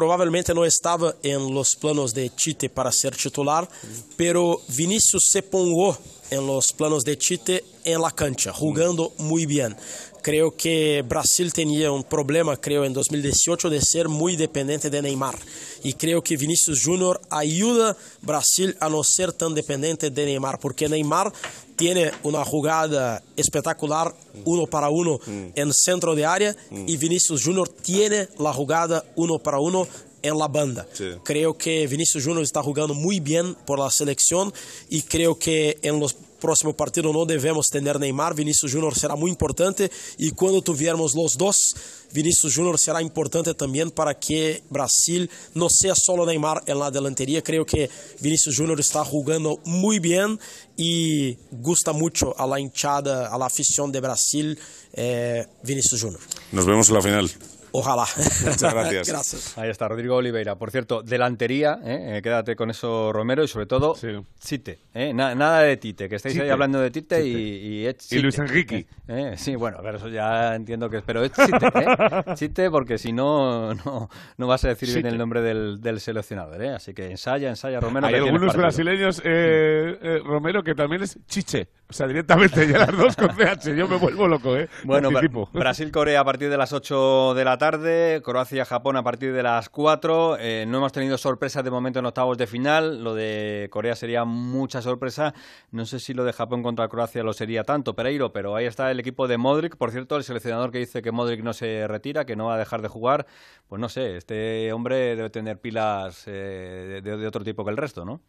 provavelmente não estava em los planos de Tite para ser titular, pero Vinicius se pongou em los planos de Tite em la cancha, jugando muito bem. Creo que Brasil tinha um problema, creo, em 2018 de ser muito dependente de Neymar. E creio que Vinicius Júnior ajuda Brasil a não ser tão dependente de Neymar, porque Neymar tiene una jugada espectacular uno para uno en centro de área y Vinicius Junior tiene la jugada uno para uno en la banda. Sí. Creo que Vinicius Junior está jugando muy bien por la selección y creo que en los próximos partidos no devemos tener Neymar. Vinicius Junior será muy importante y cuando tuviéramos los dos Vinicius Júnior será importante também para que Brasil não seja só Neymar na delanteria. Creio que Vinicius Júnior está jogando muito bem e gusta muito a la hinchada, a la afición de Brasil, eh, Vinicius Júnior. Nos vemos en la final. Ojalá. Muchas gracias. Gracias. Ahí está, Rodrigo Oliveira. Por cierto, delantería, ¿eh? Eh, quédate con eso, Romero, y sobre todo, Chite. ¿eh? Na- nada de Tite, que estáis ahí Chite. hablando de Tite, Chite. y, y es Y Chite. Luis Enrique. ¿Eh? Sí, bueno, pero eso ya entiendo que es. Pero es Chite, ¿eh? Chite, porque si no, no, no vas a decir bien Chite. el nombre del, del seleccionador, ¿eh? Así que ensaya, ensaya, Romero. Hay algunos brasileños, eh, eh, Romero, que también es chiche. O sea, directamente ya las dos con CH. Yo me vuelvo loco, ¿eh? Bueno. Brasil-Corea a partir de las 8 de la tarde, Croacia-Japón a partir de las 4. Eh, no hemos tenido sorpresas de momento en octavos de final. Lo de Corea sería mucha sorpresa. No sé si lo de Japón contra Croacia lo sería tanto, Pereiro, pero ahí está el equipo de Modric. Por cierto, el seleccionador que dice que Modric no se retira, que no va a dejar de jugar. Pues no sé, este hombre debe tener pilas eh, de, de otro tipo que el resto, ¿no?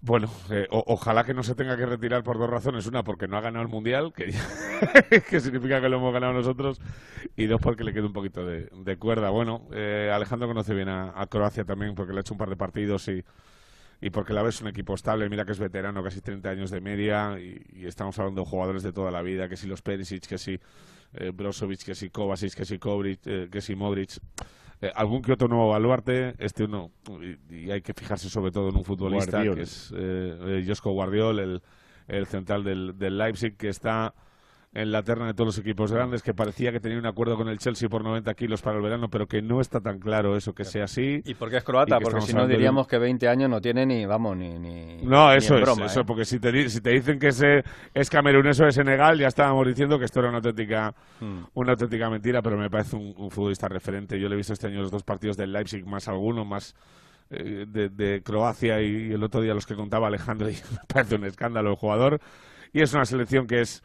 Bueno, eh, o- ojalá que no se tenga que retirar por dos razones. Una, porque no ha ganado el Mundial, que, significa que lo hemos ganado nosotros. Y dos, porque le queda un poquito de, cuerda. Bueno, eh, Alejandro conoce bien a, Croacia también, porque le ha hecho un par de partidos y, porque la ves un equipo estable. Mira que es veterano, casi 30 años de media. Y, y estamos hablando de jugadores de toda la vida, que si los Perisic, que si eh, Brozovic, que si Kovacic, que si Kobric, eh, que si Modric. Eh, algún que otro nuevo baluarte, este uno, y, y hay que fijarse sobre todo en un futbolista Guardiol. que es eh, eh, Josko Guardiol, el, el central del, del Leipzig, que está en la terna de todos los equipos grandes, que parecía que tenía un acuerdo con el Chelsea por 90 kilos para el verano, pero que no está tan claro eso que sea así. Y porque es croata, porque si no de diríamos que 20 años no tiene ni, vamos, ni... ni No, eso es, broma, eso, ¿eh? porque si te, si te dicen que ese es camerunés o de Senegal, ya estábamos diciendo que esto era una auténtica, Hmm. una auténtica mentira, pero me parece un, un futbolista referente. Yo le he visto este año los dos partidos del Leipzig, más alguno, más eh, de, de Croacia y el otro día los que contaba Alejandro, y me parece un escándalo el jugador. Y es una selección que es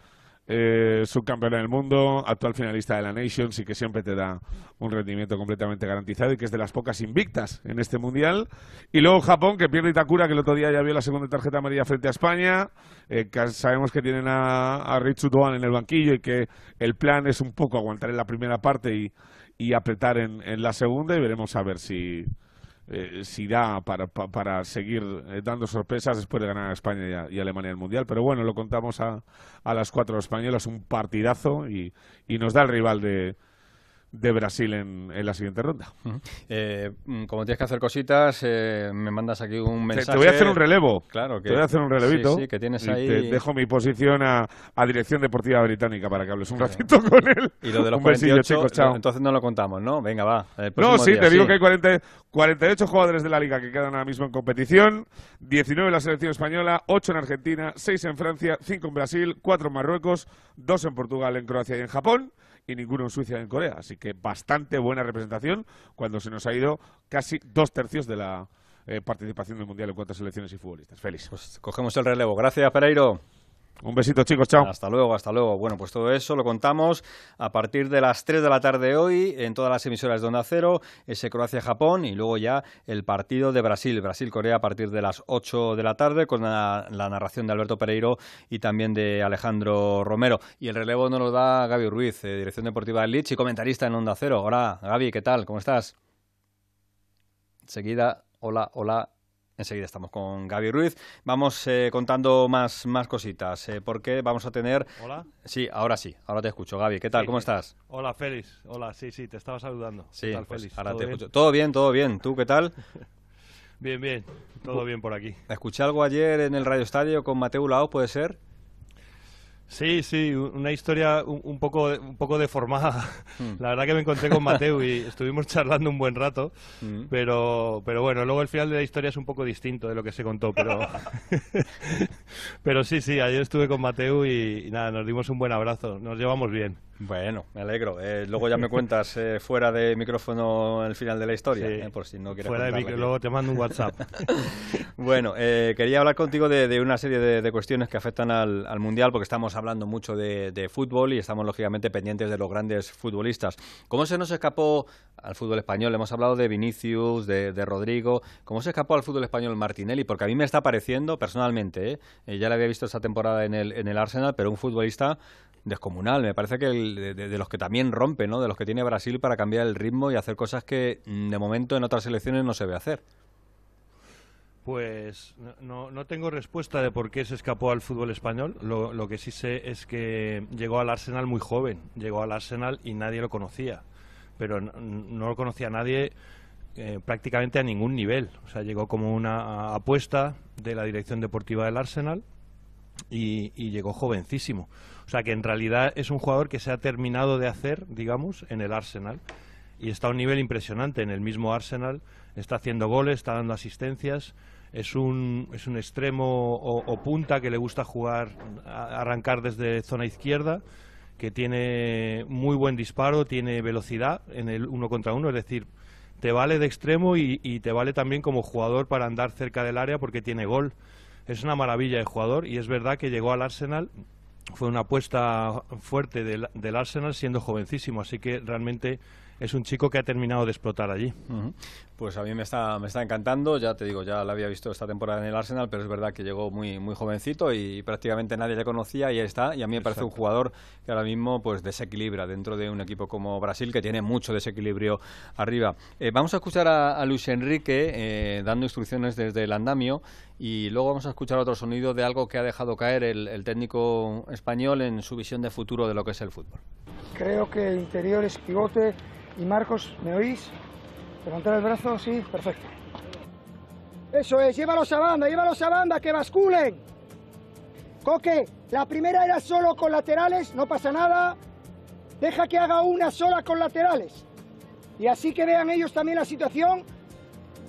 eh, subcampeona del mundo, actual finalista de la Nations y que siempre te da un rendimiento completamente garantizado y que es de las pocas invictas en este mundial. Y luego Japón, que pierde Itakura, que el otro día ya vio la segunda tarjeta amarilla frente a España. Eh, sabemos que tienen a, a Doan en el banquillo y que el plan es un poco aguantar en la primera parte y, y apretar en, en la segunda y veremos a ver si, eh, si da para, pa- para seguir eh, dando sorpresas después de ganar a España y, a- y Alemania el Mundial. Pero bueno, lo contamos a, a las cuatro españolas, un partidazo y, y nos da el rival de, de Brasil en, en la siguiente ronda. Eh, mm, como tienes que hacer cositas, eh, me mandas aquí un Te, mensaje. te voy a hacer un relevo. Claro, que Te voy a hacer un relevito. Sí, sí, que tienes y ahí. te dejo mi posición a, a Dirección Deportiva Británica para que hables un ratito con él. Y lo de los un besillo, 48, chicos, chao. entonces no lo contamos, ¿no? Venga, va. No, sí, día, te digo que hay 40 48 jugadores de la liga que quedan ahora mismo en competición, 19 en la selección española, 8 en Argentina, 6 en Francia, 5 en Brasil, 4 en Marruecos, 2 en Portugal, en Croacia y en Japón, y ninguno en Suiza y en Corea. Así que bastante buena representación cuando se nos ha ido casi dos tercios de la eh, participación del Mundial en cuanto a selecciones y futbolistas. Feliz. Pues cogemos el relevo. Gracias, Pereiro. Un besito, chicos. Chao. Hasta luego, hasta luego. Bueno, pues todo eso lo contamos a partir de las 3 de la tarde hoy en todas las emisoras de Onda Cero, ese Croacia-Japón y luego ya el partido de Brasil, Brasil-Corea a partir de las 8 de la tarde con la, narración de Alberto Pereiro y también de Alejandro Romero. Y el relevo nos lo da Gaby Ruiz, eh, dirección deportiva del Leeds y comentarista en Onda Cero. Hola, Gaby, ¿qué tal? ¿Cómo estás? Enseguida, hola, hola. Enseguida estamos con Gaby Ruiz. Vamos eh, contando más, más cositas, eh, porque vamos a tener... Hola. Sí, ahora sí, ahora te escucho. Gaby, ¿qué tal? Sí, ¿Cómo estás? Hola, Félix. Hola, sí, sí, te estaba saludando. Sí, ¿Qué tal, pues Félix? ahora ¿Todo te bien? escucho. Todo bien, todo bien. ¿Tú qué tal? Bien, bien. Todo bien por aquí. Escuché algo ayer en el Radio Estadio con Mateo Lao, ¿puede ser? Sí, sí, una historia un, un poco un poco deformada. Hmm. La verdad que me encontré con Mateo y estuvimos charlando un buen rato, Mm. pero pero bueno, luego el final de la historia es un poco distinto de lo que se contó, pero pero sí, sí, ayer estuve con Mateo y, y nada, nos dimos un buen abrazo, nos llevamos bien. Bueno, me alegro. Eh, luego ya me cuentas eh, fuera de micrófono el final de la historia, Sí. eh, por si no quieres Fuera de micro, luego te mando un WhatsApp. Bueno, eh, quería hablar contigo de, de una serie de, de cuestiones que afectan al, al Mundial, porque estamos hablando mucho de, de fútbol y estamos lógicamente pendientes de los grandes futbolistas. ¿Cómo se nos escapó al fútbol español? Hemos hablado de Vinicius, de, de Rodrigo. ¿Cómo se escapó al fútbol español Martinelli? Porque a mí me está pareciendo, personalmente, ya le había visto esta temporada en el, en el Arsenal, pero un futbolista descomunal. Me parece que el- de, los que también rompe, ¿no? De los que tiene Brasil para cambiar el ritmo y hacer cosas que mm, de momento en otras selecciones no se ve hacer. Pues no- no, tengo respuesta de por qué se escapó al fútbol español. Lo, que sí sé es que llegó al Arsenal muy joven. Llegó al Arsenal y nadie lo conocía. pero no, lo conocía nadie eh, prácticamente a ningún nivel. O sea, llegó como una apuesta de la dirección deportiva del Arsenal y, llegó jovencísimo. O sea, que en realidad es un jugador que se ha terminado de hacer, digamos, en el Arsenal. Y está a un nivel impresionante en el mismo Arsenal. Está haciendo goles, está dando asistencias. Es un, es un extremo o, punta que le gusta jugar, arrancar desde zona izquierda que tiene muy buen disparo, tiene velocidad en el uno contra uno, es decir, te vale de extremo y, te vale también como jugador para andar cerca del área porque tiene gol. Es una maravilla de jugador y es verdad que llegó al Arsenal, fue una apuesta fuerte del, del Arsenal siendo jovencísimo, así que realmente es un chico que ha terminado de explotar allí. Pues a mí me está, me está encantando, ya te digo, ya lo había visto esta temporada en el Arsenal, pero es verdad que llegó muy, muy jovencito y prácticamente nadie le conocía y ahí está. Y a mí me parece un jugador que ahora mismo pues desequilibra dentro de un equipo como Brasil, que tiene mucho desequilibrio arriba. Eh, vamos a escuchar a, Luis Enrique eh, dando instrucciones desde el andamio y luego vamos a escuchar otro sonido de algo que ha dejado caer el, el técnico español en su visión de futuro de lo que es el fútbol. Creo que el interior es pivote y Marcos, ¿me oís? Levantar el brazo, sí, perfecto. Eso es, llévalos a banda, llévalos a banda, que basculen. Coque, la primera era solo con laterales, no pasa nada. Deja que haga una sola con laterales. Y así que vean ellos también la situación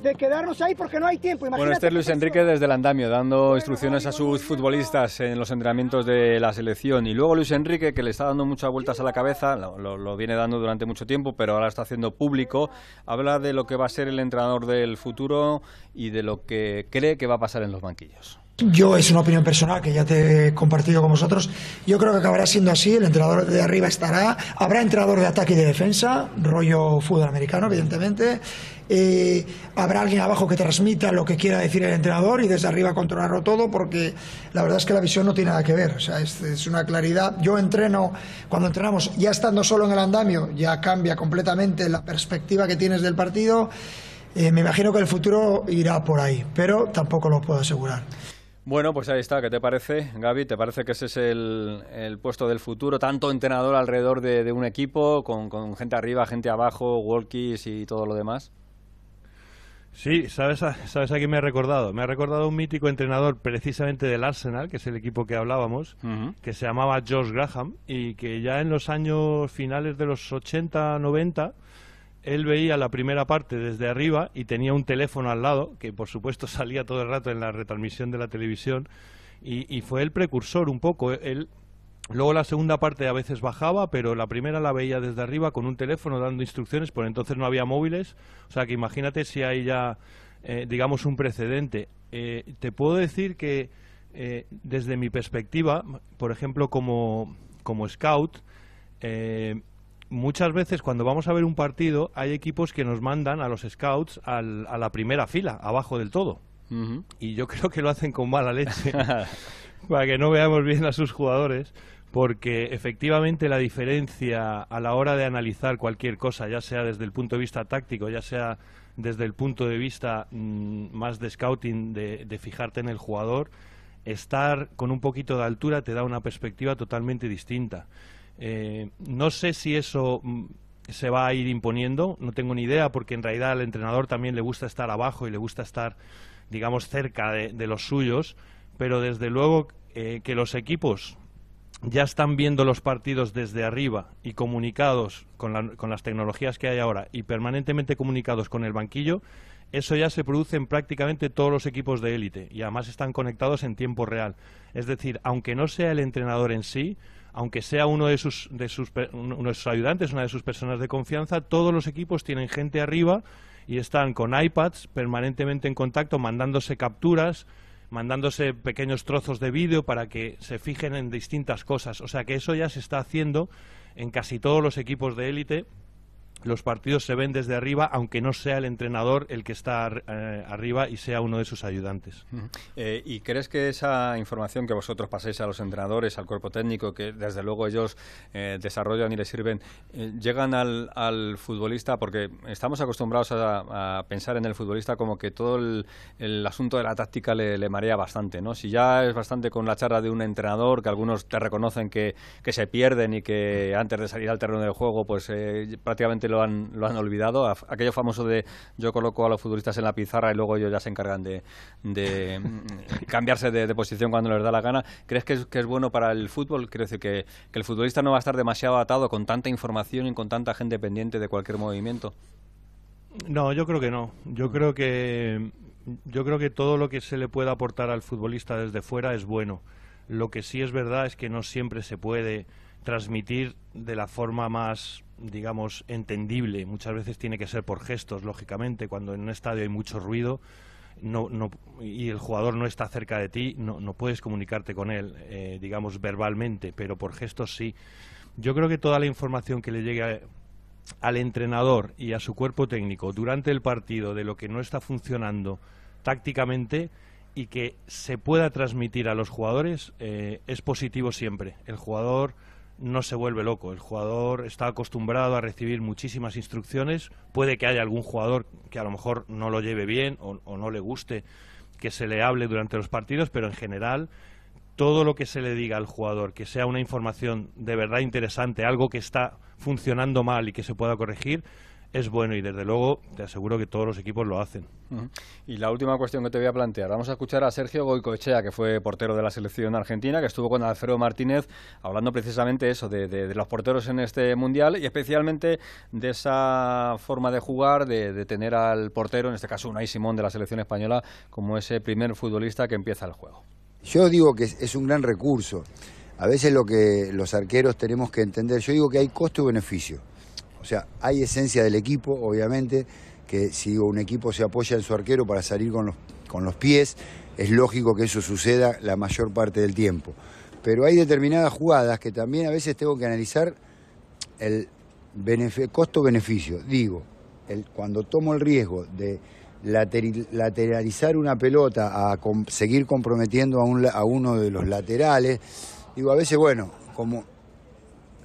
de quedarnos ahí porque no hay tiempo. bueno, este es Luis Enrique desde el andamio, dando instrucciones a sus futbolistas en los entrenamientos de la selección. Y luego Luis Enrique, que le está dando muchas vueltas a la cabeza, lo, viene dando durante mucho tiempo, pero ahora está haciendo público, habla de lo que va a ser el entrenador del futuro y de lo que cree que va a pasar en los banquillos. Yo es una opinión personal que ya te he compartido con vosotros. Yo creo que acabará siendo así. El entrenador de arriba estará. Habrá entrenador de ataque y de defensa, rollo fútbol americano, evidentemente. Eh, habrá alguien abajo que transmita lo que quiera decir el entrenador y desde arriba controlarlo todo, porque la verdad es que la visión no tiene nada que ver. O sea, es, una claridad. Yo entreno, cuando entrenamos, ya estando solo en el andamio, ya cambia completamente la perspectiva que tienes del partido. Eh, me imagino que el futuro irá por ahí, pero tampoco lo puedo asegurar. Bueno, pues ahí está. ¿Qué te parece, Gaby? ¿Te parece que ese es el, puesto del futuro? Tanto entrenador alrededor de, un equipo, con, gente arriba, gente abajo, walkies y todo lo demás. Sí, ¿sabes a, ¿sabes a quién me ha recordado? Me ha recordado un mítico entrenador precisamente del Arsenal, que es el equipo que hablábamos, que se llamaba George Graham y que ya en los años finales de los 80, 90 él veía la primera parte desde arriba y tenía un teléfono al lado, que por supuesto salía todo el rato en la retransmisión de la televisión, y, fue el precursor un poco. Él, luego la segunda parte a veces bajaba, pero la primera la veía desde arriba con un teléfono dando instrucciones, por entonces no había móviles, o sea que imagínate si hay ya, eh, digamos, un precedente. Eh, te puedo decir que eh, desde mi perspectiva, por ejemplo, como, como scout, muchas veces cuando vamos a ver un partido hay equipos que nos mandan a los scouts a la primera fila, abajo del todo. Y yo creo que lo hacen con mala leche, para que no veamos bien a sus jugadores, porque efectivamente la diferencia a la hora de analizar cualquier cosa, ya sea desde el punto de vista táctico, ya sea desde el punto de vista mm, más de scouting, de fijarte en el jugador, estar con un poquito de altura te da una perspectiva totalmente distinta. Eh, no sé si eso mm, se va a ir imponiendo, no tengo ni idea, porque en realidad al entrenador también le gusta estar abajo y le gusta estar, digamos, cerca de, los suyos, pero desde luego eh, que los equipos ya están viendo los partidos desde arriba y comunicados con, con, las tecnologías que hay ahora y permanentemente comunicados con el banquillo, eso ya se produce en prácticamente todos los equipos de élite y además están conectados en tiempo real. Es decir, aunque no sea el entrenador en sí, aunque sea uno de sus, de sus, uno de sus ayudantes, una de sus personas de confianza, todos los equipos tienen gente arriba y están con iPads permanentemente en contacto, mandándose capturas, mandándose pequeños trozos de vídeo para que se fijen en distintas cosas. O sea que eso ya se está haciendo en casi todos los equipos de élite los partidos se ven desde arriba, aunque no sea el entrenador el que está eh, arriba y sea uno de sus ayudantes. Eh, ¿Y crees que esa información que vosotros paséis a los entrenadores, al cuerpo técnico, que desde luego ellos eh, desarrollan y les sirven, llegan al, futbolista? Porque estamos acostumbrados a, pensar en el futbolista como que todo el, asunto de la táctica le, marea bastante, ¿no? Si ya es bastante con la charla de un entrenador, que algunos te reconocen que, que se pierden y que antes de salir al terreno del juego, pues prácticamente lo han, lo han olvidado. Aquello famoso de yo coloco a los futbolistas en la pizarra y luego ellos ya se encargan de, cambiarse de, posición cuando les da la gana. ¿Crees que es, que es bueno para el fútbol? Quiero decir que, que el futbolista no va a estar demasiado atado con tanta información y con tanta gente pendiente de cualquier movimiento. No, yo creo que no. Yo creo que yo creo que todo lo que se le pueda aportar al futbolista desde fuera es bueno. Lo que sí es verdad es que no siempre se puede transmitir de la forma más, digamos, entendible. Muchas veces tiene que ser por gestos, lógicamente. Cuando en un estadio hay mucho ruido no, no, y el jugador no está cerca de ti, no, no puedes comunicarte con él, eh, digamos, verbalmente, pero por gestos sí. Yo creo que toda la información que le llegue al entrenador y a su cuerpo técnico durante el partido de lo que no está funcionando tácticamente y que se pueda transmitir a los jugadores eh, es positivo siempre. El jugador no se vuelve loco, el jugador está acostumbrado a recibir muchísimas instrucciones, puede que haya algún jugador que a lo mejor no lo lleve bien o, o no le guste que se le hable durante los partidos, pero en general todo lo que se le diga al jugador, que sea una información de verdad interesante, algo que está funcionando mal y que se pueda corregir, es bueno y desde luego te aseguro que todos los equipos lo hacen. Y la última cuestión que te voy a plantear, vamos a escuchar a Sergio Goicoechea, que fue portero de la selección argentina, que estuvo con Alfredo Martínez hablando precisamente eso, de, los porteros en este mundial y especialmente de esa forma de jugar, de, tener al portero, en este caso Unai Simón de la selección española, como ese primer futbolista que empieza el juego. Yo digo que es un gran recurso. A veces lo que los arqueros tenemos que entender, yo digo que hay costo y beneficio o sea, hay esencia del equipo, obviamente, que si un equipo se apoya en su arquero para salir con los, con los pies, es lógico que eso suceda la mayor parte del tiempo. Pero hay determinadas jugadas que también a veces tengo que analizar el costo-beneficio. Digo, cuando tomo el riesgo de lateralizar una pelota a seguir comprometiendo a, a uno de los laterales, digo, a veces, bueno, como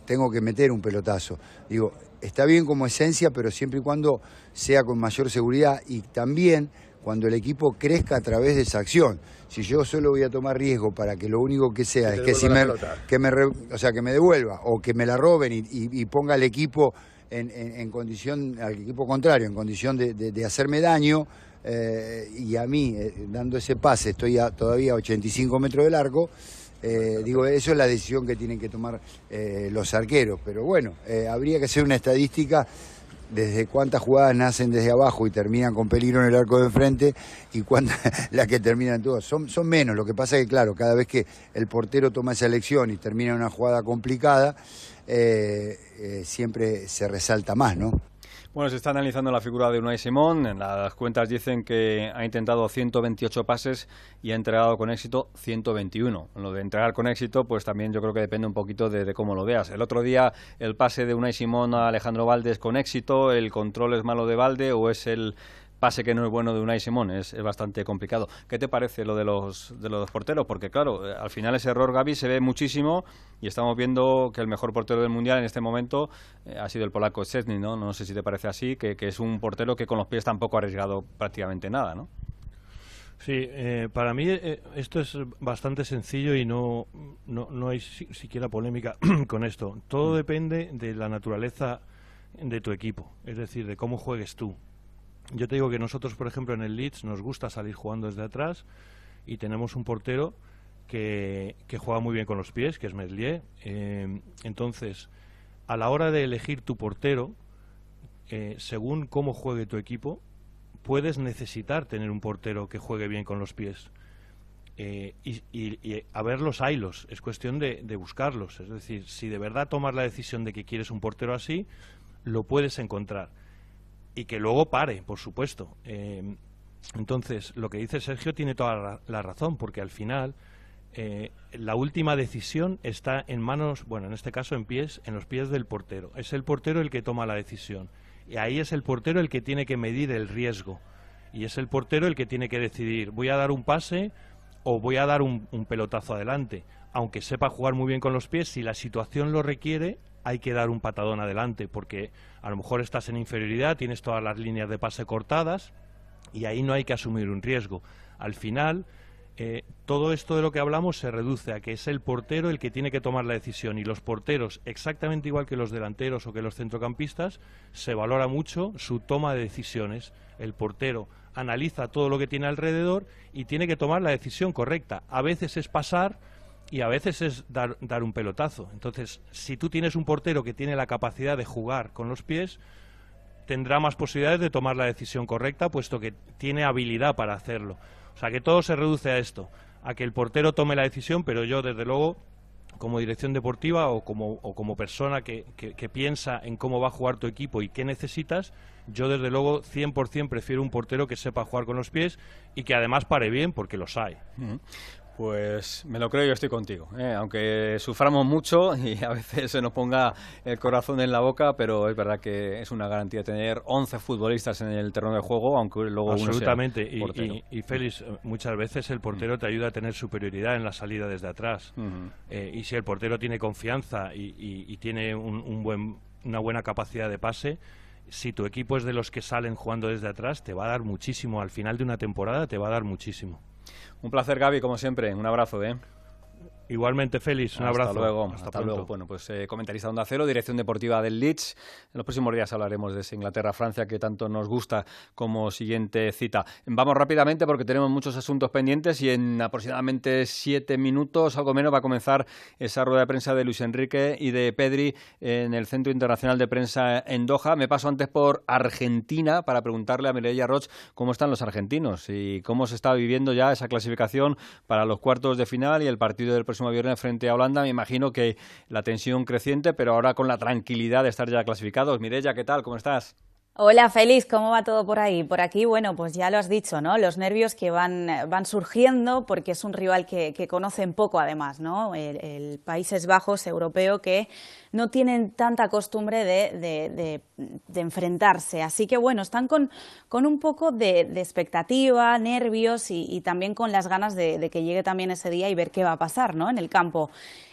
tengo que meter un pelotazo. Digo, está bien como esencia, pero siempre y cuando sea con mayor seguridad y también cuando el equipo crezca a través de esa acción. Si yo solo voy a tomar riesgo para que lo único que sea es que si me, que me o sea que me devuelva o que me la roben y, ponga al equipo en, condición al equipo contrario en condición de, hacerme daño eh, y a mí eh, dando ese pase estoy todavía a 85 metros de largo eh, digo, eso es la decisión que tienen que tomar eh, los arqueros, pero bueno, eh, habría que hacer una estadística desde cuántas jugadas nacen desde abajo y terminan con peligro en el arco de enfrente y cuántas las que terminan todas. Son, son menos, lo que pasa es que claro, cada vez que el portero toma esa elección y termina una jugada complicada, siempre se resalta más, ¿no? Bueno, se está analizando la figura de Unai Simón. Las cuentas dicen que ha intentado 128 pases y ha entregado con éxito 121. Lo de entregar con éxito, pues también yo creo que depende un poquito de, cómo lo veas. El otro día el pase de Unai Simón a Alejandro Valdes con éxito, el control es malo de Valde o es el pase que no es bueno de Unai Simón, es, bastante complicado. ¿Qué te parece lo de los, de los porteros? Porque claro, eh, al final ese error Gaby se ve muchísimo y estamos viendo que el mejor portero del Mundial en este momento eh, ha sido el polaco Szczesny, ¿no? No sé si te parece así, que, es un portero que con los pies tampoco ha arriesgado prácticamente nada, ¿no? Sí, eh, para mí esto es bastante sencillo y no, no, no hay siquiera polémica con esto. Todo mm. depende de la naturaleza de tu equipo, es decir, de cómo juegues tú. Yo te digo que nosotros, por ejemplo, en el Leeds nos gusta salir jugando desde atrás y tenemos un portero que, juega muy bien con los pies, que es Meslier. Eh, entonces, a la hora de elegir tu portero, eh, según cómo juegue tu equipo, puedes necesitar tener un portero que juegue bien con los pies. Eh, y, a ver los hilos, es cuestión de, de, buscarlos. Es decir, si de verdad tomas la decisión de que quieres un portero así, lo puedes encontrar y que luego pare, por supuesto. Eh, entonces, lo que dice Sergio tiene toda la razón, porque al final eh, la última decisión está en manos, bueno, en este caso en pies, en los pies del portero. Es el portero el que toma la decisión. Y ahí es el portero el que tiene que medir el riesgo. Y es el portero el que tiene que decidir, voy a dar un pase o voy a dar un pelotazo adelante. Aunque sepa jugar muy bien con los pies, si la situación lo requiere, hay que dar un patadón adelante, porque a lo mejor estás en inferioridad, tienes todas las líneas de pase cortadas y ahí no hay que asumir un riesgo. Al final, eh, todo esto de lo que hablamos se reduce a que es el portero el que tiene que tomar la decisión y los porteros, exactamente igual que los delanteros o que los centrocampistas, se valora mucho su toma de decisiones. El portero analiza todo lo que tiene alrededor y tiene que tomar la decisión correcta. A veces es pasar y a veces es dar, dar un pelotazo. Entonces, si tú tienes un portero que tiene la capacidad de jugar con los pies, tendrá más posibilidades de tomar la decisión correcta, puesto que tiene habilidad para hacerlo. O sea que todo se reduce a esto, a que el portero tome la decisión, pero yo desde luego como dirección deportiva o como, persona que, que, piensa en cómo va a jugar tu equipo y qué necesitas, yo desde luego 100% prefiero un portero que sepa jugar con los pies y que además pare bien, porque los hay. Pues me lo creo, yo estoy contigo. ¿eh? Aunque suframos mucho y a veces se nos ponga el corazón en la boca, pero es verdad que es una garantía tener 11 futbolistas en el terreno de juego, aunque luego Absolutamente. uno sea y, y, Félix, muchas veces el portero te ayuda a tener superioridad en la salida desde atrás. Eh, y si el portero tiene confianza y, tiene un, buen, una buena capacidad de pase, si tu equipo es de los que salen jugando desde atrás, te va a dar muchísimo. Al final de una temporada te va a dar muchísimo. Un placer, Gaby, como siempre. Un abrazo, ¿eh? Igualmente, Félix, un hasta abrazo. Luego, hasta, luego. Bueno, pues eh, comentarista de Onda Cero, dirección deportiva del Leeds. En los próximos días hablaremos de esa Inglaterra-Francia que tanto nos gusta como siguiente cita. Vamos rápidamente porque tenemos muchos asuntos pendientes y en aproximadamente siete minutos, algo menos, va a comenzar esa rueda de prensa de Luis Enrique y de Pedri en el Centro Internacional de Prensa en Doha. Me paso antes por Argentina para preguntarle a Mireia Roch cómo están los argentinos y cómo se está viviendo ya esa clasificación para los cuartos de final y el partido del próximo próximo viernes frente a Holanda. Me imagino que la tensión creciente, pero ahora con la tranquilidad de estar ya clasificados. Mireya, ¿qué tal? ¿Cómo estás? Hola, Félix, ¿cómo va todo por ahí? Por aquí, bueno, pues ya lo has dicho, ¿no? Los nervios que van, van surgiendo porque es un rival que, conocen poco, además, ¿no? El, Países Bajos europeo que no tienen tanta costumbre de, de, enfrentarse. Así que, bueno, están con, con un poco de, expectativa, nervios y, también con las ganas de, que llegue también ese día y ver qué va a pasar, ¿no? En el campo.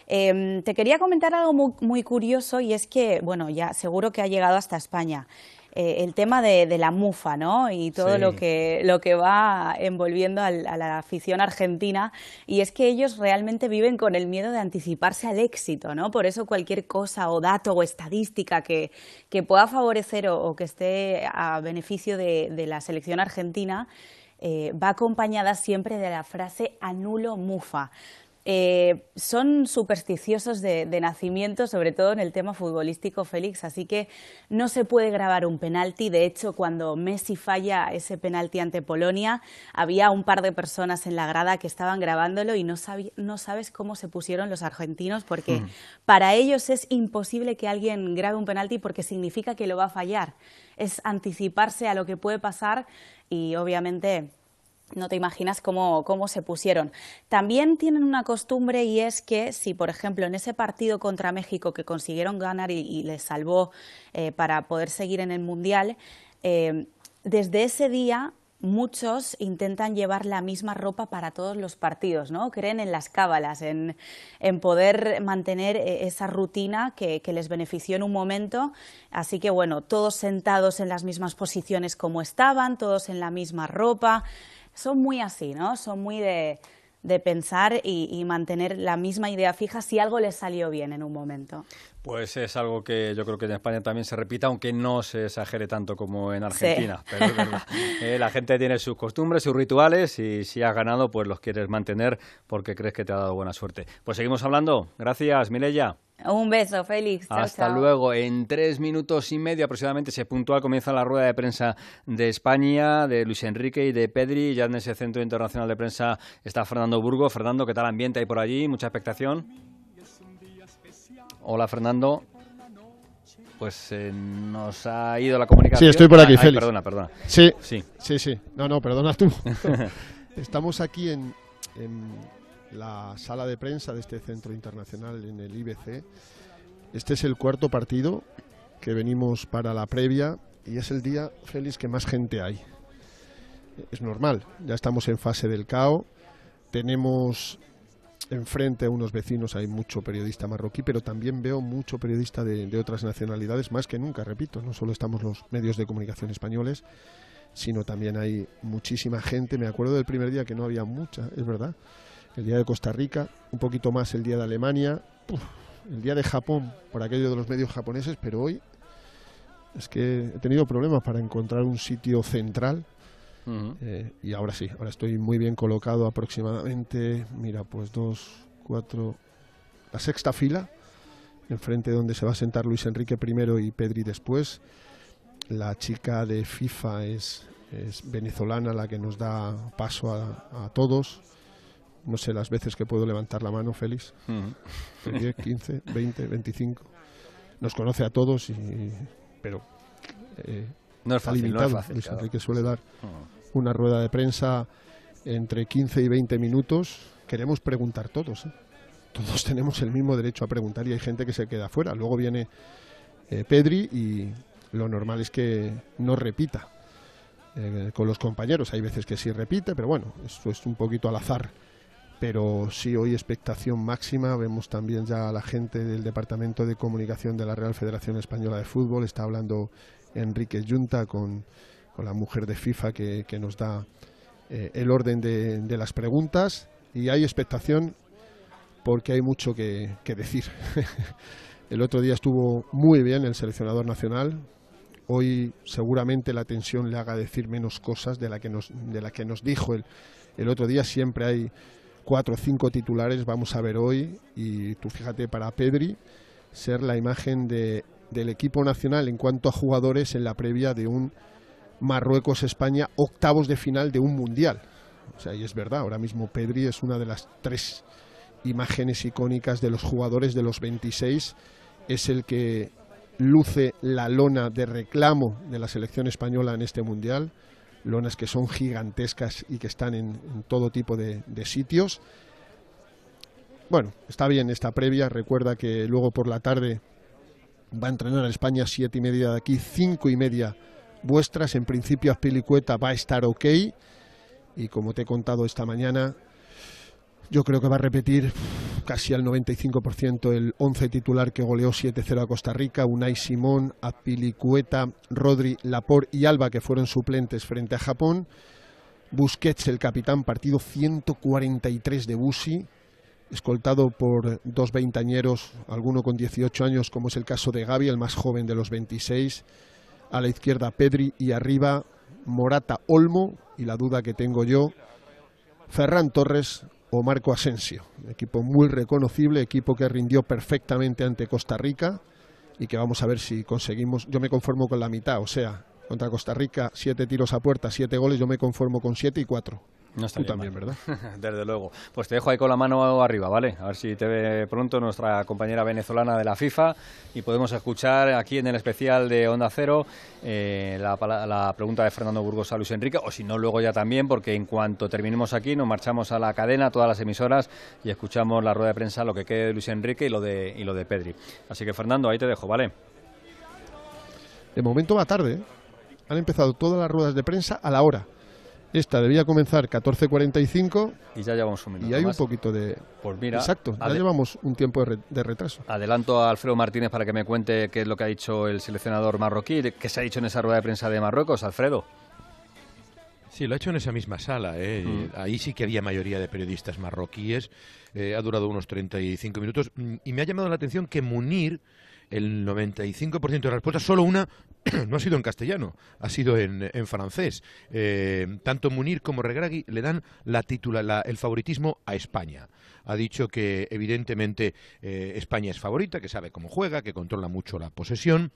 Em, te quería comentar algo muy, muy curioso y es que, bueno, ya seguro que ha llegado hasta España. Eh, el tema de, la mufa, ¿no? Y todo lo, que, lo que va envolviendo a la afición argentina. Y es que ellos realmente viven con el miedo de anticiparse al éxito, ¿no? Por eso cualquier cosa o dato o estadística que, que pueda favorecer o, que esté a beneficio de, la selección argentina eh, va acompañada siempre de la frase anulo mufa. Eh, son supersticiosos de, nacimiento, sobre todo en el tema futbolístico, Félix, así que no se puede grabar un penalti. De hecho, cuando Messi falla ese penalti ante Polonia, había un par de personas en la grada que estaban grabándolo y no, no sabes cómo se pusieron los argentinos, porque para ellos es imposible que alguien grabe un penalti porque significa que lo va a fallar. Es anticiparse a lo que puede pasar y obviamente no te imaginas cómo, cómo, se pusieron. También tienen una costumbre y es que si, por ejemplo, en ese partido contra México que consiguieron ganar y, les salvó eh, para poder seguir en el Mundial, eh, desde ese día muchos intentan llevar la misma ropa para todos los partidos, ¿no? Creen en las cábalas, en, en poder mantener eh, esa rutina que, que, les benefició en un momento. Así que, bueno, todos sentados en las mismas posiciones como estaban, todos en la misma ropa son muy así, ¿no? Son muy de, pensar y, mantener la misma idea fija si algo les salió bien en un momento. Pues es algo que yo creo que en España también se repita, aunque no se exagere tanto como en Argentina. Pero es verdad. Eh, la gente tiene sus costumbres, sus rituales y si has ganado, pues los quieres mantener porque crees que te ha dado buena suerte. Pues seguimos hablando. Gracias, Mireya. Un beso, Félix. Hasta luego. En tres minutos y medio aproximadamente se puntual comienza la rueda de prensa de España, de Luis Enrique y de Pedri. Ya en ese centro internacional de prensa está Fernando Burgo. Fernando, ¿qué tal ambiente hay por allí? ¿Mucha expectación? Hola, Fernando. Pues eh, nos ha ido la comunicación. Sí, estoy por aquí, Félix. Perdona, perdona. Sí, sí, sí, No, no, perdona tú. Estamos aquí en la sala de prensa de este centro internacional en el IBC. Este es el cuarto partido que venimos para la previa y es el día, Félix, que más gente hay. Es normal, ya estamos en fase del CAO, tenemos enfrente a unos vecinos, hay mucho periodista marroquí, pero también veo mucho periodista de, otras nacionalidades, más que nunca, repito, no solo estamos los medios de comunicación españoles, sino también hay muchísima gente. Me acuerdo del primer día que no había mucha, es verdad. El día de Costa Rica, un poquito más el día de Alemania, el día de Japón, por aquello de los medios japoneses, pero hoy es que he tenido problemas para encontrar un sitio central. Eh, y ahora sí, ahora estoy muy bien colocado aproximadamente, mira, pues dos, cuatro, la sexta fila, enfrente donde se va a sentar Luis Enrique primero y Pedri después. La chica de FIFA es, es venezolana la que nos da paso a, todos. No sé las veces que puedo levantar la mano, Félix. 10, 15, 20, 25. Nos conoce a todos, y, pero eh, no es fácil, no es fácil, Luis Enrique suele dar una rueda de prensa entre 15 y 20 minutos. Queremos preguntar todos. ¿eh? Todos tenemos el mismo derecho a preguntar y hay gente que se queda fuera. Luego viene eh, Pedri y lo normal es que no repita eh, con los compañeros. Hay veces que sí repite, pero bueno, esto es un poquito al azar. Pero sí, hoy expectación máxima. Vemos también ya a la gente del Departamento de Comunicación de la Real Federación Española de Fútbol. Está hablando Enrique Junta con, la mujer de FIFA que, nos da eh, el orden de, de, las preguntas. Y hay expectación porque hay mucho que, que decir. el otro día estuvo muy bien el seleccionador nacional, Hoy seguramente la tensión le haga decir menos cosas de la que nos, de la que nos dijo el, el otro día. Siempre hay cuatro o cinco titulares, vamos a ver hoy. Y tú fíjate, para Pedri, ser la imagen de, del equipo nacional en cuanto a jugadores en la previa de un Marruecos-España, octavos de final de un mundial. O sea, y es verdad, ahora mismo Pedri es una de las tres imágenes icónicas de los jugadores de los 26. Es el que luce la lona de reclamo de la selección española en este mundial, lonas que son gigantescas y que están en, todo tipo de, sitios. Bueno, está bien esta previa, recuerda que luego por la tarde va a entrenar a España siete y media de aquí, cinco y media vuestras, en principio Azpilicueta va a estar ok y como te he contado esta mañana, yo creo que va a repetir casi al 95% el 11 titular que goleó 7-0 a Costa Rica, Unai Simón, Apilicueta, Rodri, Lapor y Alba que fueron suplentes frente a Japón. Busquets, el capitán, partido 143 de Busi, escoltado por dos veintañeros, alguno con 18 años, como es el caso de Gaby, el más joven de los 26. A la izquierda Pedri y arriba Morata Olmo, y la duda que tengo yo, Ferran Torres, o Marco Asensio. Equipo muy reconocible, equipo que rindió perfectamente ante Costa Rica y que vamos a ver si conseguimos. Yo me conformo con la mitad, o sea, contra Costa Rica, siete tiros a puerta, siete goles, yo me conformo con siete y cuatro. No está Tú también, ¿verdad? Desde luego. Pues te dejo ahí con la mano arriba, ¿vale? A ver si te ve pronto nuestra compañera venezolana de la FIFA y podemos escuchar aquí en el especial de Onda Cero eh, la, pregunta de Fernando Burgos a Luis Enrique, o si no, luego ya también, porque en cuanto terminemos aquí nos marchamos a la cadena, todas las emisoras, y escuchamos la rueda de prensa, lo que quede de Luis Enrique y lo de, y lo de Pedri. Así que, Fernando, ahí te dejo, ¿vale? De momento va tarde. ¿eh? Han empezado todas las ruedas de prensa a la hora. Esta debía comenzar 14.45. Y ya llevamos un minuto. Y hay un poquito de. Pues mira. Exacto, ya llevamos un tiempo de, retraso. Adelanto a Alfredo Martínez para que me cuente qué es lo que ha dicho el seleccionador marroquí, qué se ha dicho en esa rueda de prensa de Marruecos. Alfredo. Sí, lo ha hecho en esa misma sala. ¿eh? Mm. Ahí sí que había mayoría de periodistas marroquíes. Eh, ha durado unos 35 minutos. Mm, y me ha llamado la atención que Munir el 95% de las respuestas, solo una no ha sido en castellano, ha sido en, francés. Eh, tanto Munir como Regragui le dan la titula, el favoritismo a España. Ha dicho que evidentemente eh, España es favorita, que sabe cómo juega, que controla mucho la posesión.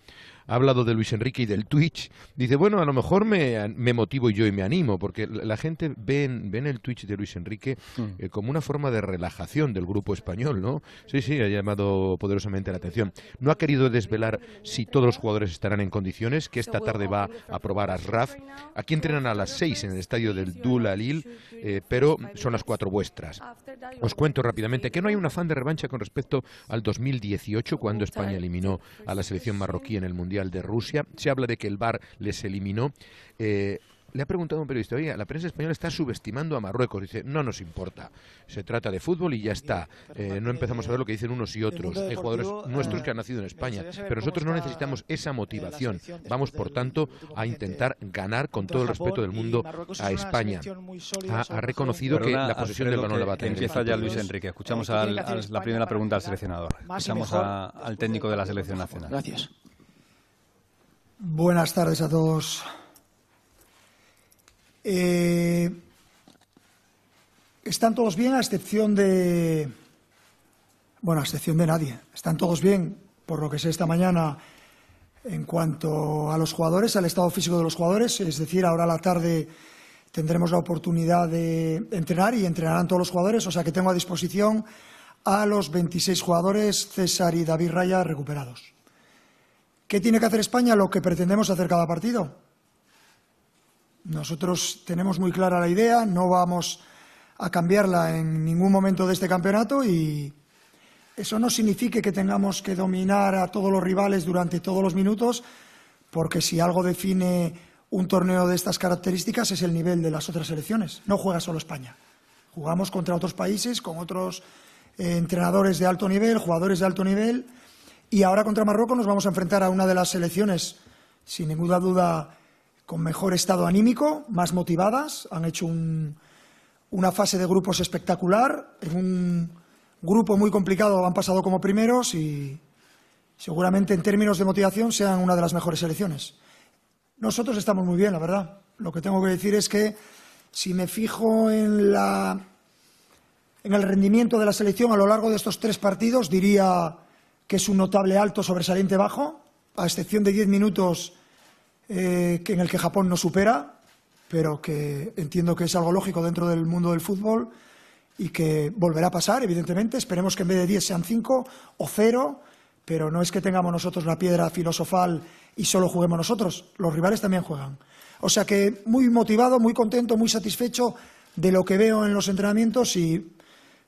Ha hablado de Luis Enrique y del Twitch. Dice, bueno, a lo mejor me, motivo yo y me animo, porque la gente ve en, el Twitch de Luis Enrique mm. eh, como una forma de relajación del grupo español, ¿no? Sí, sí, ha llamado poderosamente la atención. No ha querido desvelar si todos los jugadores estarán en condiciones que esta tarde va a probar Asraf. Aquí entrenan a las seis en el estadio del Dul Alil, eh, pero son las cuatro vuestras. Os cuento rápidamente que no hay un afán de revancha con respecto al 2018, cuando España eliminó a la selección marroquí en el Mundial de Rusia. Se habla de que el VAR les eliminó. Eh, le ha preguntado un periodista, oye, la prensa española está subestimando a Marruecos. Dice, no nos importa, se trata de fútbol y ya está. Eh, no empezamos a ver lo que dicen unos y otros. Hay jugadores nuestros que han nacido en España, pero nosotros no necesitamos esa motivación. Vamos, por tanto, a intentar ganar con todo el respeto del mundo a España. Ha, reconocido que la posesión del balón la va a tener. Empieza ya Luis Enrique. Escuchamos la primera pregunta al seleccionador. Escuchamos al técnico de la selección nacional. Gracias. Buenas tardes a todos. Eh, están todos bien a excepción de... Bueno, a excepción de nadie. Están todos bien, por lo que sé esta mañana, en cuanto a los jugadores, al estado físico de los jugadores. Es decir, ahora a la tarde tendremos la oportunidad de entrenar y entrenarán todos los jugadores. O sea que tengo a disposición a los 26 jugadores, César y David Raya, recuperados. ¿Qué tiene que hacer España? Lo que pretendemos hacer cada partido nosotros tenemos muy clara la idea, no vamos a cambiarla en ningún momento de este campeonato y eso no significa que tengamos que dominar a todos los rivales durante todos los minutos, porque si algo define un torneo de estas características es el nivel de las otras selecciones. No juega solo España. Jugamos contra otros países, con otros eh, entrenadores de alto nivel, jugadores de alto nivel, y ahora contra Marruecos nos vamos a enfrentar a una de las selecciones, sin ninguna duda, con mejor estado anímico, más motivadas, han hecho una fase de grupos espectacular, en un grupo muy complicado han pasado como primeros y seguramente en términos de motivación sean una de las mejores selecciones. Nosotros estamos muy bien, la verdad. Lo que tengo que decir es que si me fijo en, la, en el rendimiento de la selección a lo largo de estos tres partidos, diría que es un notable alto sobresaliente bajo, a excepción de diez minutos eh, en el que Japón no supera, pero que entiendo que es algo lógico dentro del mundo del fútbol y que volverá a pasar, evidentemente. Esperemos que en vez de 10 sean 5 o 0, pero no es que tengamos nosotros la piedra filosofal y solo juguemos nosotros, los rivales también juegan. O sea que muy motivado, muy contento, muy satisfecho de lo que veo en los entrenamientos y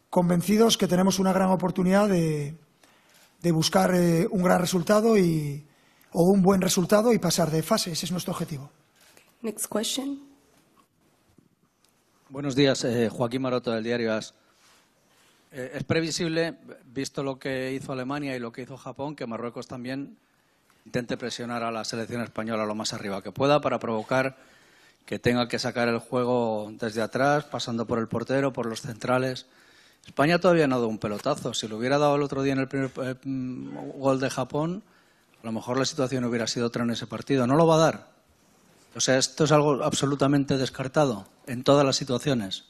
convencidos que tenemos una gran oportunidad de, buscar eh, un gran resultado y, o un buen resultado y pasar de fase. Ese es nuestro objetivo. Next question. Buenos días, eh, Joaquín Maroto del diario AS. Eh, es previsible, visto lo que hizo Alemania y lo que hizo Japón, que Marruecos también intente presionar a la selección española lo más arriba que pueda para provocar que tenga que sacar el juego desde atrás, pasando por el portero, por los centrales. España todavía no ha dado un pelotazo. Si lo hubiera dado el otro día en el primer eh, mm, gol de Japón, a lo mejor la situación hubiera sido otra en ese partido. No lo va a dar. O sea, esto es algo absolutamente descartado en todas las situaciones.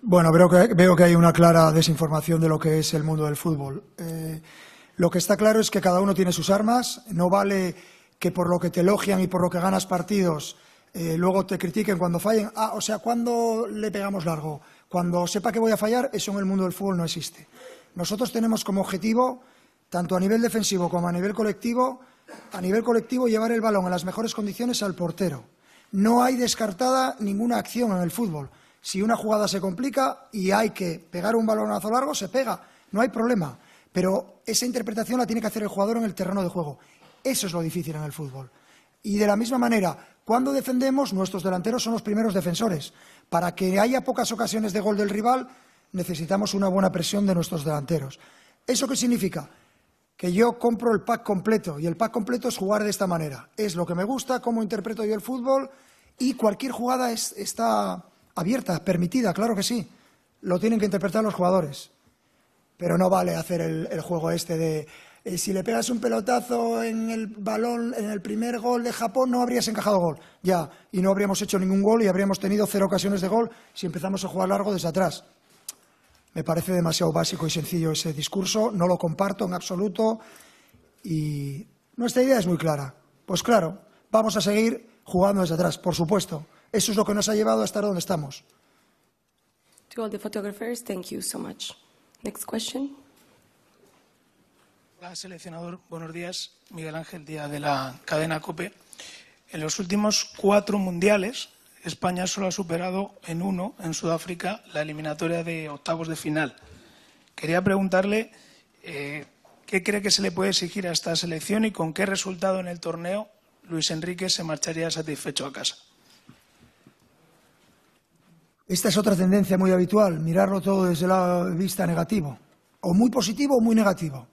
Bueno, veo que, veo que hay una clara desinformación de lo que es el mundo del fútbol. Eh, lo que está claro es que cada uno tiene sus armas. No vale que por lo que te elogian y por lo que ganas partidos eh, luego te critiquen cuando fallen. Ah, o sea, cuando le pegamos largo? Cuando sepa que voy a fallar, eso en el mundo del fútbol no existe. Nosotros tenemos como objetivo tanto a nivel defensivo como a nivel colectivo, a nivel colectivo llevar el balón en las mejores condiciones al portero. No hay descartada ninguna acción en el fútbol. Si una jugada se complica y hay que pegar un balonazo largo, se pega, no hay problema. Pero esa interpretación la tiene que hacer el jugador en el terreno de juego. Eso es lo difícil en el fútbol. Y de la misma manera, cuando defendemos, nuestros delanteros son los primeros defensores. Para que haya pocas ocasiones de gol del rival, necesitamos una buena presión de nuestros delanteros. ¿Eso qué significa? Que yo compro el pack completo y el pack completo es jugar de esta manera. Es lo que me gusta, cómo interpreto yo el fútbol y cualquier jugada está abierta, permitida, claro que sí. Lo tienen que interpretar los jugadores. Pero no vale hacer el, juego este de eh, si le pegas un pelotazo en el balón, en el primer gol de Japón, no habrías encajado gol. Ya, y no habríamos hecho ningún gol y habríamos tenido cero ocasiones de gol si empezamos a jugar largo desde atrás. Me parece demasiado básico y sencillo ese discurso, no lo comparto en absoluto y nuestra idea es muy clara. Pues claro, vamos a seguir jugando desde atrás, por supuesto. Eso es lo que nos ha llevado a estar donde estamos. To all the photographers, thank you so much. Next question. Hola, seleccionador. Buenos días. Miguel Ángel Díaz de la cadena COPE. En los últimos cuatro mundiales, España solo ha superado en uno, en Sudáfrica, la eliminatoria de octavos de final. Quería preguntarle eh, qué cree que se le puede exigir a esta selección y con qué resultado en el torneo Luis Enrique se marcharía satisfecho a casa. Esta es otra tendencia muy habitual, mirarlo todo desde la vista negativo, o muy positivo o muy negativo.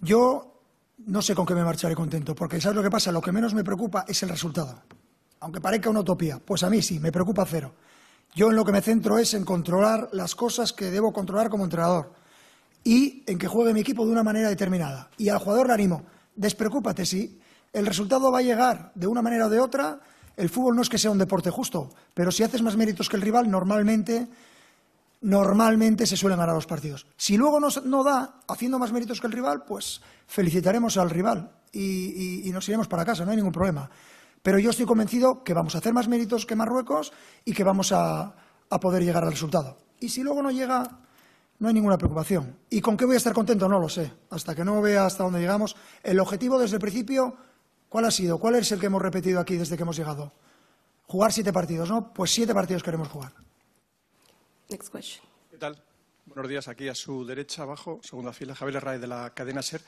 Yo no sé con qué me marcharé contento, porque ¿sabes lo que pasa? Lo que menos me preocupa es el resultado. Aunque parezca una utopía, pues a mí sí, me preocupa cero. Yo en lo que me centro es en controlar las cosas que debo controlar como entrenador y en que juegue mi equipo de una manera determinada. Y al jugador le animo, despreocúpate, sí, el resultado va a llegar de una manera o de otra. El fútbol no es que sea un deporte justo, pero si haces más méritos que el rival, normalmente, normalmente se suelen ganar los partidos. Si luego no, da, haciendo más méritos que el rival, pues felicitaremos al rival y, nos iremos para casa, no hay ningún problema. Pero yo estoy convencido que vamos a hacer más méritos que Marruecos y que vamos a poder llegar al resultado. Y si luego no llega, no hay ninguna preocupación. ¿Y con qué voy a estar contento? No lo sé. Hasta que no vea hasta dónde llegamos. El objetivo desde el principio, ¿cuál ha sido? ¿Cuál es el que hemos repetido aquí desde que hemos llegado? Jugar siete partidos, ¿no? Pues siete partidos queremos jugar. Next question. ¿Qué tal? Buenos días. Aquí a su derecha, abajo, segunda fila, Javier Ray de la cadena SER.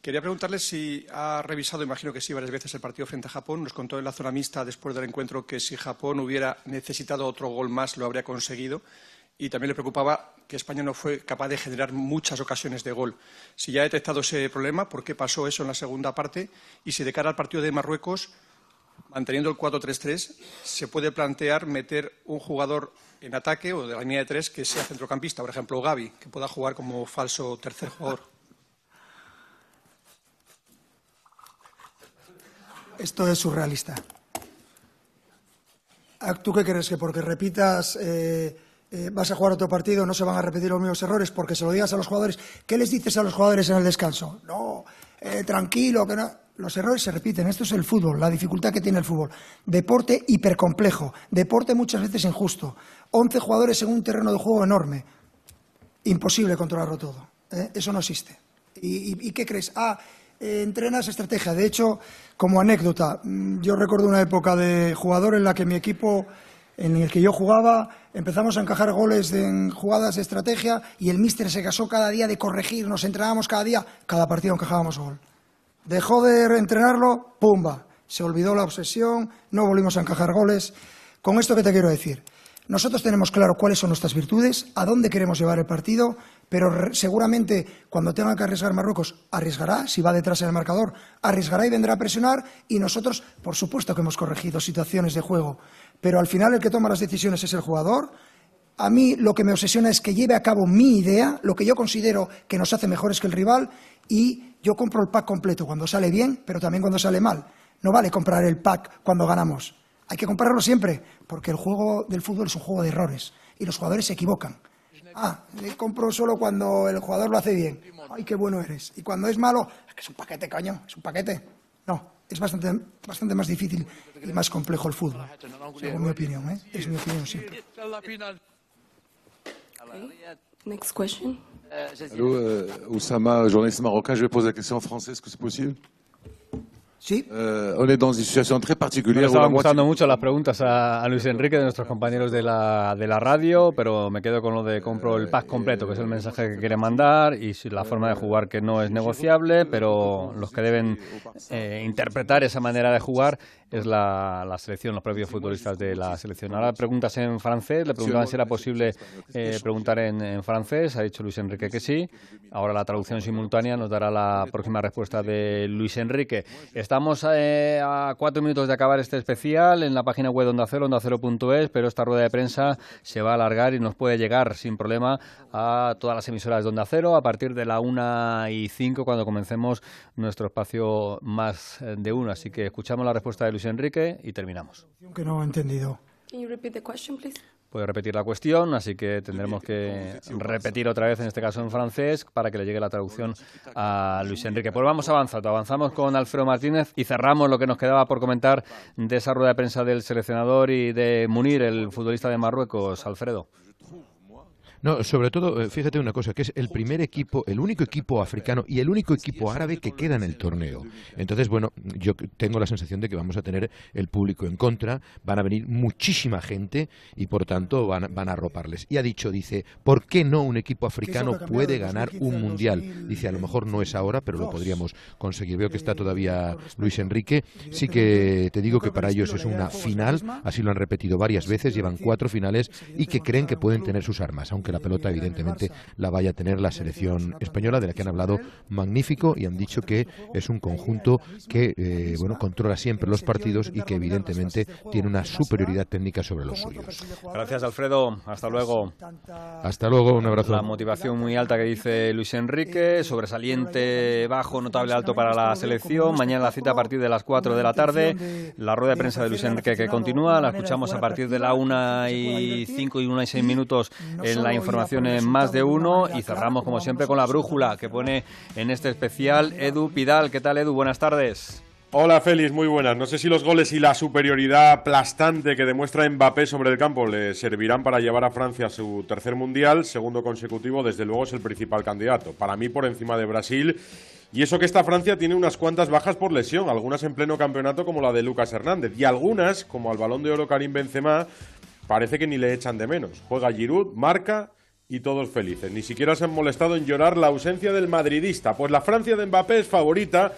Quería preguntarle si ha revisado, imagino que sí, varias veces el partido frente a Japón. Nos contó en la zona mixta después del encuentro que si Japón hubiera necesitado otro gol más, lo habría conseguido y también le preocupaba que España no fue capaz de generar muchas ocasiones de gol. Si ya ha detectado ese problema, ¿por qué pasó eso en la segunda parte? Y si de cara al partido de Marruecos, manteniendo el 4-3-3, se puede plantear meter un jugador en ataque o de la línea de tres que sea centrocampista, por ejemplo Gaby, que pueda jugar como falso tercer jugador. Esto es surrealista. ¿Tú qué crees? ¿Que porque repitas eh, eh, vas a jugar otro partido, no se van a repetir los mismos errores porque se lo digas a los jugadores. ¿Qué les dices a los jugadores en el descanso? No, eh, tranquilo, que no. Los errores se repiten. Esto es el fútbol, la dificultad que tiene el fútbol. Deporte hipercomplejo, deporte muchas veces injusto. Once jugadores en un terreno de juego enorme. Imposible controlarlo todo. Eso no existe. ¿Y, qué crees? Ah, entrenas estrategia. De hecho, como anécdota, mm, yo recuerdo una época de jugador en la que mi equipo en el que yo jugaba, empezamos a encajar goles en jugadas de estrategia y el míster se casó cada día de corregir, nos entrenábamos cada día, cada partido encajábamos gol. Dejó de entrenarlo, pumba, se olvidó la obsesión, no volvimos a encajar goles. Con esto que te quiero decir, nosotros tenemos claro cuáles son nuestras virtudes, a dónde queremos llevar el partido, pero seguramente cuando tenga que arriesgar Marruecos, arriesgará, si va detrás en el marcador, arriesgará y vendrá a presionar, y nosotros, por supuesto que hemos corregido situaciones de juego pero al final el que toma las decisiones es el jugador. A mí lo que me obsesiona es que lleve a cabo mi idea, lo que yo considero que nos hace mejores que el rival, y yo compro el pack completo cuando sale bien, pero también cuando sale mal. No vale comprar el pack cuando ganamos. Hay que comprarlo siempre, porque el juego del fútbol es un juego de errores y los jugadores se equivocan. Ah, le compro solo cuando el jugador lo hace bien. Ay, qué bueno eres. Y cuando es malo, es que es un paquete, coño, es un paquete. No, es bastante, bastante más difícil y más complejo el fútbol, según mi opinión. ¿eh? Es mi opinión siempre. Next question. Allô, euh, Oussama, journaliste marocain, je vais poser la question en français, est-ce que c'est possible Sí. Euh, on est dans une situation très particulière. Me estaban gustando mucho las preguntas a, Luis Enrique de nuestros compañeros de la, de la radio, pero me quedo con lo de compro el pack completo, que es el mensaje que quiere mandar, y la forma de jugar que no es negociable, pero los que deben eh, interpretar esa manera de jugar es la, selección, los propios futbolistas de la selección. Ahora preguntas en francés, le preguntaban si era posible eh, preguntar en, en, francés, ha dicho Luis Enrique que sí. Ahora la traducción simultánea nos dará la próxima respuesta de Luis Enrique. Estamos eh, a cuatro minutos de acabar este especial en la página web de Onda Cero, ondacero.es, pero esta rueda de prensa se va a alargar y nos puede llegar sin problema a todas las emisoras de Onda Cero a partir de la una y cinco cuando comencemos nuestro espacio más eh, de uno. Así que escuchamos la respuesta de Luis Enrique y terminamos. Que no he entendido. Puede repetir la cuestión, así que tendremos que repetir otra vez, en este caso en francés, para que le llegue la traducción a Luis Enrique. Pues vamos avanzando, avanzamos con Alfredo Martínez y cerramos lo que nos quedaba por comentar de esa rueda de prensa del seleccionador y de Munir, el futbolista de Marruecos. Alfredo. No, sobre todo, eh, fíjate una cosa, que es el primer equipo, el único equipo africano y el único equipo árabe que queda en el torneo. Entonces, bueno, yo tengo la sensación de que vamos a tener el público en contra, van a venir muchísima gente y por tanto van, van a arroparles. Y ha dicho, dice, ¿por qué no un equipo africano puede ganar un mundial? Dice, a lo mejor no es ahora, pero lo podríamos conseguir. Veo que está todavía Luis Enrique. Sí que te digo que para ellos es una final, así lo han repetido varias veces, llevan cuatro finales y que creen que pueden tener sus armas, aunque la pelota evidentemente la vaya a tener la selección española, de la que han hablado magnífico y han dicho que es un conjunto que eh, bueno controla siempre los partidos y que evidentemente tiene una superioridad técnica sobre los suyos. Gracias Alfredo, hasta luego. Hasta luego, un abrazo. La motivación muy alta que dice Luis Enrique, sobresaliente bajo, notable alto para la selección. Mañana la cita a partir de las 4 de la tarde. La rueda de prensa de Luis Enrique que continúa, la escuchamos a partir de la 1 y 5 y 1 y 6 minutos en la información en más de uno y cerramos como siempre con la brújula que pone en este especial Edu Pidal. ¿Qué tal Edu? Buenas tardes. Hola Félix, muy buenas. No sé si los goles y la superioridad aplastante que demuestra Mbappé sobre el campo le servirán para llevar a Francia a su tercer mundial, segundo consecutivo, desde luego es el principal candidato. Para mí por encima de Brasil. Y eso que esta Francia tiene unas cuantas bajas por lesión, algunas en pleno campeonato como la de Lucas Hernández y algunas, como al Balón de Oro Karim Benzema, parece que ni le echan de menos. Juega Giroud, marca y todos felices. Ni siquiera se han molestado en llorar la ausencia del madridista, pues la Francia de Mbappé es favorita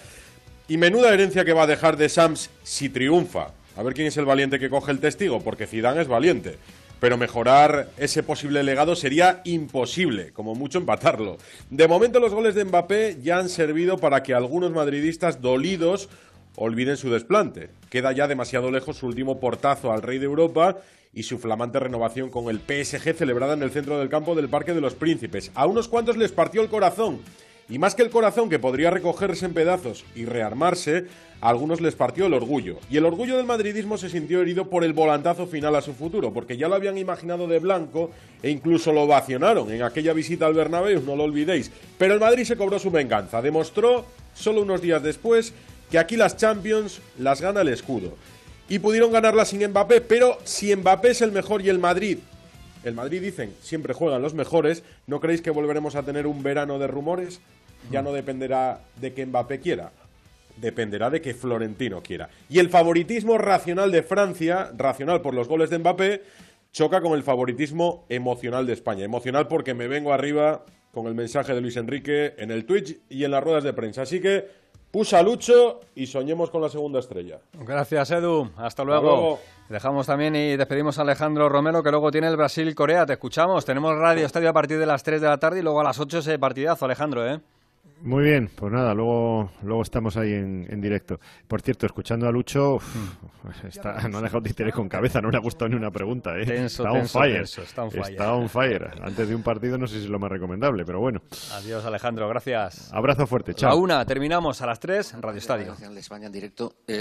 y menuda herencia que va a dejar de Sams si triunfa. A ver quién es el valiente que coge el testigo, porque Zidane es valiente. Pero mejorar ese posible legado sería imposible, como mucho empatarlo. De momento los goles de Mbappé ya han servido para que algunos madridistas dolidos olviden su desplante. Queda ya demasiado lejos su último portazo al rey de Europa y su flamante renovación con el PSG celebrada en el centro del campo del Parque de los Príncipes. A unos cuantos les partió el corazón y más que el corazón que podría recogerse en pedazos y rearmarse, a algunos les partió el orgullo. Y el orgullo del madridismo se sintió herido por el volantazo final a su futuro, porque ya lo habían imaginado de blanco e incluso lo ovacionaron en aquella visita al Bernabéu, no lo olvidéis. Pero el Madrid se cobró su venganza, demostró solo unos días después que aquí las Champions las gana el escudo. Y pudieron ganarlas sin Mbappé, pero si Mbappé es el mejor y el Madrid el Madrid dicen, siempre juegan los mejores. ¿No creéis que volveremos a tener un verano de rumores? ya no dependerá de que Mbappé quiera, dependerá de que Florentino quiera. Y el favoritismo racional de Francia, racional por los goles de Mbappé, choca con el favoritismo emocional de España. Emocional porque me vengo arriba con el mensaje de Luis Enrique en el Twitch y en las ruedas de prensa. Así que pusa Lucho y soñemos con la segunda estrella. Gracias, Edu. Hasta luego. Dejamos también y despedimos a Alejandro Romero, que luego tiene el Brasil-Corea. Te escuchamos. Tenemos Radio Estadio a partir de las 3 de la tarde y luego a las 8 ese partidazo, Alejandro, ¿eh? Muy bien, pues nada, luego, luego estamos ahí en, directo. Por cierto, escuchando a Lucho, está, no ha dejado de con cabeza, no le ha gustado ni una pregunta. ¿eh? está, on fire. está, on fire. está on fire. Antes de un partido no sé si es lo más recomendable, pero bueno. Adiós Alejandro, gracias. Abrazo fuerte, chao. A una, terminamos a las tres en Radio Estadio. De España en directo. Eh,